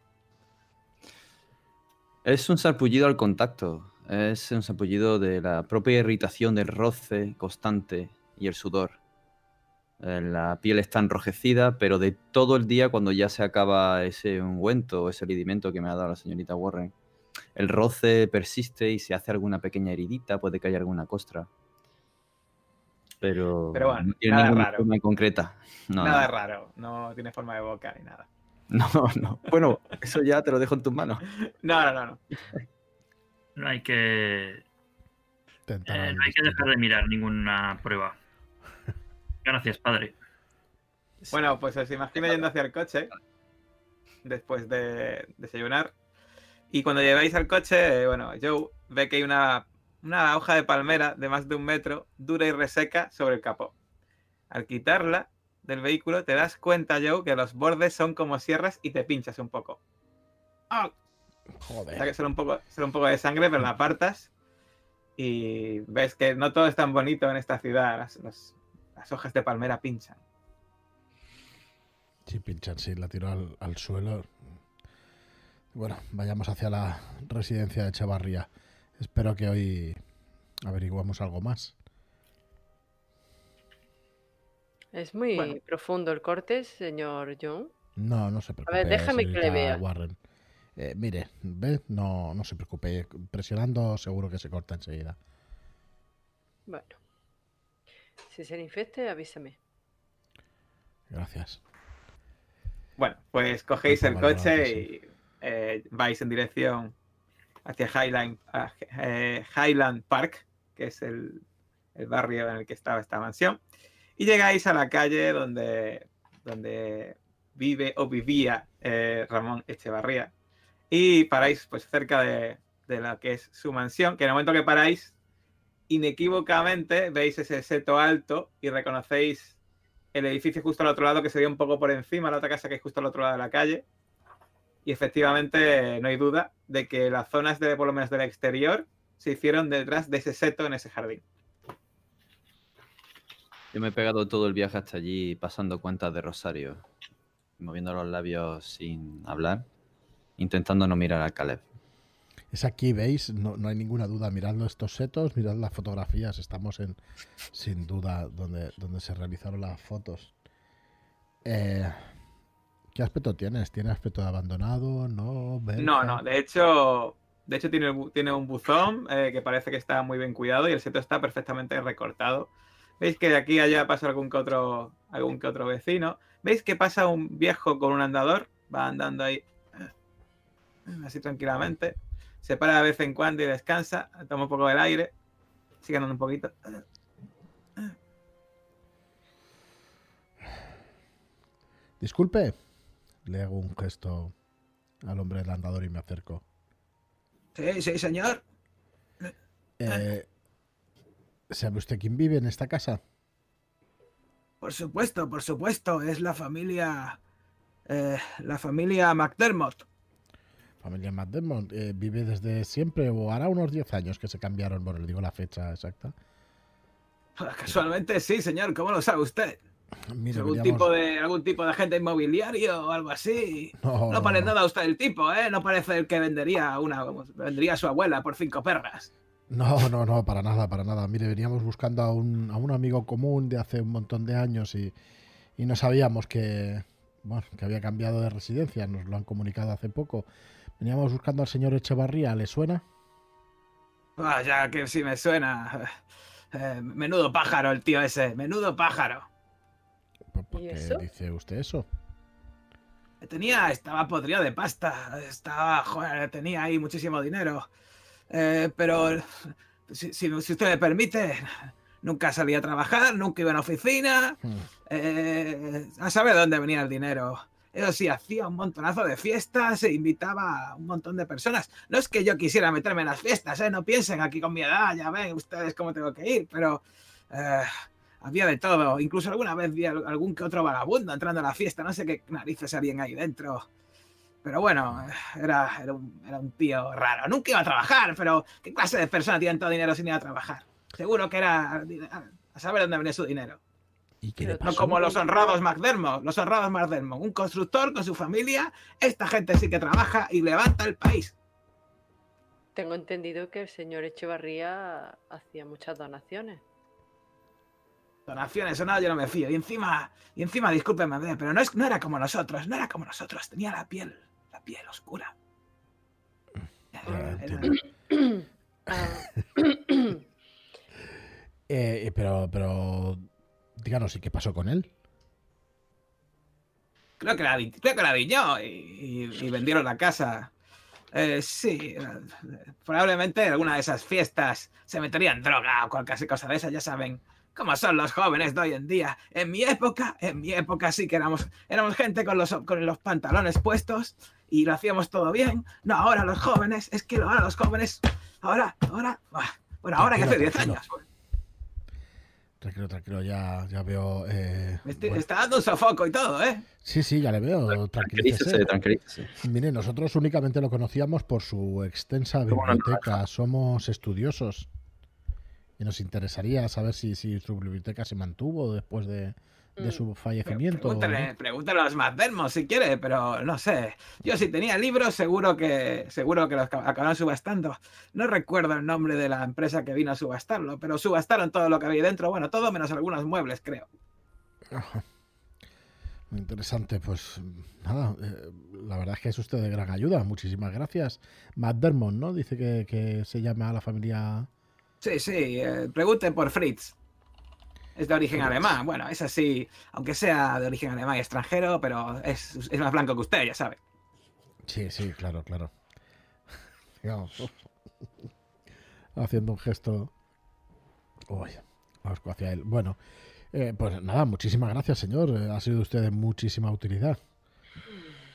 S4: Es un sarpullido al contacto. Es un sarpullido de la propia irritación del roce constante y el sudor. Eh, la piel está enrojecida, pero de todo el día, cuando ya se acaba ese ungüento o ese lidimento que me ha dado la señorita Warren, el roce persiste y se hace alguna pequeña heridita, puede que haya alguna costra. Pero,
S1: bueno, no tiene nada raro.
S4: forma concreta.
S1: nada raro, no tiene forma de boca ni nada.
S4: No, no. Bueno, eso ya te lo dejo en tus manos.
S1: No, no, no. No,
S5: no hay que. Eh, no hay que dejar de mirar ninguna prueba. Gracias, padre.
S1: Bueno, pues os imagino yendo hacia el coche después de desayunar. Y cuando llegáis al coche, bueno, Joe ve que hay una, una hoja de palmera de más de un metro, dura y reseca, sobre el capó. Al quitarla del vehículo, te das cuenta, Joe, que los bordes son como sierras y te pinchas un poco. ¡Ah! Joder. O que sale un, poco, un poco de sangre, pero la apartas. Y ves que no todo es tan bonito en esta ciudad. Las, las hojas de palmera pinchan.
S2: Sí, pinchan, sí, la tiro al, suelo. Bueno, vayamos hacia la residencia de Echevarría. Espero que hoy averiguemos algo más.
S3: Es muy profundo el corte, señor John.
S2: No, no se preocupe.
S3: A ver, déjame que le vea.
S2: Warren. Eh, mire, ve, no, no se preocupe. Presionando seguro que se corta enseguida.
S3: Bueno. Si se le infecte, avísame.
S2: Gracias.
S1: Bueno, pues cogéis el coche y eh, vais en dirección hacia Highland, eh, Highland Park, que es el, barrio en el que estaba esta mansión, y llegáis a la calle donde, donde vive o vivía eh, Ramón Echevarría, y paráis pues cerca de, de lo que es su mansión, que en el momento que paráis, inequívocamente veis ese seto alto y reconocéis el edificio justo al otro lado que se ve un poco por encima, la otra casa que es justo al otro lado de la calle. Y efectivamente no hay duda de que las zonas de por lo menos del exterior se hicieron detrás de ese seto en ese jardín.
S4: Yo me he pegado todo el viaje hasta allí pasando cuentas de Rosario, moviendo los labios sin hablar, intentando no mirar al Caleb.
S2: Es aquí, ¿veis? No, hay ninguna duda. Miradlo estos setos, mirad las fotografías. Estamos en, sin duda, donde, donde se realizaron las fotos. Eh, ¿Qué aspecto tienes? ¿Tiene aspecto de abandonado? ¿No?
S1: No, no. De hecho, de hecho tiene, tiene un buzón eh, que parece que está muy bien cuidado y el seto está perfectamente recortado. ¿Veis que de aquí allá pasa algún que otro, algún que otro vecino? ¿Veis que pasa un viejo con un andador? Va andando ahí eh, así tranquilamente se para de vez en cuando y descansa, toma un poco del aire, sigue andando un poquito.
S2: Disculpe, le hago un gesto al hombre del andador y me acerco.
S1: Sí, sí, señor.
S2: Eh, ¿Sabe usted quién vive en esta casa?
S1: Por supuesto, por supuesto, es la familia, eh, la familia McDermott
S2: familia Matt eh, vive desde siempre o hará unos 10 años que se cambiaron, bueno, le digo la fecha exacta.
S1: Casualmente sí, señor, ¿cómo lo sabe usted? ¿Algún, tipo de, ¿Algún tipo de agente inmobiliario o algo así? No, parece nada usted el tipo, ¿eh? No parece el que vendería una vendería a su abuela por cinco perras.
S2: No, no, no, para nada, para nada. Mire, veníamos buscando a un, a un amigo común de hace un montón de años y, y no sabíamos que, bueno, que había cambiado de residencia. Nos lo han comunicado hace poco. Veníamos buscando al señor Echevarría, ¿le suena?
S1: Vaya, que sí me suena. Eh, menudo pájaro el tío ese, menudo pájaro.
S2: ¿Por, qué dice usted eso?
S1: Tenía, estaba podrido de pasta, estaba, joder, tenía ahí muchísimo dinero. Eh, pero, si, usted me permite, nunca salía a trabajar, nunca iba a la oficina. Hmm. Eh, a saber dónde venía el dinero. Eso sí, hacía un montonazo de fiestas e invitaba a un montón de personas. No es que yo quisiera meterme en las fiestas, ¿eh? no piensen aquí con mi edad, ya ven ustedes cómo tengo que ir, pero eh, había de todo. Incluso alguna vez vi algún que otro vagabundo entrando a la fiesta, no sé qué narices habían ahí dentro. Pero bueno, era, era, un, tío raro. Nunca iba a trabajar, pero ¿qué clase de persona tiene todo dinero sin ir a trabajar? Seguro que era a saber dónde venía su dinero. No como los honrados McDermott, los honrados McDermott, un constructor con su familia, esta gente sí que trabaja y levanta el país.
S3: Tengo entendido que el señor Echevarría hacía muchas donaciones.
S1: Donaciones o nada, yo no me fío. Y encima, y encima, discúlpeme, pero no, es, no era como nosotros, no era como nosotros, tenía la piel, la piel oscura.
S2: pero, pero Díganos, ¿y qué pasó con él?
S1: creo que la, creo que la vi yo y, vendieron la casa. Eh, sí, probablemente en alguna de esas fiestas se meterían droga o cualquier cosa de esa, ya saben cómo son los jóvenes de hoy en día. En mi época, en mi época sí que éramos, éramos gente con los, con los pantalones puestos y lo hacíamos todo bien. No, ahora los jóvenes, es que ahora los jóvenes, ahora, ahora, bueno, ahora que hace 10 años.
S2: Tranquilo, tranquilo, ya, ya veo. Eh,
S1: Me Está dando un sofoco y todo, ¿eh?
S2: Sí, sí, ya le veo. Tranquilícese, tranquilícese. Mire, nosotros únicamente lo conocíamos por su extensa biblioteca. Somos estudiosos. Y nos interesaría saber si, si su biblioteca se mantuvo después de, de su mm. fallecimiento.
S1: Pregúntale, a los Matt si quiere, pero no sé. Yo si tenía libros, seguro que seguro que los acabaron subastando. No recuerdo el nombre de la empresa que vino a subastarlo, pero subastaron todo lo que había dentro. Bueno, todo menos algunos muebles, creo.
S2: Muy interesante, pues nada, eh, la verdad es que es usted de gran ayuda. Muchísimas gracias. Matt ¿no? Dice que, se llama a la familia.
S1: Sí, sí, eh, pregunten por Fritz. Es de origen alemán. Bueno, es así, aunque sea de origen alemán y extranjero, pero es, más blanco que usted, ya sabe.
S2: Sí, sí, claro, claro. Haciendo un gesto. Uy, hacia él. Bueno, eh, pues nada, muchísimas gracias, señor. Eh, ha sido usted de muchísima utilidad.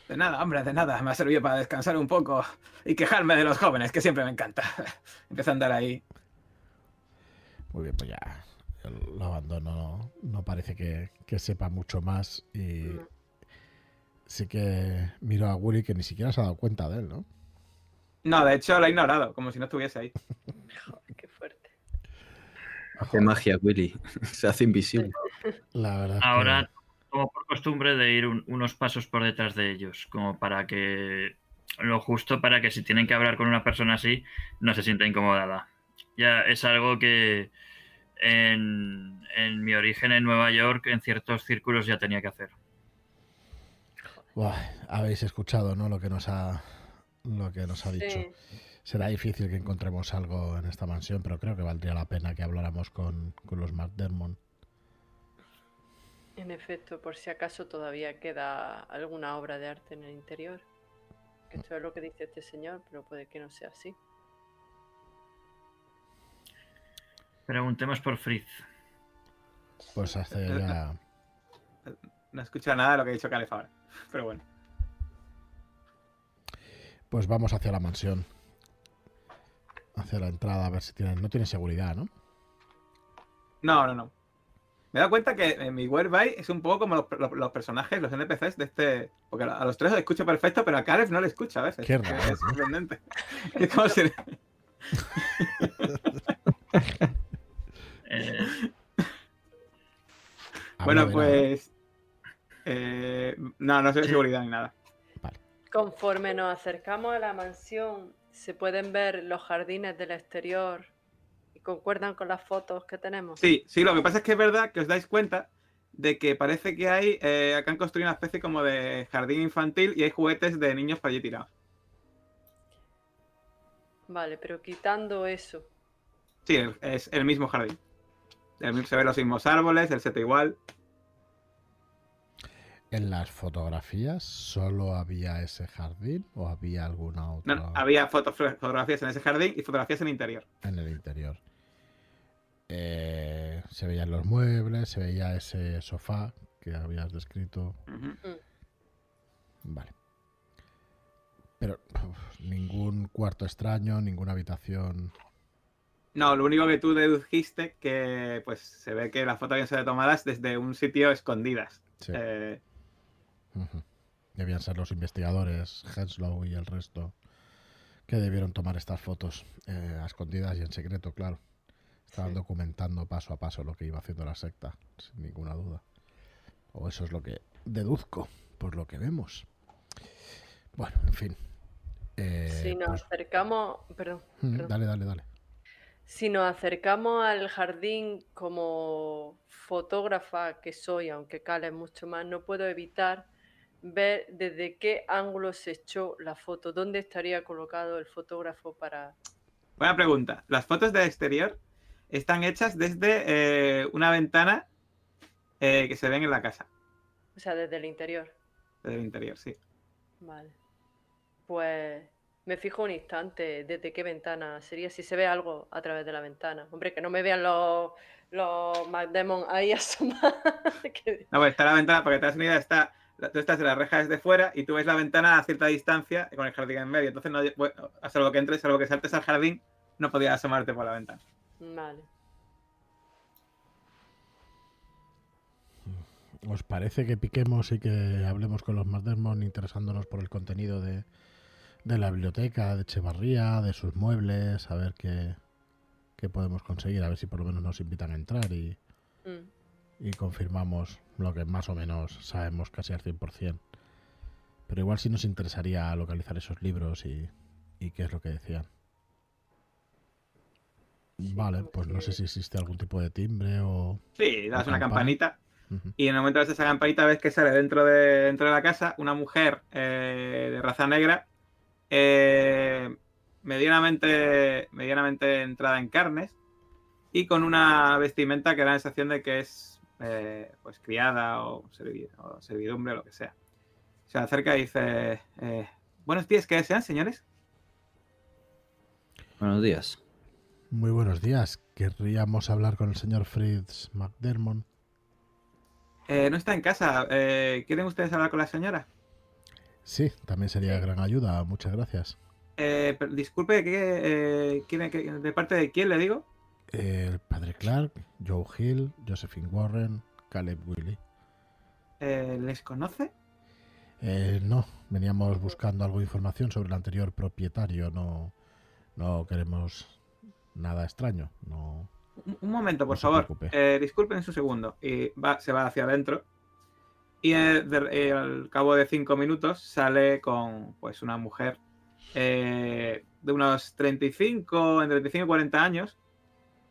S1: De nada, hombre, de nada. Me ha servido para descansar un poco y quejarme de los jóvenes, que siempre me encanta. Empieza a andar ahí.
S2: Muy bien, pues ya lo abandono no parece que, sepa mucho más y sí que miro a Willy que ni siquiera se ha dado cuenta de él, ¿no?
S1: No, de hecho lo ha ignorado, como si no estuviese ahí.
S3: qué fuerte.
S4: Hace magia, Willy. Se hace invisible.
S2: La verdad.
S5: Ahora, como por costumbre, de ir unos pasos por detrás de ellos, como para que lo justo para que si tienen que hablar con una persona así, no se sienta incomodada. Ya es algo que, en, mi origen en Nueva York, en ciertos círculos ya tenía que hacer.
S2: habéis escuchado, ¿no? Lo que nos ha, lo que nos ha dicho. Será difícil que encontremos algo en esta mansión, pero creo que valdría la pena que habláramos con, los McDermott.
S3: En efecto, por si acaso todavía queda alguna obra de arte en el interior. Esto es lo que dice este señor, pero puede que no sea así.
S5: Preguntemos por Fritz.
S2: Pues hace ya.
S1: No escucha nada de lo que ha dicho Calef ahora. Pero bueno.
S2: Pues vamos hacia la mansión. Hacia la entrada, a ver si tienen. No tiene seguridad, ¿no?
S1: No, no, no. Me he dado cuenta que en mi whereby es un poco como los, personajes, los NPCs de este. Porque a los tres los escucho perfecto, pero a Calef no le escucha a veces.
S2: Qué raro.
S1: Es sorprendente. es como si. Eh, bueno, pues. Eh, no, no sé de seguridad ni nada.
S3: Conforme nos acercamos a la mansión, se pueden ver los jardines del exterior y concuerdan con las fotos que tenemos.
S1: Sí, sí, lo que pasa es que es verdad que os dais cuenta de que parece que hay, eh, acá han construido una especie como de jardín infantil y hay juguetes de niños para allí tirados.
S3: Vale, pero quitando eso.
S1: Sí, es el mismo jardín. Se ven los mismos árboles, el set igual.
S2: ¿En las fotografías solo había ese jardín o había alguna otra?
S1: No, había fotografías en ese jardín y fotografías en el interior.
S2: En el interior. Eh, se veían los muebles, se veía ese sofá que habías descrito. Mm. Vale. Pero ningún cuarto extraño, ninguna habitación.
S1: No, lo único que tú dedujiste que pues se ve que las fotos habían sido tomadas desde un sitio escondidas. Sí. Eh,
S2: Debían ser los investigadores, Henslow y el resto, que debieron tomar estas fotos eh, a escondidas y en secreto, claro. Estaban documentando paso a paso lo que iba haciendo la secta, sin ninguna duda. O eso es lo que deduzco por lo que vemos. Bueno, en fin.
S3: Eh, si nos pues acercamos. perdón. Dale,
S2: dale, dale.
S3: Si nos acercamos al jardín como fotógrafa que soy, aunque cale mucho más, no puedo evitar ver desde qué ángulo se echó la foto, dónde estaría colocado el fotógrafo para...
S1: Buena pregunta. Las fotos de exterior están hechas desde eh, una ventana eh, que se ven en la casa.
S3: O sea, desde el interior.
S1: desde el interior, sí.
S3: Vale. Pues me fijo un instante desde qué ventana sería, si se ve algo a través de la ventana. Hombre, que no me vean los, los McDemon ahí asomados.
S1: no, pues está la ventana, porque te das una idea, está, tú estás en la reja desde fuera y tú ves la ventana a cierta distancia con el jardín en medio. Entonces, no, bueno, salvo que entres, salvo que saltes al jardín, no podías asomarte por la ventana.
S3: Vale.
S2: ¿Os parece que piquemos y que hablemos con los McDermott interesándonos por el contenido de, de la biblioteca de Echevarría, de sus muebles, a ver qué, podemos conseguir, a ver si por lo menos nos invitan a entrar y, mm. y confirmamos lo que más o menos sabemos casi al 100%. Pero igual sí nos interesaría localizar esos libros y, y qué es lo que decían. vale, pues no sé si existe algún tipo de timbre o...
S1: Sí, das una campanita y en el momento de esa campanita ves que sale dentro de, dentro de la casa una mujer eh, de raza negra eh, medianamente, medianamente entrada en carnes y con una vestimenta que da la sensación de que es eh, pues criada o, servidumbre o lo que sea. Se acerca y dice, eh, buenos días, ¿qué desean, señores?
S4: Buenos días.
S2: Muy buenos días. Querríamos hablar con el señor Fritz McDermott.
S1: no está en casa. ¿Quieren ustedes hablar con la señora?
S2: Sí, también sería gran ayuda. Muchas gracias.
S1: Eh, disculpe, ¿qué, eh, ¿de parte de quién le digo?
S2: el padre Clark, Joe Hill, Josephine Warren, Caleb Willy.
S1: Eh, ¿Les conoce?
S2: no, veníamos buscando algo de información sobre el anterior propietario. No, no queremos nada extraño. No,
S1: un, momento, por favor. disculpen su segundo. Y va, se va hacia adentro y eh, al cabo de cinco minutos sale con pues una mujer eh, de unos 35, entre 35 y 40 años,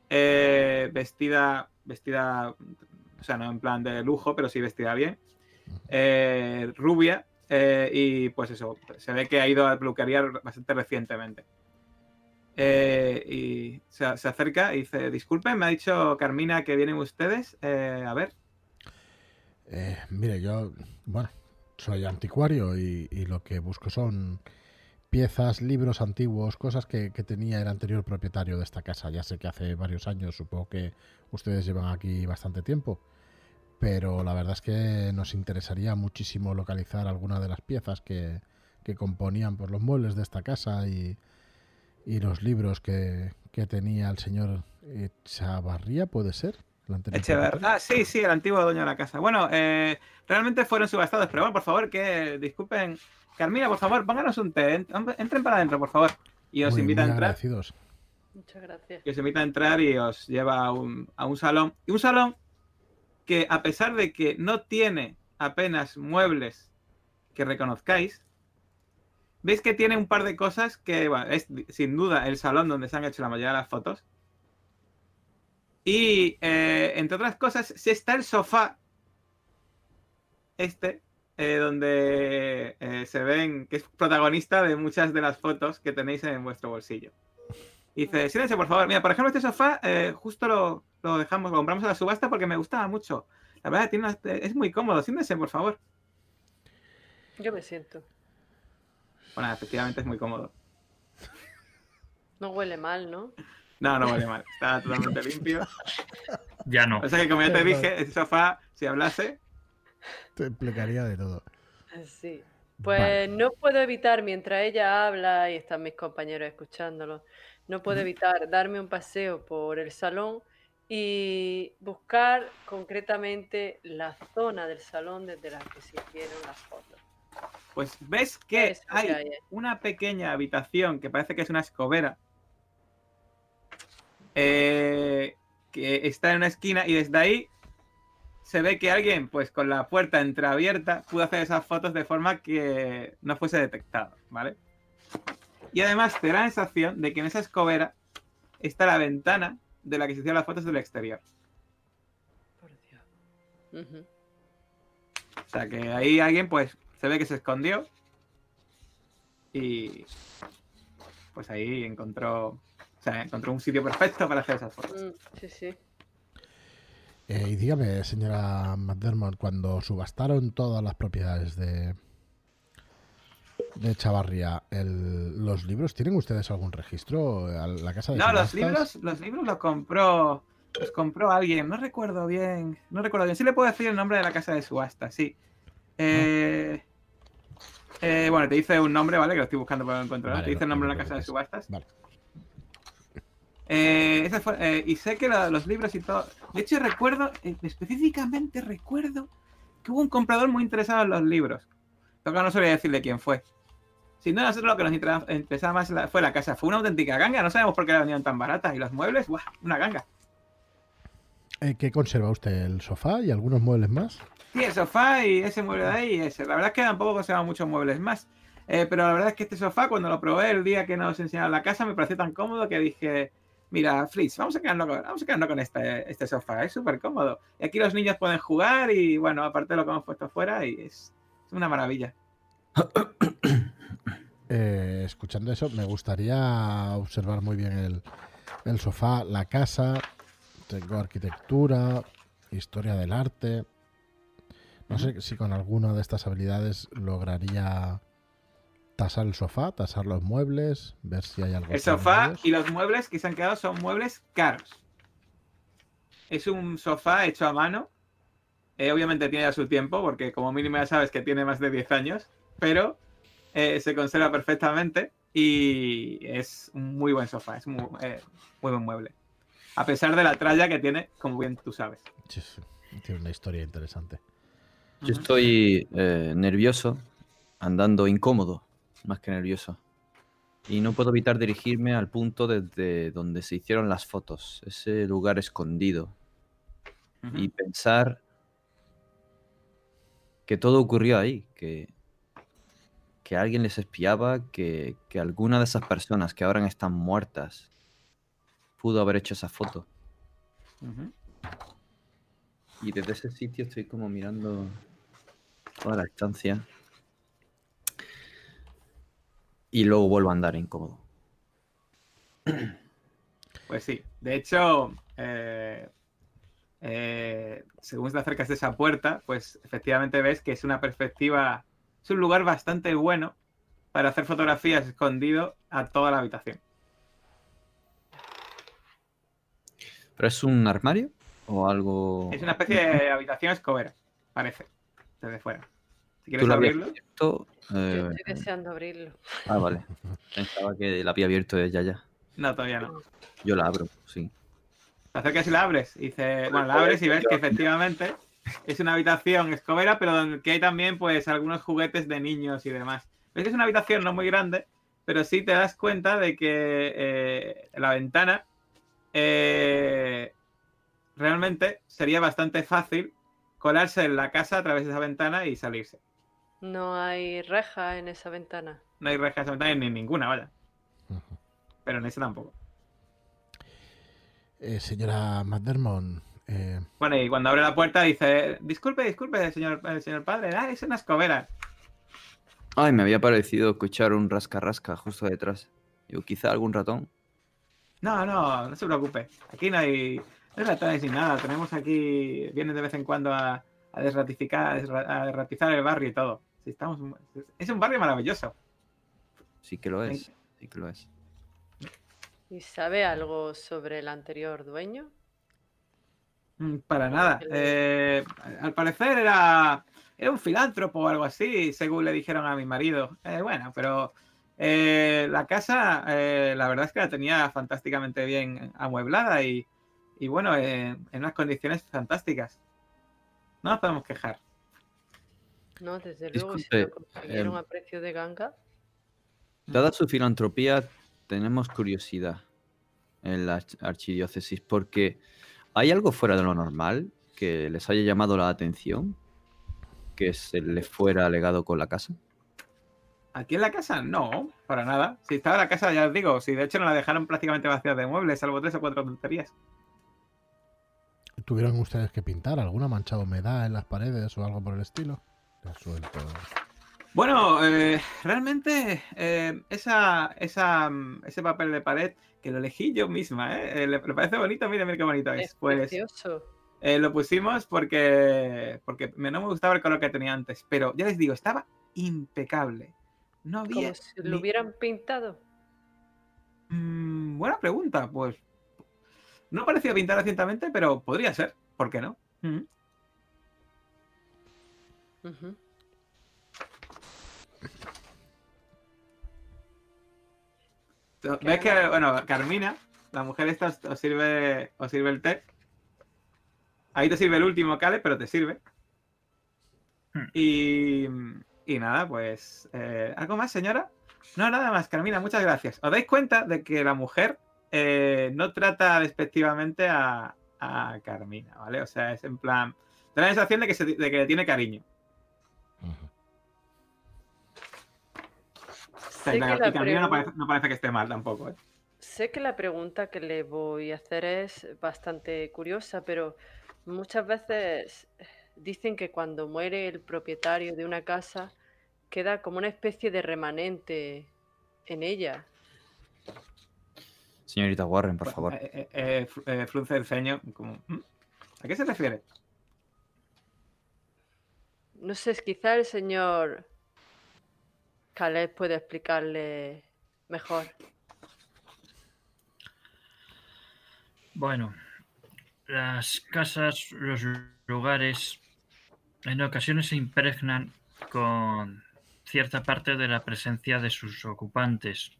S1: eh, vestida, vestida, o sea, no en plan de lujo, pero sí vestida bien, rubia, y pues eso, se ve que ha ido a peluquería bastante recientemente. y se, se, acerca y dice, disculpen, me ha dicho Carmina que vienen ustedes, a ver,
S2: eh, mire, yo, bueno, soy anticuario y, lo que busco son piezas, libros antiguos, cosas que, tenía el anterior propietario de esta casa. Ya sé que hace varios años, supongo que ustedes llevan aquí bastante tiempo, pero la verdad es que nos interesaría muchísimo localizar alguna de las piezas que, componían por los muebles de esta casa y, los libros que, que tenía el señor Chavarría, ¿puede ser?
S1: Ah, sí, sí, el antiguo dueño de la casa. Bueno, eh, realmente fueron subastados, pero bueno, por favor, que disculpen. Carmina, por favor, pónganos un té. Entren para adentro, por favor. Y os invita a entrar.
S3: Muchas gracias.
S1: Y os invita a entrar y os lleva a un, salón. Y un salón que, a pesar de que no tiene apenas muebles que reconozcáis, veis que tiene un par de cosas que bueno, es sin duda el salón donde se han hecho la mayoría de las fotos. Y eh, entre otras cosas, si está el sofá, este, eh, donde eh, se ven que es protagonista de muchas de las fotos que tenéis en vuestro bolsillo. Y dice, siéntense por favor. Mira, por ejemplo, este sofá justo lo, lo, dejamos, lo compramos a la subasta porque me gustaba mucho. La verdad, tiene es muy cómodo. Siéntense, por favor.
S3: Yo me siento.
S1: Bueno, efectivamente es muy cómodo.
S3: No huele mal, ¿no?
S1: No, no huele mal. Está totalmente limpio.
S5: Ya no.
S1: O sea que como ya te dije, ese sofá, si hablase...
S2: Te explicaría de todo.
S3: Sí. Pues no puedo evitar, mientras ella habla y están mis compañeros escuchándolo, no puedo evitar darme un paseo por el salón y buscar concretamente la zona del salón desde la que se hicieron las fotos.
S1: Pues ves que hay una pequeña habitación que parece que es una escobera eh, que está en una esquina y desde ahí se ve que alguien, pues con la puerta entreabierta, pudo hacer esas fotos de forma que no fuese detectado, ¿vale? Y además te da la sensación de que en esa escobera está la ventana de la que se hicieron las fotos del exterior. Por Dios. O sea que ahí alguien, pues, se ve que se escondió y pues ahí encontró o sea, encontró un sitio perfecto para hacer esas fotos. Mm, sí, sí.
S2: Eh, y dígame, señora McDermott, cuando subastaron todas las propiedades de, de Chavarría, ¿los libros tienen ustedes algún registro? la casa de
S1: no, los libros, los libros los compró, los compró alguien. No recuerdo bien, no recuerdo bien. Sí le puedo decir el nombre de la casa de subasta, sí. Eh, eh, bueno, te dice un nombre, ¿vale? Que lo estoy buscando para encontrar. te dice el nombre de la casa de subastas. Vale. Eh, eh, y sé que los libros y todo. De hecho, recuerdo, eh, específicamente recuerdo que hubo un comprador muy interesado en los libros. Pero no sabía decirle quién fue. Sin duda, nosotros lo que nos interesaba más fue la casa. Fue una auténtica ganga. No sabemos por qué la vendían tan baratas. Y los muebles, ¡buah! Una ganga.
S2: ¿Qué conserva usted? ¿El sofá y algunos muebles más?
S1: Sí, el sofá y ese mueble de ahí y ese. La verdad es que tampoco conserva muchos muebles más. pero la verdad es que este sofá, cuando lo probé el día que nos enseñaron la casa, me pareció tan cómodo que dije, mira, Fritz, vamos a quedarnos con, vamos a con este, sofá, es súper cómodo. Y aquí los niños pueden jugar y bueno, aparte de lo que hemos puesto fuera, y es, una maravilla.
S2: Eh, escuchando eso, me gustaría observar muy bien el, el sofá, la casa, tengo arquitectura, historia del arte. No sé si con alguna de estas habilidades lograría tasar el sofá, tasar los muebles, ver si hay algo.
S1: El sofá y los muebles que se han quedado son muebles caros. Es un sofá hecho a mano. Eh, obviamente tiene ya su tiempo, porque como mínimo ya sabes que tiene más de 10 años, pero eh, se conserva perfectamente y es un muy buen sofá, es muy, eh, muy buen mueble. A pesar de la tralla que tiene, como bien tú sabes.
S2: tiene una historia interesante.
S4: Yo estoy nervioso, andando incómodo más que nervioso. Y no puedo evitar dirigirme al punto desde donde se hicieron las fotos, ese lugar escondido. Y pensar que todo ocurrió ahí, que, que alguien les espiaba, que, que alguna de esas personas que ahora están muertas pudo haber hecho esa foto. Y desde ese sitio estoy como mirando toda la estancia y luego vuelvo a andar incómodo.
S1: Pues sí, de hecho, eh, eh, según te acercas de esa puerta, pues efectivamente ves que es una perspectiva, es un lugar bastante bueno para hacer fotografías escondido a toda la habitación.
S4: ¿Pero es un armario o algo...?
S1: Es una especie de habitación escobera, parece, desde fuera. Si quieres abrirlo.
S3: Eh, estoy deseando abrirlo.
S4: Ah, vale. Pensaba que la había abierto ella ya.
S1: No, todavía no.
S4: Yo la abro, sí.
S1: Te acercas y la abres. Y dice, bueno, la abres y ves que efectivamente es una habitación escobera, pero donde hay también pues algunos juguetes de niños y demás. Ves que es una habitación no muy grande, pero sí te das cuenta de que eh, la ventana eh, realmente sería bastante fácil colarse en la casa a través de esa ventana y salirse.
S3: No hay reja en esa ventana.
S1: No hay reja en esa ventana ni en ninguna, vaya. Pero en esa tampoco.
S2: Eh, señora McDermott. Eh...
S1: Bueno, y cuando abre la puerta dice: Disculpe, disculpe, señor, eh, señor padre. Ah, es una escobera.
S4: Ay, me había parecido escuchar un rasca-rasca justo detrás. Yo, quizá algún ratón.
S1: No, no, no se preocupe. Aquí no hay, no hay ratones ni nada. Tenemos aquí, vienen de vez en cuando a, a desratificar, a desratizar el barrio y todo estamos, es un barrio maravilloso.
S4: Sí que lo es, sí que lo es.
S3: ¿Y sabe algo sobre el anterior dueño?
S1: Mm, para nada. Eh, al parecer era, era un filántropo o algo así, según le dijeron a mi marido. Eh, bueno, pero eh, la casa, la verdad es que la tenía fantásticamente bien amueblada y, y bueno, en unas condiciones fantásticas. No nos podemos quejar.
S3: No, desde luego, si lo consiguieron a precio de ganga.
S4: Dada su filantropía, tenemos curiosidad en la archidiócesis, porque ¿hay algo fuera de lo normal que les haya llamado la atención? Que se le fuera legado con la casa.
S1: Aquí en la casa, no, para nada. Si estaba la casa, ya os digo, si de hecho no la dejaron prácticamente vacía de muebles, salvo tres o cuatro tonterías.
S2: ¿Tuvieron ustedes que pintar alguna mancha de humedad en las paredes o algo por el estilo?
S1: Bueno, eh, realmente eh, esa, esa, ese papel de pared que lo elegí yo misma, ¿eh? Le, parece bonito, mira, mira qué bonito es.
S3: pues, precioso.
S1: Eh, lo pusimos porque, porque no me gustaba el color que tenía antes, pero ya les digo, estaba impecable. No había.
S3: Como si lo hubieran pintado.
S1: Mm, buena pregunta, pues. No parecía pintar recientemente, pero podría ser. ¿Por qué no? Mm. ¿Ves que, bueno, Carmina, la mujer esta os sirve, os sirve el té? Ahí te sirve el último, Cale, pero te sirve. Hmm. Y, y nada, pues. Eh, ¿Algo más, señora? No, nada más, Carmina, muchas gracias. ¿Os dais cuenta de que la mujer eh, no trata despectivamente a, a, Carmina, ¿vale? O sea, es en plan. Da la sensación de que, de que le tiene cariño. Y Carmina no parece, no parece, que esté mal tampoco. ¿eh?
S3: Sé que la pregunta que le voy a hacer es bastante curiosa, pero Muchas veces dicen que cuando muere el propietario de una casa queda como una especie de remanente en ella.
S4: Señorita Warren, por favor.
S1: Eh, eh, eh, frunce el ceño. ¿A qué se refiere?
S3: No sé, quizá el señor Caleb puede explicarle mejor.
S5: Bueno, las casas, los lugares, en ocasiones se impregnan con cierta parte de la presencia de sus ocupantes.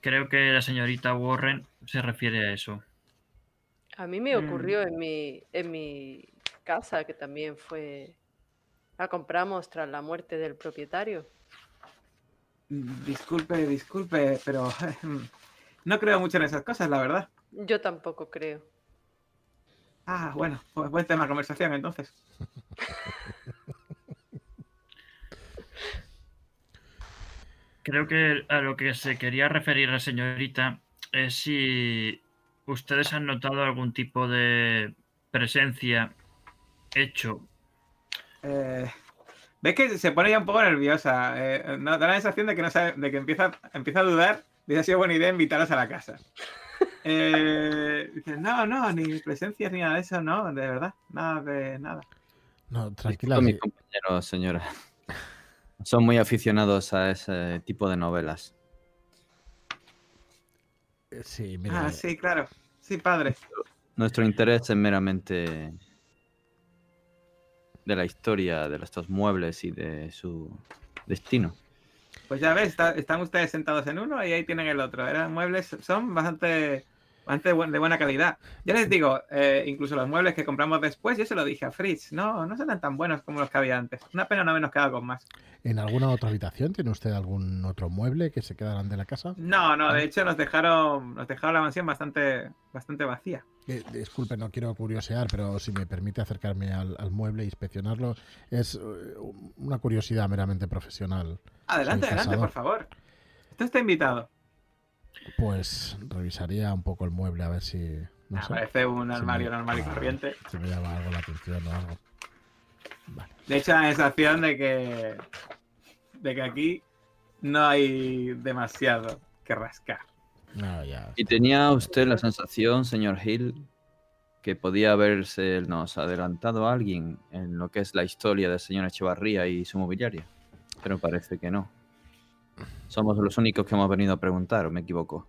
S5: Creo que la señorita Warren se refiere a eso.
S3: A mí me mm. ocurrió en mi, en mi casa, que también fue... La compramos tras la muerte del propietario.
S1: Disculpe, disculpe, pero no creo mucho en esas cosas, la verdad.
S3: Yo tampoco creo.
S1: Ah, bueno, pues buen tema de conversación entonces.
S5: Creo que a lo que se quería referir la señorita es si ustedes han notado algún tipo de presencia hecho.
S1: Eh, ¿Ves que se pone ya un poco nerviosa? Eh, da la sensación de que no sabe, de que empieza, empieza a dudar de si ha sido buena idea invitarlas a la casa. Eh, no, no, ni presencias ni nada de eso, no, de verdad, nada de nada.
S2: No, tranquila.
S4: Mis compañeros, señora. Son muy aficionados a ese tipo de novelas.
S2: Eh, sí, mira.
S1: Ah, sí, claro. Sí, padre.
S4: Nuestro interés es meramente de la historia de estos muebles y de su destino.
S1: Pues ya ves, están ustedes sentados en uno y ahí tienen el otro. Eran muebles, son bastante, bastante de buena calidad. Ya les digo, eh, incluso los muebles que compramos después, yo se lo dije a Fritz, no, no son tan buenos como los que había antes. Una pena no habernos quedado con más.
S2: ¿En alguna otra habitación tiene usted algún otro mueble que se quedarán de la casa?
S1: No, no, de hecho nos dejaron, nos dejaron la mansión bastante, bastante vacía.
S2: Eh, disculpe, no quiero curiosear, pero si me permite acercarme al, mueble e inspeccionarlo, es eh, una curiosidad meramente profesional.
S1: Adelante, adelante, por favor. Esto está invitado.
S2: Pues revisaría un poco el mueble a ver si.
S1: No parece un armario normal y corriente.
S2: Si me llama algo la atención o algo.
S1: De hecho, la sensación de que. de que aquí no hay demasiado que rascar.
S4: ¿Y tenía usted la sensación, señor Hill, que podía haberse nos adelantado a alguien en lo que es la historia del señor Echevarría y su mobiliaria? Pero parece que no. Somos los únicos que hemos venido a preguntar, ¿o me equivoco?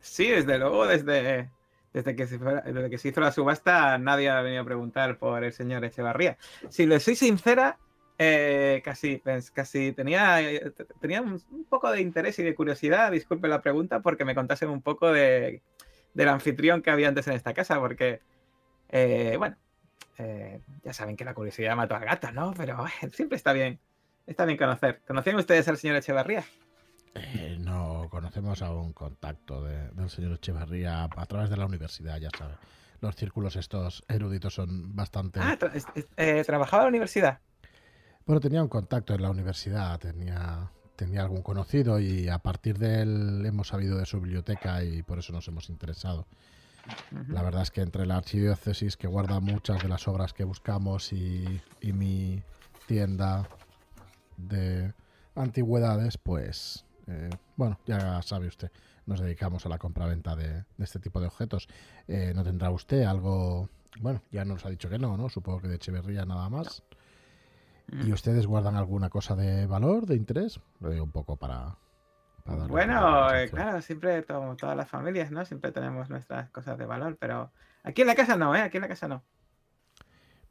S1: Sí, desde luego, desde, desde, que, se desde que se hizo la subasta, nadie ha venido a preguntar por el señor Echevarría. Si le soy sincera, eh, casi, casi tenía, eh, tenía un, poco de interés y de curiosidad, disculpe la pregunta, porque me contasen un poco de, del anfitrión que había antes en esta casa, porque, eh, bueno, ya saben que la curiosidad mató al gato, ¿no? Pero siempre está bien, está bien conocer. ¿Conocían ustedes al señor Echevarría?
S2: no, conocemos a un contacto del señor Echevarría a través de la universidad, ya sabe. Los círculos estos eruditos son bastante...
S1: Ah, ¿trabajaba en la universidad?
S2: Bueno, tenía un contacto en la universidad, tenía, tenía algún conocido y a partir de él hemos sabido de su biblioteca y por eso nos hemos interesado. La verdad es que entre la archidiócesis que guarda muchas de las obras que buscamos y, mi tienda de antigüedades, pues eh, bueno, ya sabe usted, nos dedicamos a la compra-venta de, este tipo de objetos. Eh, ¿No tendrá usted algo? Bueno, ya nos ha dicho que no, ¿no? Supongo que de Echeverría nada más. ¿Y mm. ustedes guardan alguna cosa de valor, de interés? Lo digo un poco para...
S1: bueno, eh, claro, siempre, todas las familias, ¿no? Siempre tenemos nuestras cosas de valor, pero aquí en la casa no, ¿eh? Aquí en la casa no.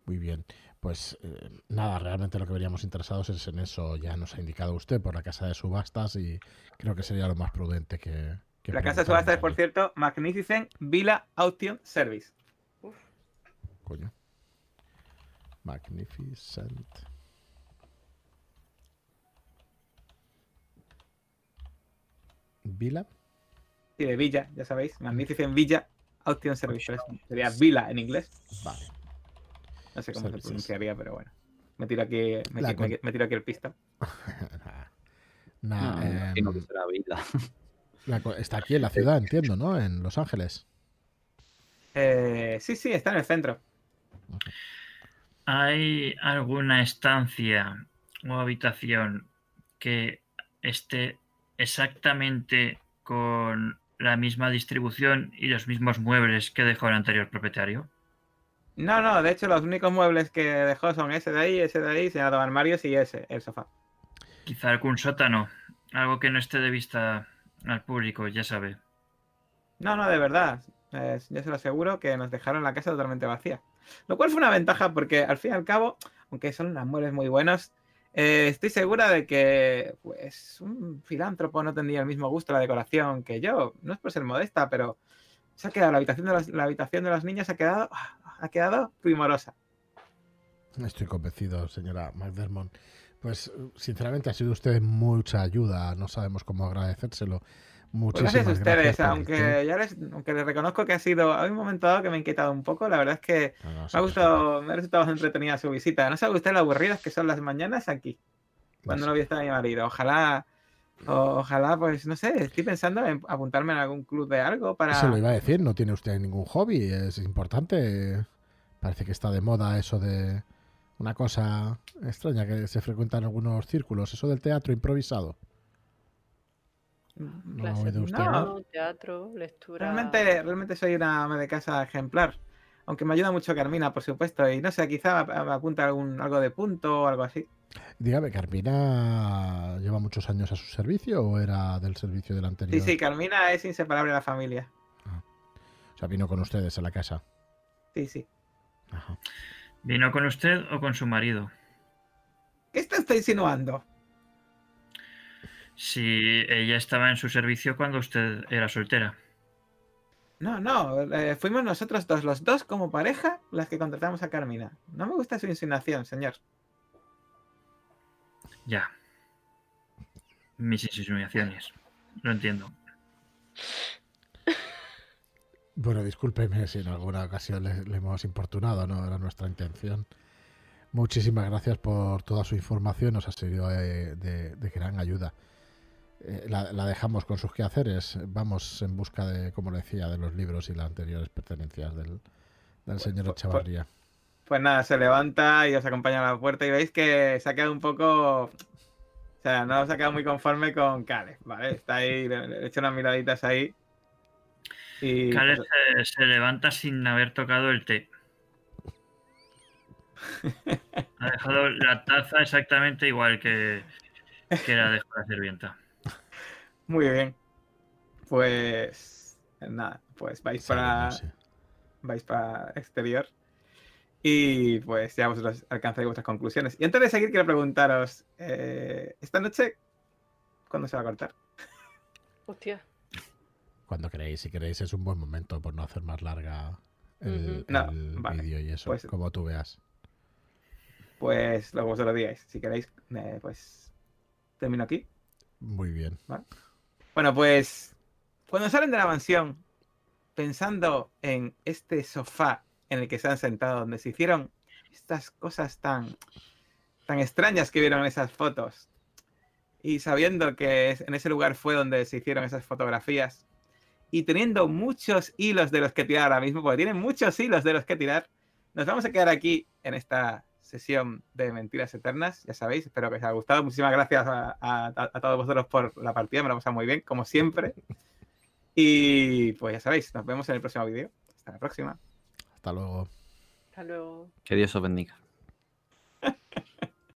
S2: Muy bien. Pues eh, nada, realmente lo que veríamos interesados es en eso. Ya nos ha indicado usted por la casa de subastas y creo que sería lo más prudente que.
S1: la casa de subastas es, por cierto, Magnificent Villa Auction Service.
S2: Coño. Magnificent. ¿Villa?
S1: Sí, de Villa, ya sabéis. Magnificent Villa Auction Service. Sería Villa en inglés. Vale. No sé cómo se pronunciaría, pero bueno. Me tiro aquí, me, tiro aquí el pista.
S2: nah, em, está aquí en la ciudad, entiendo, ¿no? En Los Ángeles.
S1: Eh, sí, sí, está en el centro.
S5: ¿Hay alguna estancia o habitación que esté exactamente con la misma distribución y los mismos muebles que dejó el anterior propietario?
S1: No, no, de hecho los únicos muebles que dejó son ese de ahí, ese de ahí, se dos armarios y ese, el sofá.
S5: Quizá algún sótano, algo que no esté de vista al público, ya sabe.
S1: No, no, de verdad. yo se lo aseguro que nos dejaron la casa totalmente vacía. Lo cual fue una ventaja porque al fin y al cabo, aunque son unos muebles muy buenos, eh, estoy segura de que pues un filántropo no tendría el mismo gusto la decoración que yo. No es por ser modesta, pero se ha quedado la habitación de las, la habitación de las niñas ha quedado ha quedado primorosa.
S2: Estoy convencido, señora McDermott. Pues sinceramente ha sido usted mucha ayuda, no sabemos cómo agradecérselo. Muchísimas pues
S1: gracias a ustedes, aunque ya les, aunque les reconozco que ha sido, hay un momento dado que me ha inquietado un poco, la verdad es que me ha gustado, me ha resultado entretenida su visita. No sabe usted lo aburridas que son las mañanas aquí, cuando no había estado mi marido. Ojalá Ojalá, pues no sé, estoy pensando en apuntarme en algún club de algo para.
S2: Se lo iba a decir, no tiene usted ningún hobby, es importante. Parece que está de moda eso de una cosa extraña que se frecuenta en algunos círculos, eso del teatro improvisado.
S3: ¿No ha oído usted no, teatro, lectura.
S1: Realmente, realmente soy una ama de casa ejemplar. Aunque me ayuda mucho Carmina, por supuesto. Y no sé, quizá me apunta algún, algo de punto o algo así.
S2: Dígame, ¿Carmina lleva muchos años a su servicio o era del servicio del anterior?
S1: Sí, sí, Carmina es inseparable de la familia.
S2: Ah. O sea, vino con ustedes a la casa.
S1: Sí, sí.
S5: ¿Vino con usted o con su marido?
S1: ¿Qué está insinuando?
S5: Si ella estaba en su servicio cuando usted era soltera.
S1: No, no, eh, fuimos nosotros dos, los dos como pareja, las que contratamos a Carmina. No me gusta su insinuación, señor.
S5: Ya. Mis insinuaciones. Lo entiendo.
S2: Bueno, discúlpeme si en alguna ocasión le, hemos importunado, no era nuestra intención. Muchísimas gracias por toda su información, nos ha sido de gran ayuda. Eh, la, dejamos con sus quehaceres. Vamos en busca de, como le decía, de los libros y las anteriores pertenencias del, señor pues, Echavarría.
S1: Pues, nada, se levanta y os acompaña a la puerta y veis que se ha quedado un poco. O sea, no se ha quedado muy conforme con Cale, ¿vale? Está ahí, le, echa unas miraditas ahí.
S5: Y, pues, se, levanta sin haber tocado el té. ha dejado la taza exactamente igual que, que la dejó la sirvienta.
S1: Muy bien. Pues nada, pues vais para vais para exterior y pues ya vosotros alcanzáis vuestras conclusiones. Y antes de seguir quiero preguntaros, eh, esta noche ¿cuándo se va a cortar?
S3: Hostia.
S2: Cuando queréis, si queréis es un buen momento por no hacer más larga el, vídeo y eso, pues como tú veas.
S1: Pues lo vosotros digáis. Si queréis, eh, pues termino aquí.
S2: Muy bien. ¿Vale?
S1: Bueno, pues cuando salen de la mansión, pensando en este sofá en el que se han sentado, donde se hicieron estas cosas tan, tan extrañas que vieron esas fotos, y sabiendo que en ese lugar fue donde se hicieron esas fotografías, y teniendo muchos hilos de los que tirar ahora mismo, porque tienen muchos hilos de los que tirar, nos vamos a quedar aquí en esta sesión de Mentiras Eternas. Ya sabéis, espero que os haya gustado. Muchísimas gracias a, todos vosotros por la partida, me lo pasado muy bien, como siempre. Y pues ya sabéis, nos vemos en el próximo vídeo. Hasta la próxima.
S2: Hasta luego.
S3: Hasta luego.
S4: Que Dios os bendiga.